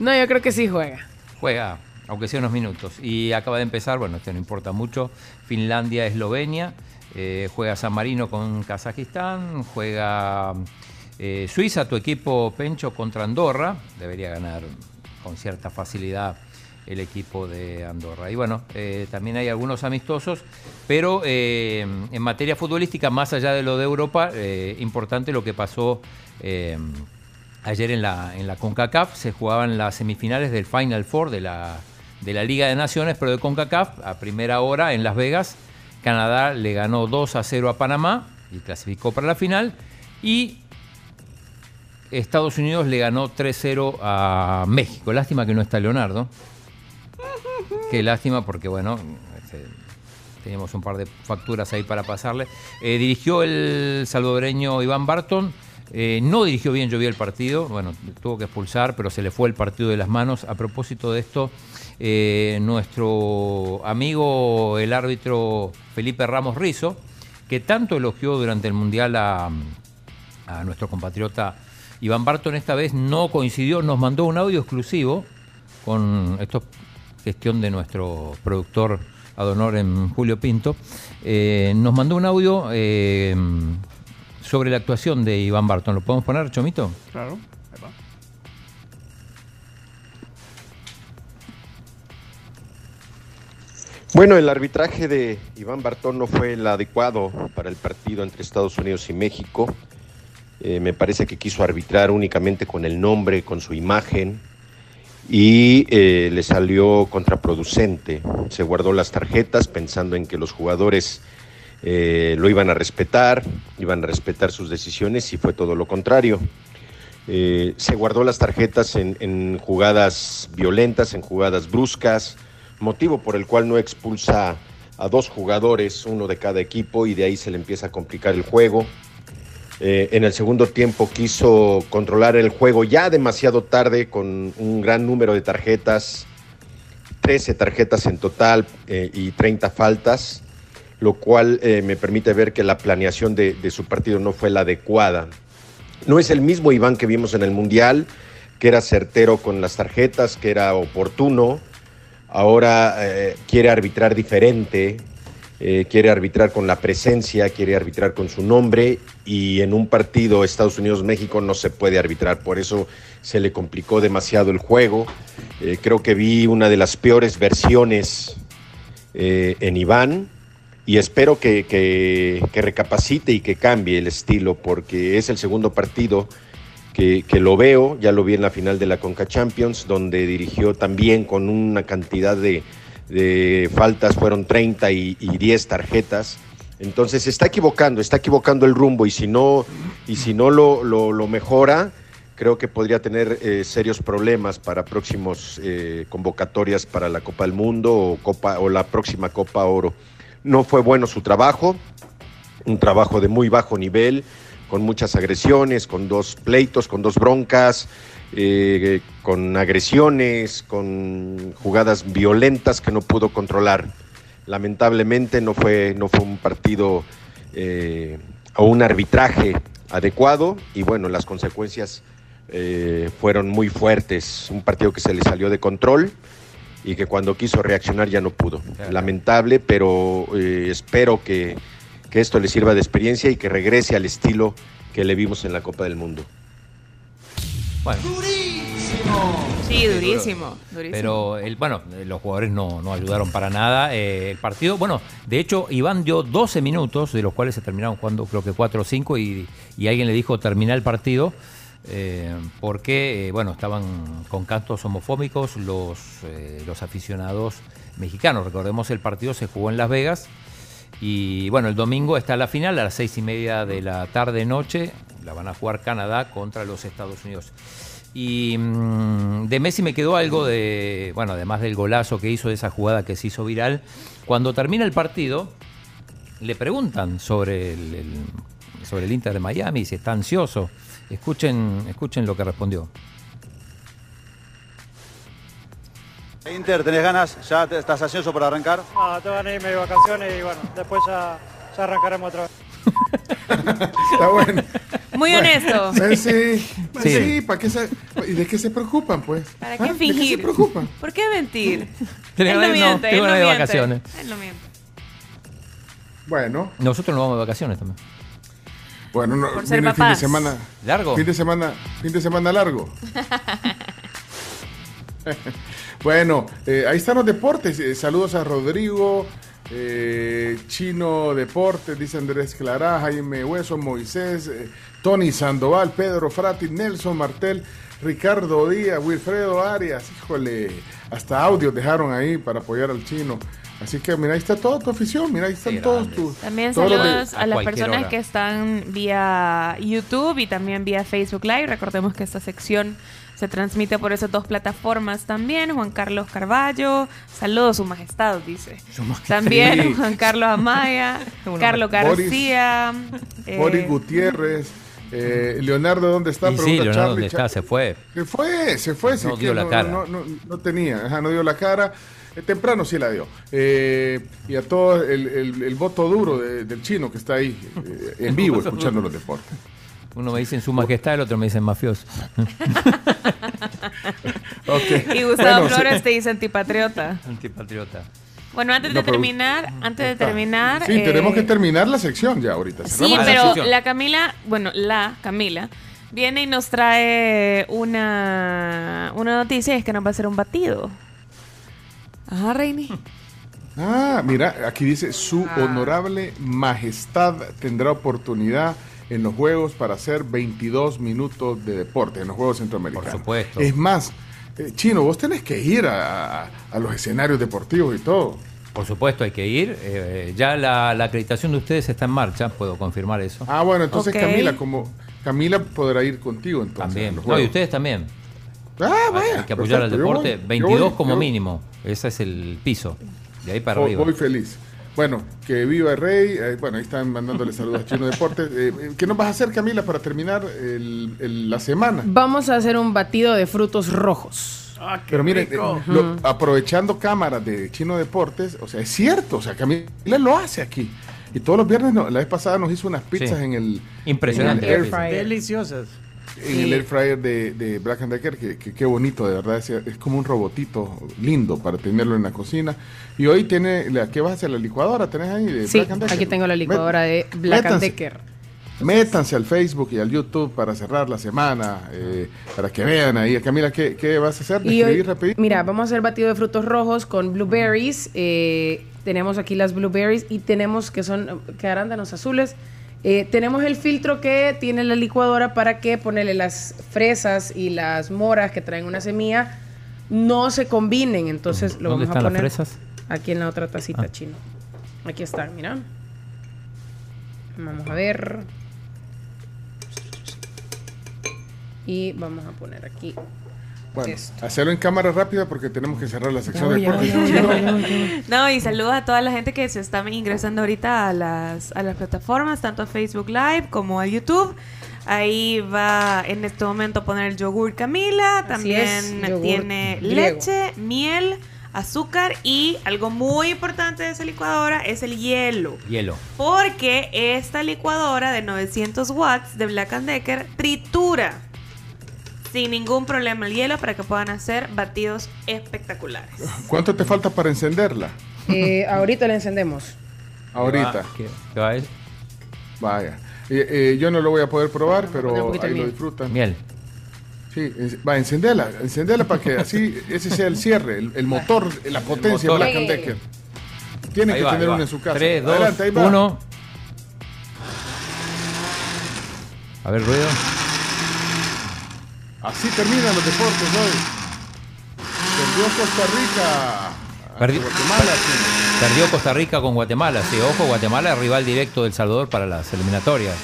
no, yo creo que sí juega. Juega, aunque sea unos minutos. Y acaba de empezar, bueno, esto no importa mucho, Finlandia-Eslovenia, eh, juega San Marino con Kazajistán, juega eh, Suiza, tu equipo Pencho contra Andorra, debería ganar con cierta facilidad el equipo de Andorra. Y bueno, eh, también hay algunos amistosos, pero en materia futbolística, más allá de lo de Europa, importante lo que pasó ayer en la, en la CONCACAF, se jugaban las semifinales del Final Four de la, Liga de Naciones, pero de CONCACAF, a primera hora en Las Vegas, Canadá le ganó 2 a 0 a Panamá y clasificó para la final, y Estados Unidos le ganó 3-0 a México. Lástima que no está Leonardo. Qué lástima porque, bueno, este, teníamos un par de facturas ahí para pasarle. Eh, dirigió el salvadoreño Iván Barton. Eh, no dirigió bien, vi el partido. Bueno, tuvo que expulsar, pero se le fue el partido de las manos. A propósito de esto, eh, nuestro amigo, el árbitro Felipe Ramos Rizo, que tanto elogió durante el Mundial a, nuestro compatriota Iván Barton, esta vez no coincidió, nos mandó un audio exclusivo con esto gestión de nuestro productor Adonor en Julio Pinto, eh, nos mandó un audio sobre la actuación de Iván Barton. ¿Lo podemos poner, Chomito? Claro, ahí va. Bueno, el arbitraje de Iván Bartón no fue el adecuado para el partido entre Estados Unidos y México. Eh, me parece que quiso arbitrar únicamente con el nombre, con su imagen y eh, le salió contraproducente. Se guardó las tarjetas pensando en que los jugadores eh, lo iban a respetar, iban a respetar sus decisiones y fue todo lo contrario. Eh, se guardó las tarjetas en, jugadas violentas, en jugadas bruscas, motivo por el cual no expulsa a dos jugadores, uno de cada equipo, y de ahí se le empieza a complicar el juego. Eh, en el segundo tiempo quiso controlar el juego ya demasiado tarde con un gran número de tarjetas, 13 tarjetas en total y 30 faltas, lo cual eh, me permite ver que la planeación de, su partido no fue la adecuada. No es el mismo Iván que vimos en el Mundial, que era certero con las tarjetas, que era oportuno. Ahora eh, quiere arbitrar diferente, eh, quiere arbitrar con la presencia, quiere arbitrar con su nombre y en un partido Estados Unidos-México no se puede arbitrar, por eso se le complicó demasiado el juego. Creo que vi una de las peores versiones en Iván y espero que, que- recapacite y que cambie el estilo porque es el segundo partido que, que lo veo, ya lo vi en la final de la Conca Champions, donde dirigió también con una cantidad de, de faltas, fueron 30 y, y 10 tarjetas. Entonces está equivocando, está equivocando el rumbo y si no, y si no lo, lo- lo mejora, creo que podría tener eh, serios problemas para próximos eh, convocatorias para la Copa del Mundo o, Copa, o la próxima Copa Oro. No fue bueno su trabajo, un trabajo de muy bajo nivel, con muchas agresiones, con dos pleitos, con dos broncas, eh, con agresiones, con jugadas violentas que no pudo controlar. Lamentablemente no fue, no fue un partido eh, o un arbitraje adecuado y bueno, las consecuencias eh, fueron muy fuertes. Un partido que se le salió de control y que cuando quiso reaccionar ya no pudo. Lamentable, pero eh, espero que, que esto le sirva de experiencia y que regrese al estilo que le vimos en la Copa del Mundo. Bueno. Sí, durísimo, durísimo. Pero el, bueno, los jugadores no, no ayudaron para nada. Eh, el partido, bueno, de hecho, Iván dio 12 minutos, de los cuales se terminaron jugando creo que 4 o 5, y, y alguien le dijo terminar el partido. Eh, porque, eh, bueno, estaban con cantos homofóbicos los, eh, los aficionados mexicanos. Recordemos, el partido se jugó en Las Vegas. Y bueno, el domingo está la final a las seis y media de la tarde-noche. La van a jugar Canadá contra los Estados Unidos. Y mm, de Messi me quedó algo de, bueno, además del golazo que hizo, de esa jugada que se hizo viral. Cuando termina el partido, le preguntan sobre el- sobre el Inter de Miami, si está ansioso. Escuchen, escuchen lo que respondió. Inter, ¿tenés ganas? ¿Ya te- estás ansioso para arrancar? No, tengo ganas de irme de vacaciones y bueno, después ya, ya arrancaremos otra vez. Está bueno. Muy honesto. Sí, Sí. sí, ¿para qué se, ¿y de qué se preocupan, pues? ¿Para ¿Ah? qué ¿De fingir? se preocupan? ¿Por qué mentir? Tenés Él no ganas- no, miente, él no miente. vacaciones. Él no miente. Bueno, Nosotros nos vamos de vacaciones también. Bueno, no, Por ser viene el fin de semana. ¿Largo? Fin de semana, fin de semana largo. bueno, eh, ahí están los deportes. Eh, saludos a Rodrigo, eh, Chino Deportes, dice Andrés Clará, Jaime Hueso, Moisés, eh, Tony Sandoval, Pedro Frati, Nelson Martel, Ricardo Díaz, Wilfredo Arias. Híjole, hasta audios dejaron ahí para apoyar al chino. Así que mira, ahí está toda tu afición, mira, ahí están todos tus... También todos de- saludos a, las personas que están vía YouTube y también vía Facebook Live. Recordemos que esta sección se transmite por esas dos plataformas también. Juan Carlos Carballo, saludos, su majestad, dice. También Sí. Juan Carlos Amaya, Carlos Boris- García. eh, Boris Gutiérrez, eh, Leonardo, ¿dónde está? Y sí, Pregunta Leonardo, Charlie. ¿dónde está? Se fue. Se fue, se fue. No sí, dio que la no, cara. No, no- no tenía, ajá, no dio la cara. Eh, temprano sí la dio. Eh, y a todo el, el- el voto duro de- del chino que está ahí eh, en vivo escuchando los deportes. Uno me dice en su majestad, el otro me dice mafioso. Ok. Y Gustavo Bueno, sí. Flores te dice antipatriota. Antipatriota. Bueno, antes No, de terminar, antes de terminar. Sí, tenemos eh, que terminar la sección ya ahorita. Sí, la pero la Camila, bueno, la Camila, viene y nos trae una, una noticia, es que nos va a hacer un batido. Ajá, Reini. Ah, mira, aquí dice, su Ah. honorable majestad tendrá oportunidad en los Juegos para hacer 22 minutos de deporte en los Juegos Centroamericanos. Por supuesto. Es más, eh, Chino, vos tenés que ir a, a- a los escenarios deportivos y todo. Por supuesto, hay que ir. Eh, ya la, la acreditación de ustedes está en marcha, puedo confirmar eso. Ah, bueno, entonces. Camila, como Camila podrá ir contigo entonces. También. a los No, y ustedes también. Ah, vaya. Hay que apoyar al perfecto, yo deporte. voy, yo 22 voy, como yo- mínimo. Ese es el piso. De ahí para Voy, arriba. voy feliz. Bueno, que viva el rey. eh, bueno, ahí están mandándole saludos a Chino Deportes. Eh, eh, ¿Qué nos vas a hacer, Camila, para terminar el- el- la semana? Vamos a hacer un batido de frutos rojos. Pero miren, eh, lo- aprovechando cámaras de Chino Deportes, o sea, es cierto, o sea, Camila lo hace aquí. Y todos los viernes, no, la vez pasada nos hizo unas pizzas Sí. en el Impresionante en el air Deliciosas. En el air fryer de, de Black and Decker, que, que qué bonito, de verdad, es, es como un robotito lindo para tenerlo en la cocina. Y hoy tiene, la, ¿qué vas a hacer? ¿La licuadora tenés ahí de Sí, Black and Decker? aquí tengo la licuadora de Black and métanse. Decker. Métanse al Facebook y al YouTube para cerrar la semana, eh, para que vean ahí. Camila, ¿qué, qué vas a hacer? Y hoy, ¿Describir rapidito? mira, vamos a hacer batido de frutos rojos con blueberries. eh, tenemos aquí las blueberries y tenemos que son que arándanos azules. Eh, tenemos el filtro que tiene la licuadora para que ponerle las fresas y las moras que traen una semilla no se combinen. Entonces lo ¿Dónde vamos a las poner fresas? aquí en la otra tacita Ah. chino. Aquí están, mira. Vamos a ver. Y vamos a poner aquí Bueno, esto. hacerlo en cámara rápida porque tenemos que cerrar la sección de deportes. No, y saludos a toda la gente que se está ingresando ahorita a las, a las plataformas, tanto a Facebook Live como a YouTube. Ahí va en este momento a poner el yogur Camila, también es, yogur tiene griego. leche, miel, azúcar y algo muy importante de esa licuadora es el hielo. Hielo. Porque esta licuadora de 900 watts de Black Decker tritura sin ningún problema el hielo para que puedan hacer batidos espectaculares. ¿Cuánto te falta para encenderla? Eh, ahorita la encendemos. Ahorita. ¿Qué- qué va a- Vaya. Eh, eh, yo no lo voy a poder probar, pero ahí lo disfrutan. Miel. Sí, va, encendela, encendela para que así ese sea el cierre, el, el motor, la potencia motor. Black Decker. Tiene Ahí que va, tener uno en su casa. Tres, dos, Adelante, ahí va. uno. A ver, ruido. Así terminan los deportes hoy. Perdió Costa Rica. Perdi- ante Guatemala. sí. Perdió Costa Rica con Guatemala. Sí, ojo, Guatemala rival directo del Salvador para las eliminatorias.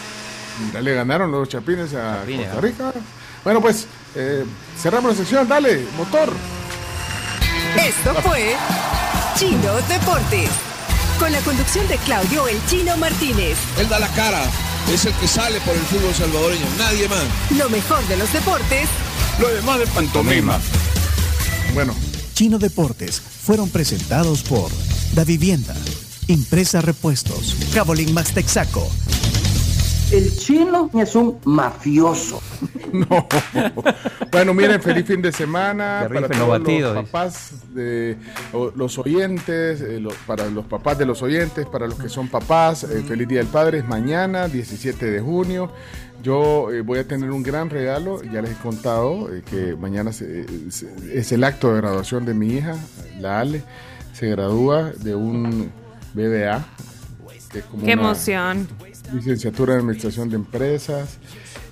Le ganaron los chapines a Chapines, Costa. Rica. Bueno, pues eh, cerramos la sección. Dale, motor. Esto fue Chino Deportes. Con la conducción de Claudio El Chino Martínez. Él da la cara, es el que sale por el fútbol salvadoreño, nadie más. Lo mejor de los deportes Lo demás de pantomima. Bueno, Chino Deportes fueron presentados por Da Vivienda, Impresa Repuestos, Cabolín Max Texaco, El chino es un mafioso. No. Bueno, miren, feliz fin de semana Qué para todos batido, los papás, de, los oyentes, eh, lo- para los papás de los oyentes, para los que son papás, eh, feliz Día del Padre, es mañana, 17 de junio. Yo eh, voy a tener un gran regalo, ya les he contado eh, que mañana se- se- es el acto de graduación de mi hija, la Ale, se gradúa de un BBA. que es como Qué una- emoción. Licenciatura en Administración de Empresas.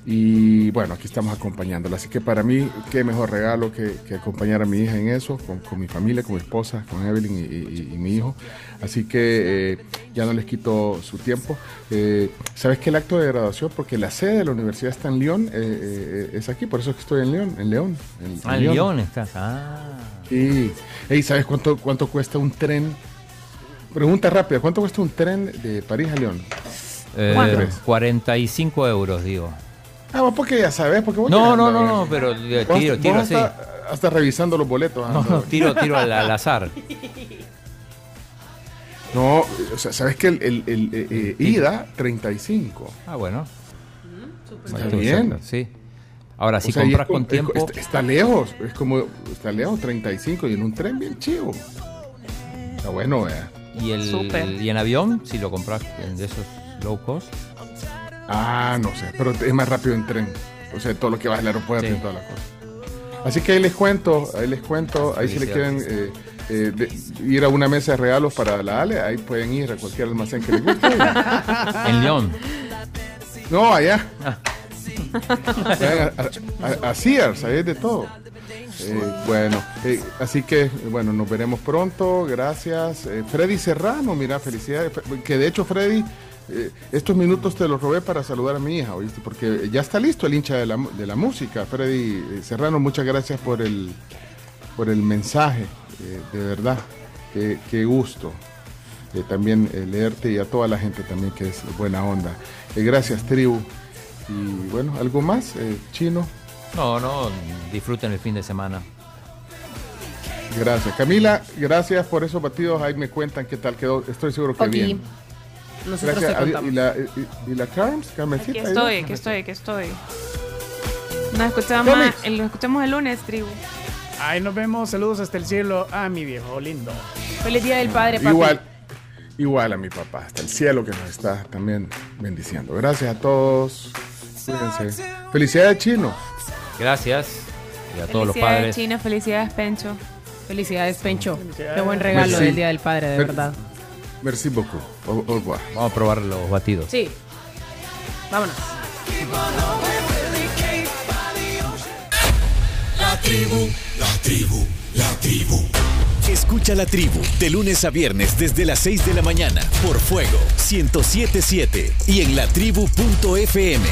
Y bueno, aquí estamos acompañándola. Así que para mí, qué mejor regalo que, que acompañar a mi hija en eso, con, con mi familia, con mi esposa, con Evelyn y, y- y mi hijo. Así que eh, ya no les quito su tiempo. Eh, ¿Sabes qué? El acto de graduación, porque la sede de la universidad está en León, eh, eh, es aquí, por eso es que estoy en León. En León en- Ah, en en León estás. Ah. Ey, ¿sabes cuánto, cuánto cuesta un tren? Pregunta rápida, ¿cuánto cuesta un tren de París a León? Eh, ¿Cuánto es? 45 euros, digo. Ah, vos porque ya sabes, porque vos No, no, no, no, eh. pero eh, Vos- tiro, vos tiro así. hasta, hasta revisando los boletos. No, tiro, tiro al, al azar. No, o sea, ¿sabes que el, el- el, eh, eh, ida, 35? Ah, bueno. Está Estuvo bien. Sí. Ahora, si O sea, y es compras con es- tiempo. Está, está lejos, es como, está lejos, 35 y en un tren bien chivo. Está bueno, vea. Y, el, y en avión, si lo compras en de esos low cost. Ah, no sé, pero es más rápido en tren. O sea, todo lo que va al aeropuerto Sí. y todas las cosas. Así que ahí les cuento, ahí les cuento, ahí si le quieren eh, eh, de- ir a una mesa de regalos para la Ale, ahí pueden ir a cualquier almacén que les guste. En León. No, allá. Vayan a, a- Sears, ahí es de todo. Eh, bueno, eh, así que bueno, nos veremos pronto. Gracias. Eh, Freddy Serrano, mira, felicidades. Fe- Que de hecho, Freddy, eh, estos minutos te los robé para saludar a mi hija, ¿oíste? Porque ya está listo el hincha de la, de la música. Freddy eh, Serrano, muchas gracias por el, por el mensaje, eh, de verdad. Qué, qué gusto. Eh, también eh, leerte y a toda la gente también que es buena onda. Eh, gracias, tribu. Y bueno, ¿algo más, eh, Chino? No, no, disfruten el fin de semana. Gracias. Camila, gracias por esos batidos. Ahí me cuentan qué tal quedó. Estoy seguro que bien. Nosotros Gracias. te contamos. ¿Y la, y, y la Carms? Carmencita, Aquí estoy, aquí estoy, aquí estoy. Nos escuchamos, el, nos escuchamos el lunes, tribu. Ahí nos vemos. Saludos hasta el cielo a mi viejo lindo. Feliz Día del Padre, papi. Igual, igual a mi papá, hasta el cielo que nos está también bendiciendo. Gracias a todos. Cuídense. Felicidades, Chino. Gracias. Y a todos los Felicidades, padres. Chino, felicidades, Pencho. Felicidades, Pencho. Qué buen regalo Merci. del Día del Padre, de verdad. Merci beaucoup. Au, au revoir. Vamos a probar los batidos. Sí. Vámonos. La tribu, la tribu, la tribu. Escucha la tribu de lunes a viernes desde las 6 de la mañana por Fuego 1077 y en latribu.fm.